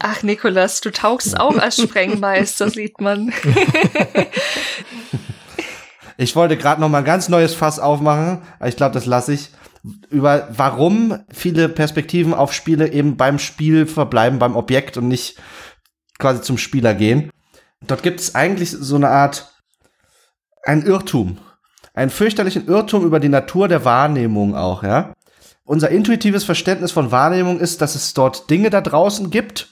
Speaker 2: Ach, Nikolas, du taugst auch als Sprengmeister, <laughs> sieht man.
Speaker 3: ich wollte gerade noch mal ein ganz neues Fass aufmachen, aber ich glaube, das lasse ich. Über warum viele Perspektiven auf Spiele eben beim Spiel verbleiben, beim Objekt und nicht quasi zum Spieler gehen. Dort gibt es eigentlich so eine Art, ein Irrtum. Einen fürchterlichen Irrtum über die Natur der Wahrnehmung auch, ja. Unser intuitives Verständnis von Wahrnehmung ist, dass es dort Dinge da draußen gibt,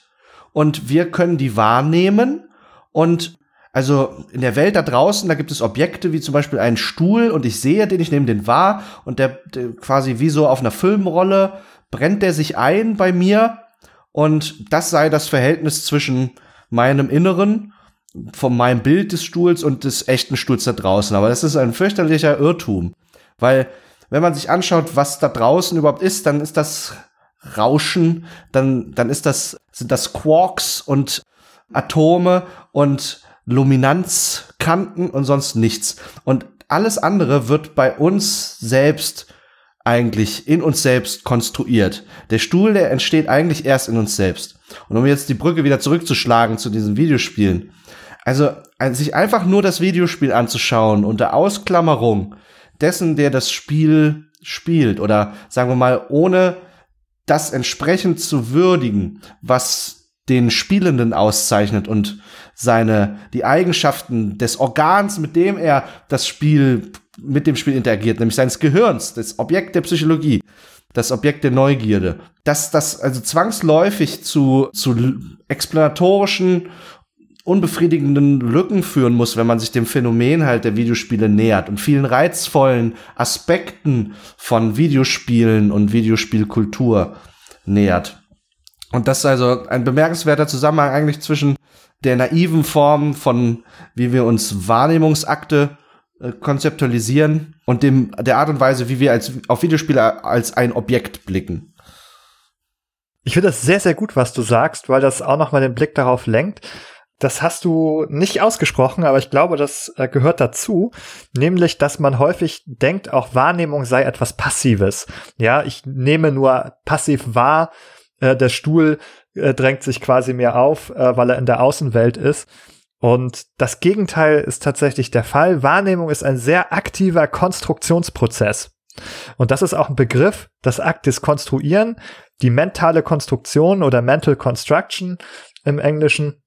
Speaker 3: und wir können die wahrnehmen und also in der Welt da draußen, da gibt es Objekte wie zum Beispiel einen Stuhl und ich sehe den, ich nehme den wahr und der, der quasi wie so auf einer Filmrolle brennt der sich ein bei mir und das sei das Verhältnis zwischen meinem Inneren von meinem Bild des Stuhls und des echten Stuhls da draußen. Aber das ist ein fürchterlicher Irrtum, weil wenn man sich anschaut, was da draußen überhaupt ist, dann ist das Rauschen, dann, dann ist das, sind das Quarks und Atome und Luminanzkanten und sonst nichts. Und alles andere wird bei uns selbst eigentlich in uns selbst konstruiert. Der Stuhl, der entsteht eigentlich erst in uns selbst. Und um jetzt die Brücke wieder zurückzuschlagen zu diesen Videospielen. Also, sich einfach nur das Videospiel anzuschauen unter Ausklammerung dessen, der das Spiel spielt oder sagen wir mal ohne das entsprechend zu würdigen, was den Spielenden auszeichnet und seine, die Eigenschaften des Organs, mit dem er das Spiel, mit dem Spiel interagiert, nämlich seines Gehirns, das Objekt der Psychologie, das Objekt der Neugierde, dass das also zwangsläufig zu, zu exploratorischen unbefriedigenden Lücken führen muss, wenn man sich dem Phänomen halt der Videospiele nähert und vielen reizvollen Aspekten von Videospielen und Videospielkultur nähert. Und das ist also ein bemerkenswerter Zusammenhang eigentlich zwischen der naiven Form von, wie wir uns Wahrnehmungsakte äh, konzeptualisieren und dem, der Art und Weise, wie wir als, auf Videospiele als ein Objekt blicken.
Speaker 1: Ich finde das sehr, sehr gut, was du sagst, weil das auch nochmal den Blick darauf lenkt, das hast du nicht ausgesprochen, aber ich glaube, das äh, gehört dazu, nämlich, dass man häufig denkt, auch Wahrnehmung sei etwas Passives. Ja, ich nehme nur passiv wahr, äh, der Stuhl äh, drängt sich quasi mehr auf, äh, weil er in der Außenwelt ist. Und das Gegenteil ist tatsächlich der Fall. Wahrnehmung ist ein sehr aktiver Konstruktionsprozess. Und das ist auch ein Begriff, das Akt des Konstruieren, die mentale Konstruktion oder Mental Construction im Englischen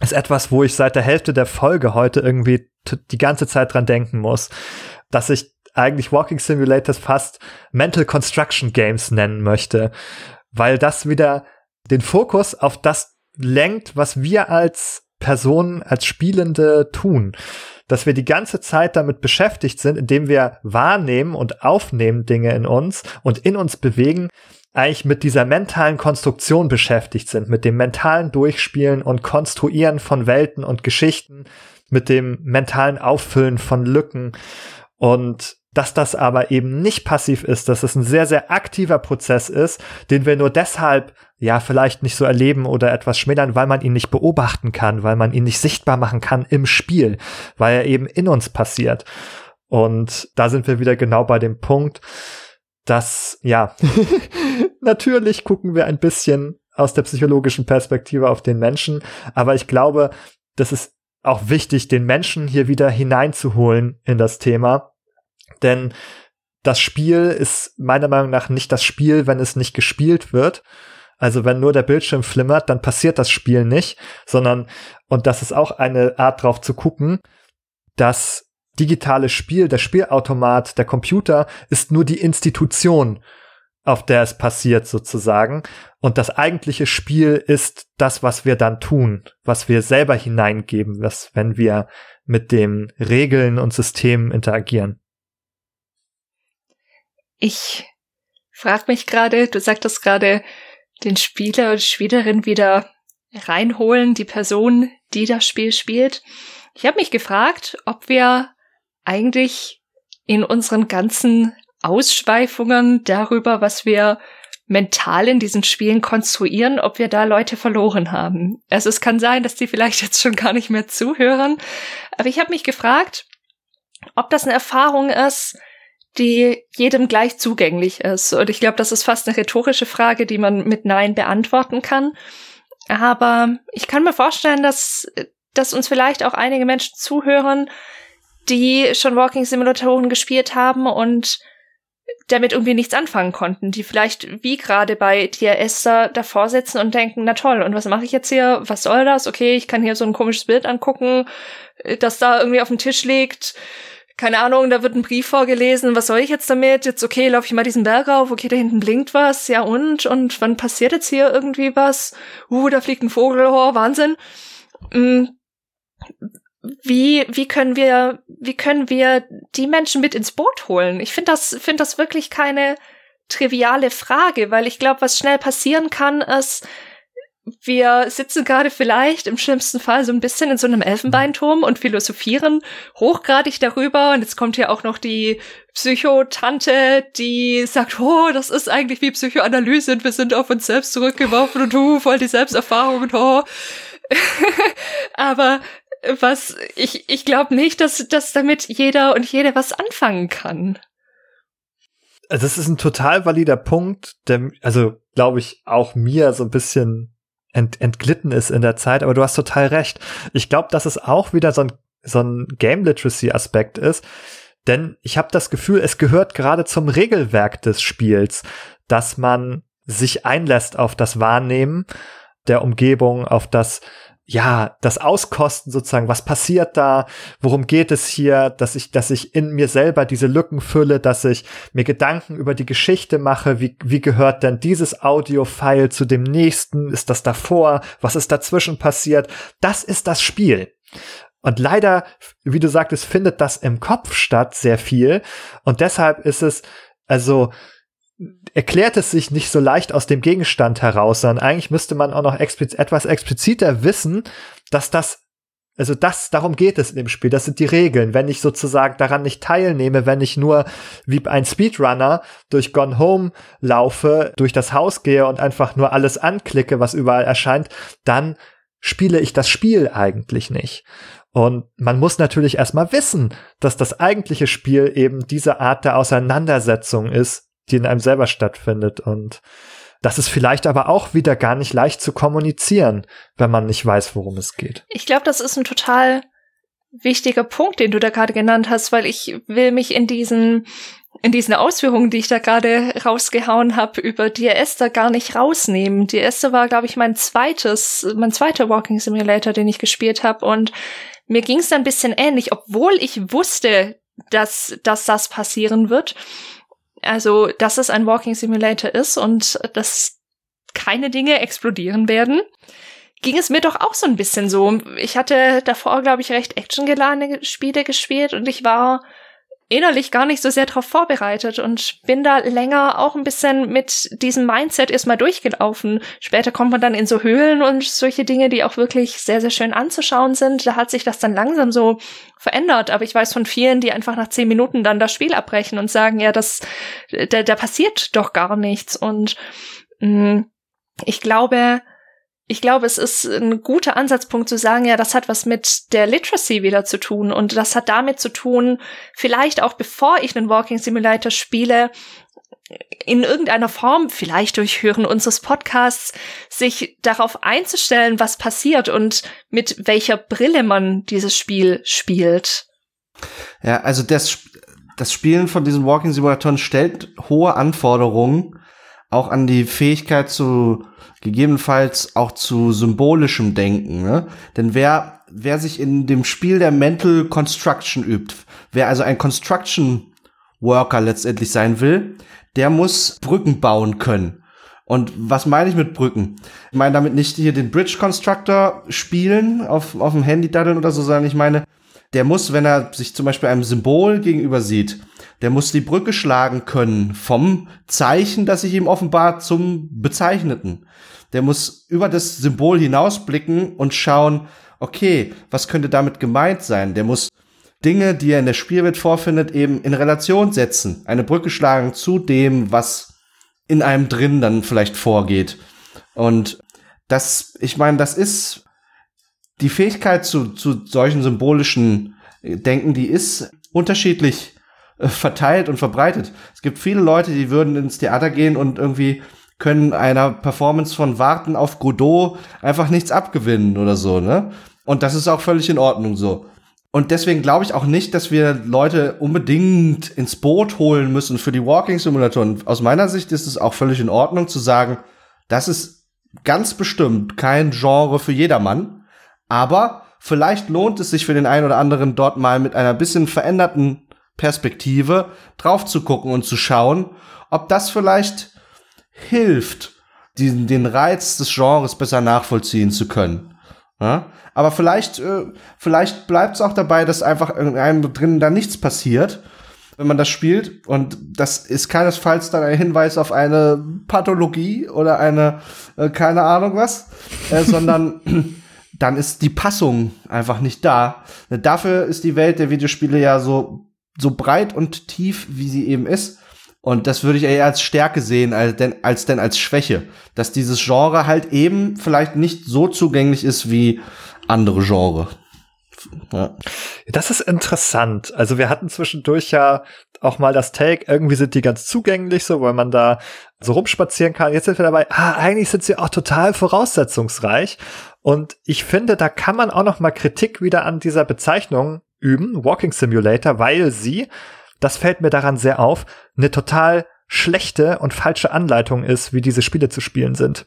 Speaker 1: ist etwas, wo ich seit der Hälfte der Folge heute irgendwie die ganze Zeit dran denken muss, dass ich eigentlich Walking Simulators fast Mental Construction Games nennen möchte, weil das wieder den Fokus auf das lenkt, was wir als Personen, als Spielende tun. Dass wir die ganze Zeit damit beschäftigt sind, indem wir wahrnehmen und aufnehmen Dinge in uns und in uns bewegen, eigentlich mit dieser mentalen Konstruktion beschäftigt sind, mit dem mentalen Durchspielen und Konstruieren von Welten und Geschichten, mit dem mentalen Auffüllen von Lücken und dass das aber eben nicht passiv ist, dass es ein sehr, sehr aktiver Prozess ist, den wir nur deshalb ja vielleicht nicht so erleben oder etwas schmälern, weil man ihn nicht beobachten kann, weil man ihn nicht sichtbar machen kann im Spiel, weil er eben in uns passiert. Und da sind wir wieder genau bei dem Punkt, dass, ja, <laughs> natürlich gucken wir ein bisschen aus der psychologischen Perspektive auf den Menschen, aber ich glaube, das ist auch wichtig, den Menschen hier wieder hineinzuholen in das Thema denn das Spiel ist meiner Meinung nach nicht das Spiel, wenn es nicht gespielt wird. Also wenn nur der Bildschirm flimmert, dann passiert das Spiel nicht, sondern, und das ist auch eine Art drauf zu gucken, das digitale Spiel, der Spielautomat, der Computer ist nur die Institution, auf der es passiert sozusagen. Und das eigentliche Spiel ist das, was wir dann tun, was wir selber hineingeben, was, wenn wir mit den Regeln und Systemen interagieren.
Speaker 2: Ich frag mich gerade, du sagtest gerade, den Spieler und Spielerin wieder reinholen, die Person, die das Spiel spielt. Ich habe mich gefragt, ob wir eigentlich in unseren ganzen Ausschweifungen darüber, was wir mental in diesen Spielen konstruieren, ob wir da Leute verloren haben. Also es kann sein, dass die vielleicht jetzt schon gar nicht mehr zuhören, aber ich habe mich gefragt, ob das eine Erfahrung ist, die jedem gleich zugänglich ist. Und ich glaube, das ist fast eine rhetorische Frage, die man mit Nein beantworten kann. Aber ich kann mir vorstellen, dass, dass uns vielleicht auch einige Menschen zuhören, die schon Walking Simulatoren gespielt haben und damit irgendwie nichts anfangen konnten, die vielleicht wie gerade bei dir Esther davor sitzen und denken, na toll, und was mache ich jetzt hier? Was soll das? Okay, ich kann hier so ein komisches Bild angucken, das da irgendwie auf dem Tisch liegt keine Ahnung, da wird ein Brief vorgelesen, was soll ich jetzt damit? Jetzt, okay, laufe ich mal diesen Berg rauf, okay, da hinten blinkt was, ja und? Und wann passiert jetzt hier irgendwie was? Uh, da fliegt ein Vogel, oh, Wahnsinn. Hm, wie, wie können wir, wie können wir die Menschen mit ins Boot holen? Ich finde das, finde das wirklich keine triviale Frage, weil ich glaube, was schnell passieren kann, ist, wir sitzen gerade vielleicht im schlimmsten Fall so ein bisschen in so einem Elfenbeinturm und philosophieren hochgradig darüber. Und jetzt kommt hier auch noch die Psychotante, die sagt, oh, das ist eigentlich wie Psychoanalyse und wir sind auf uns selbst zurückgeworfen und uh, voll die Selbsterfahrung und oh. <laughs> Aber was, ich, ich glaube nicht, dass, dass damit jeder und jede was anfangen kann.
Speaker 1: Also das ist ein total valider Punkt, der, also glaube ich, auch mir so ein bisschen ent, entglitten ist in der Zeit, aber du hast total recht. Ich glaube, dass es auch wieder so ein, so ein Game Literacy Aspekt ist, denn ich habe das Gefühl, es gehört gerade zum Regelwerk des Spiels, dass man sich einlässt auf das Wahrnehmen der Umgebung, auf das ja, das Auskosten sozusagen, was passiert da, worum geht es hier, dass ich, dass ich in mir selber diese Lücken fülle, dass ich mir Gedanken über die Geschichte mache, wie, wie gehört denn dieses Audio-File zu dem nächsten, ist das davor, was ist dazwischen passiert, das ist das Spiel. Und leider, wie du sagtest, findet das im Kopf statt sehr viel. Und deshalb ist es, also, erklärt es sich nicht so leicht aus dem Gegenstand heraus, sondern eigentlich müsste man auch noch expliz etwas expliziter wissen, dass das also das, darum geht es in dem Spiel. Das sind die Regeln. Wenn ich sozusagen daran nicht teilnehme, wenn ich nur wie ein Speedrunner durch Gone Home laufe, durch das Haus gehe und einfach nur alles anklicke, was überall erscheint, dann spiele ich das Spiel eigentlich nicht. Und man muss natürlich erstmal wissen, dass das eigentliche Spiel eben diese Art der Auseinandersetzung ist, die in einem selber stattfindet. Und Das ist vielleicht aber auch wieder gar nicht leicht zu kommunizieren, wenn man nicht weiß, worum es geht.
Speaker 2: Ich glaube, das ist ein total wichtiger Punkt, den du da gerade genannt hast, weil ich will mich in diesen in diesen Ausführungen, die ich da gerade rausgehauen habe, über DRS da gar nicht rausnehmen. DRS war, glaube ich, mein zweites, mein zweiter Walking Simulator, den ich gespielt habe. Und mir ging es ein bisschen ähnlich, obwohl ich wusste, dass, dass das passieren wird. Also, dass es ein Walking Simulator ist und dass keine Dinge explodieren werden ging es mir doch auch so ein bisschen so. Ich hatte davor, glaube ich, recht actiongeladene Spiele gespielt und ich war innerlich gar nicht so sehr darauf vorbereitet und bin da länger auch ein bisschen mit diesem Mindset erstmal durchgelaufen. Später kommt man dann in so Höhlen und solche Dinge, die auch wirklich sehr, sehr schön anzuschauen sind. Da hat sich das dann langsam so verändert. Aber ich weiß von vielen, die einfach nach zehn Minuten dann das Spiel abbrechen und sagen, ja, das, da, da passiert doch gar nichts. Und mh, mm, ich glaube, ich glaube, es ist ein guter Ansatzpunkt zu sagen, ja, das hat was mit der Literacy wieder zu tun und das hat damit zu tun, vielleicht auch bevor ich einen Walking Simulator spiele, in irgendeiner Form, vielleicht durch Hören unseres Podcasts, sich darauf einzustellen, was passiert und mit welcher Brille man dieses Spiel spielt.
Speaker 3: Ja, also das, das Spielen von diesen Walking Simulatoren stellt hohe Anforderungen auch an die Fähigkeit zu gegebenenfalls auch zu symbolischem Denken. Ne? Denn wer, wer sich in dem Spiel der Mental Construction übt, wer also ein Construction Worker letztendlich sein will, der muss Brücken bauen können. Und was meine ich mit Brücken? Ich meine damit nicht hier den Bridge Constructor spielen auf, auf dem Handy daddeln oder so, sondern ich meine, der muss, wenn er sich zum Beispiel einem Symbol gegenüber sieht, der muss die Brücke schlagen können vom Zeichen, das sich ihm offenbart, zum Bezeichneten. Der muss über das Symbol hinausblicken und schauen, okay, was könnte damit gemeint sein? Der muss Dinge, die er in der Spielwelt vorfindet, eben in Relation setzen, eine Brücke schlagen zu dem, was in einem drin dann vielleicht vorgeht. Und das, ich meine, das ist die Fähigkeit zu, zu solchen symbolischen Denken, die ist unterschiedlich verteilt und verbreitet. Es gibt viele Leute, die würden ins Theater gehen und irgendwie können einer Performance von Warten auf Godot einfach nichts abgewinnen oder so, ne? Und das ist auch völlig in Ordnung so. Und deswegen glaube ich auch nicht, dass wir Leute unbedingt ins Boot holen müssen für die Walking-Simulatoren. Aus meiner Sicht ist es auch völlig in Ordnung zu sagen, das ist ganz bestimmt kein Genre für jedermann. Aber vielleicht lohnt es sich für den einen oder anderen dort mal mit einer bisschen veränderten Perspektive drauf zu gucken und zu schauen, ob das vielleicht hilft, diesen, den Reiz des Genres besser nachvollziehen zu können. Ja? Aber vielleicht, äh, vielleicht bleibt es auch dabei, dass einfach irgendeinem drin da nichts passiert, wenn man das spielt. Und das ist keinesfalls dann ein Hinweis auf eine Pathologie oder eine, äh, keine Ahnung was, äh, <laughs> sondern dann ist die Passung einfach nicht da. Dafür ist die Welt der Videospiele ja so, so breit und tief, wie sie eben ist. Und das würde ich eher als Stärke sehen, als denn, als denn als Schwäche. Dass dieses Genre halt eben vielleicht nicht so zugänglich ist wie andere Genre.
Speaker 1: Ja. Das ist interessant. Also wir hatten zwischendurch ja auch mal das Take, irgendwie sind die ganz zugänglich, so weil man da so rumspazieren kann. Jetzt sind wir dabei, ah, eigentlich sind sie auch total voraussetzungsreich. Und ich finde, da kann man auch noch mal Kritik wieder an dieser Bezeichnung üben, Walking Simulator, weil sie, das fällt mir daran sehr auf, eine total schlechte und falsche Anleitung ist, wie diese Spiele zu spielen sind.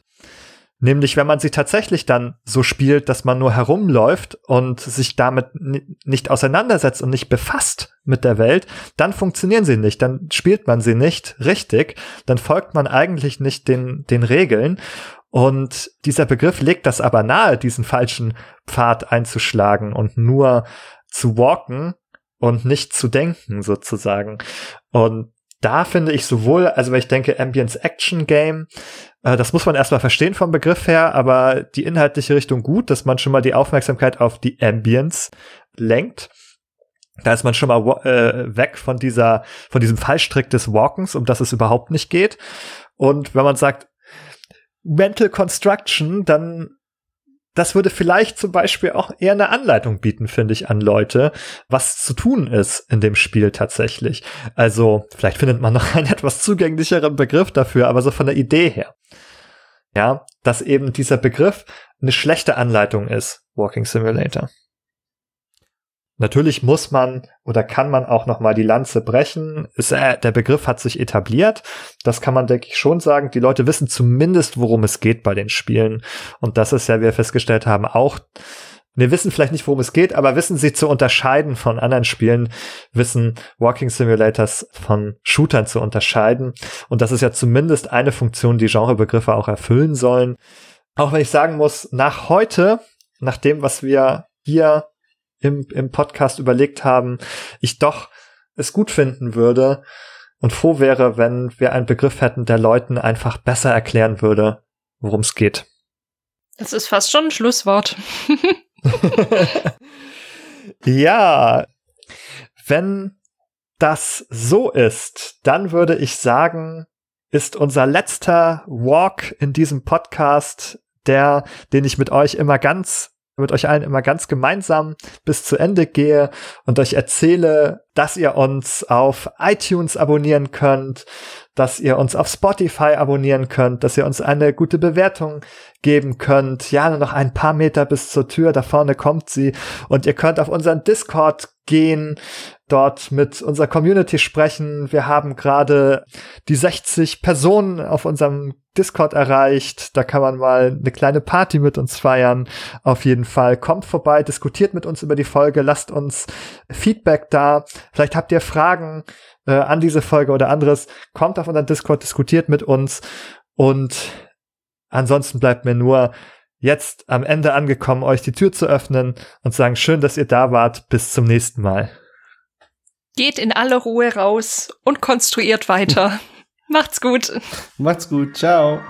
Speaker 1: Nämlich, wenn man sie tatsächlich dann so spielt, dass man nur herumläuft und sich damit nicht auseinandersetzt und nicht befasst mit der Welt, dann funktionieren sie nicht, dann spielt man sie nicht richtig, dann folgt man eigentlich nicht den, den Regeln. Und dieser Begriff legt das aber nahe, diesen falschen Pfad einzuschlagen und nur zu walken und nicht zu denken sozusagen. Und da finde ich sowohl, also wenn ich denke Ambience Action Game, äh, das muss man erstmal verstehen vom Begriff her, aber die inhaltliche Richtung gut, dass man schon mal die Aufmerksamkeit auf die Ambience lenkt. Da ist man schon mal äh, weg von dieser, von diesem Fallstrick des Walkens, um das es überhaupt nicht geht. Und wenn man sagt Mental Construction, dann das würde vielleicht zum Beispiel auch eher eine Anleitung bieten, finde ich, an Leute, was zu tun ist in dem Spiel tatsächlich. Also, vielleicht findet man noch <laughs> einen etwas zugänglicheren Begriff dafür, aber so von der Idee her. Ja, dass eben dieser Begriff eine schlechte Anleitung ist, Walking Simulator. Natürlich muss man oder kann man auch noch mal die Lanze brechen. Ist, äh, der Begriff hat sich etabliert. Das kann man, denke ich, schon sagen. Die Leute wissen zumindest, worum es geht bei den Spielen. Und das ist ja, wie wir festgestellt haben, auch wir wissen vielleicht nicht, worum es geht, aber wissen sie zu unterscheiden von anderen Spielen, wissen Walking Simulators von Shootern zu unterscheiden. Und das ist ja zumindest eine Funktion, die Genrebegriffe auch erfüllen sollen. Auch wenn ich sagen muss, nach heute, nach dem, was wir hier im, im Podcast überlegt haben, ich doch es gut finden würde und froh wäre, wenn wir einen Begriff hätten, der Leuten einfach besser erklären würde, worum es geht.
Speaker 2: Das ist fast schon ein Schlusswort. <laughs>
Speaker 1: ja, wenn das so ist, dann würde ich sagen, ist unser letzter Walk in diesem Podcast der, den ich mit euch immer ganz mit euch allen immer ganz gemeinsam bis zu Ende gehe und euch erzähle, dass ihr uns auf iTunes abonnieren könnt, dass ihr uns auf Spotify abonnieren könnt, dass ihr uns eine gute Bewertung geben könnt. Ja, nur noch ein paar Meter bis zur Tür, da vorne kommt sie. Und ihr könnt auf unseren Discord gehen, dort mit unserer Community sprechen. Wir haben gerade die 60 Personen auf unserem Discord erreicht. Da kann man mal eine kleine Party mit uns feiern. Auf jeden Fall kommt vorbei, diskutiert mit uns über die Folge, lasst uns Feedback da. Vielleicht habt ihr Fragen äh, an diese Folge oder anderes. Kommt auf unseren Discord, diskutiert mit uns. Und ansonsten bleibt mir nur jetzt am Ende angekommen, euch die Tür zu öffnen und zu sagen, schön, dass ihr da wart. Bis zum nächsten Mal.
Speaker 2: Geht in aller Ruhe raus und konstruiert weiter. <laughs> Macht's gut.
Speaker 3: Macht's gut. Ciao.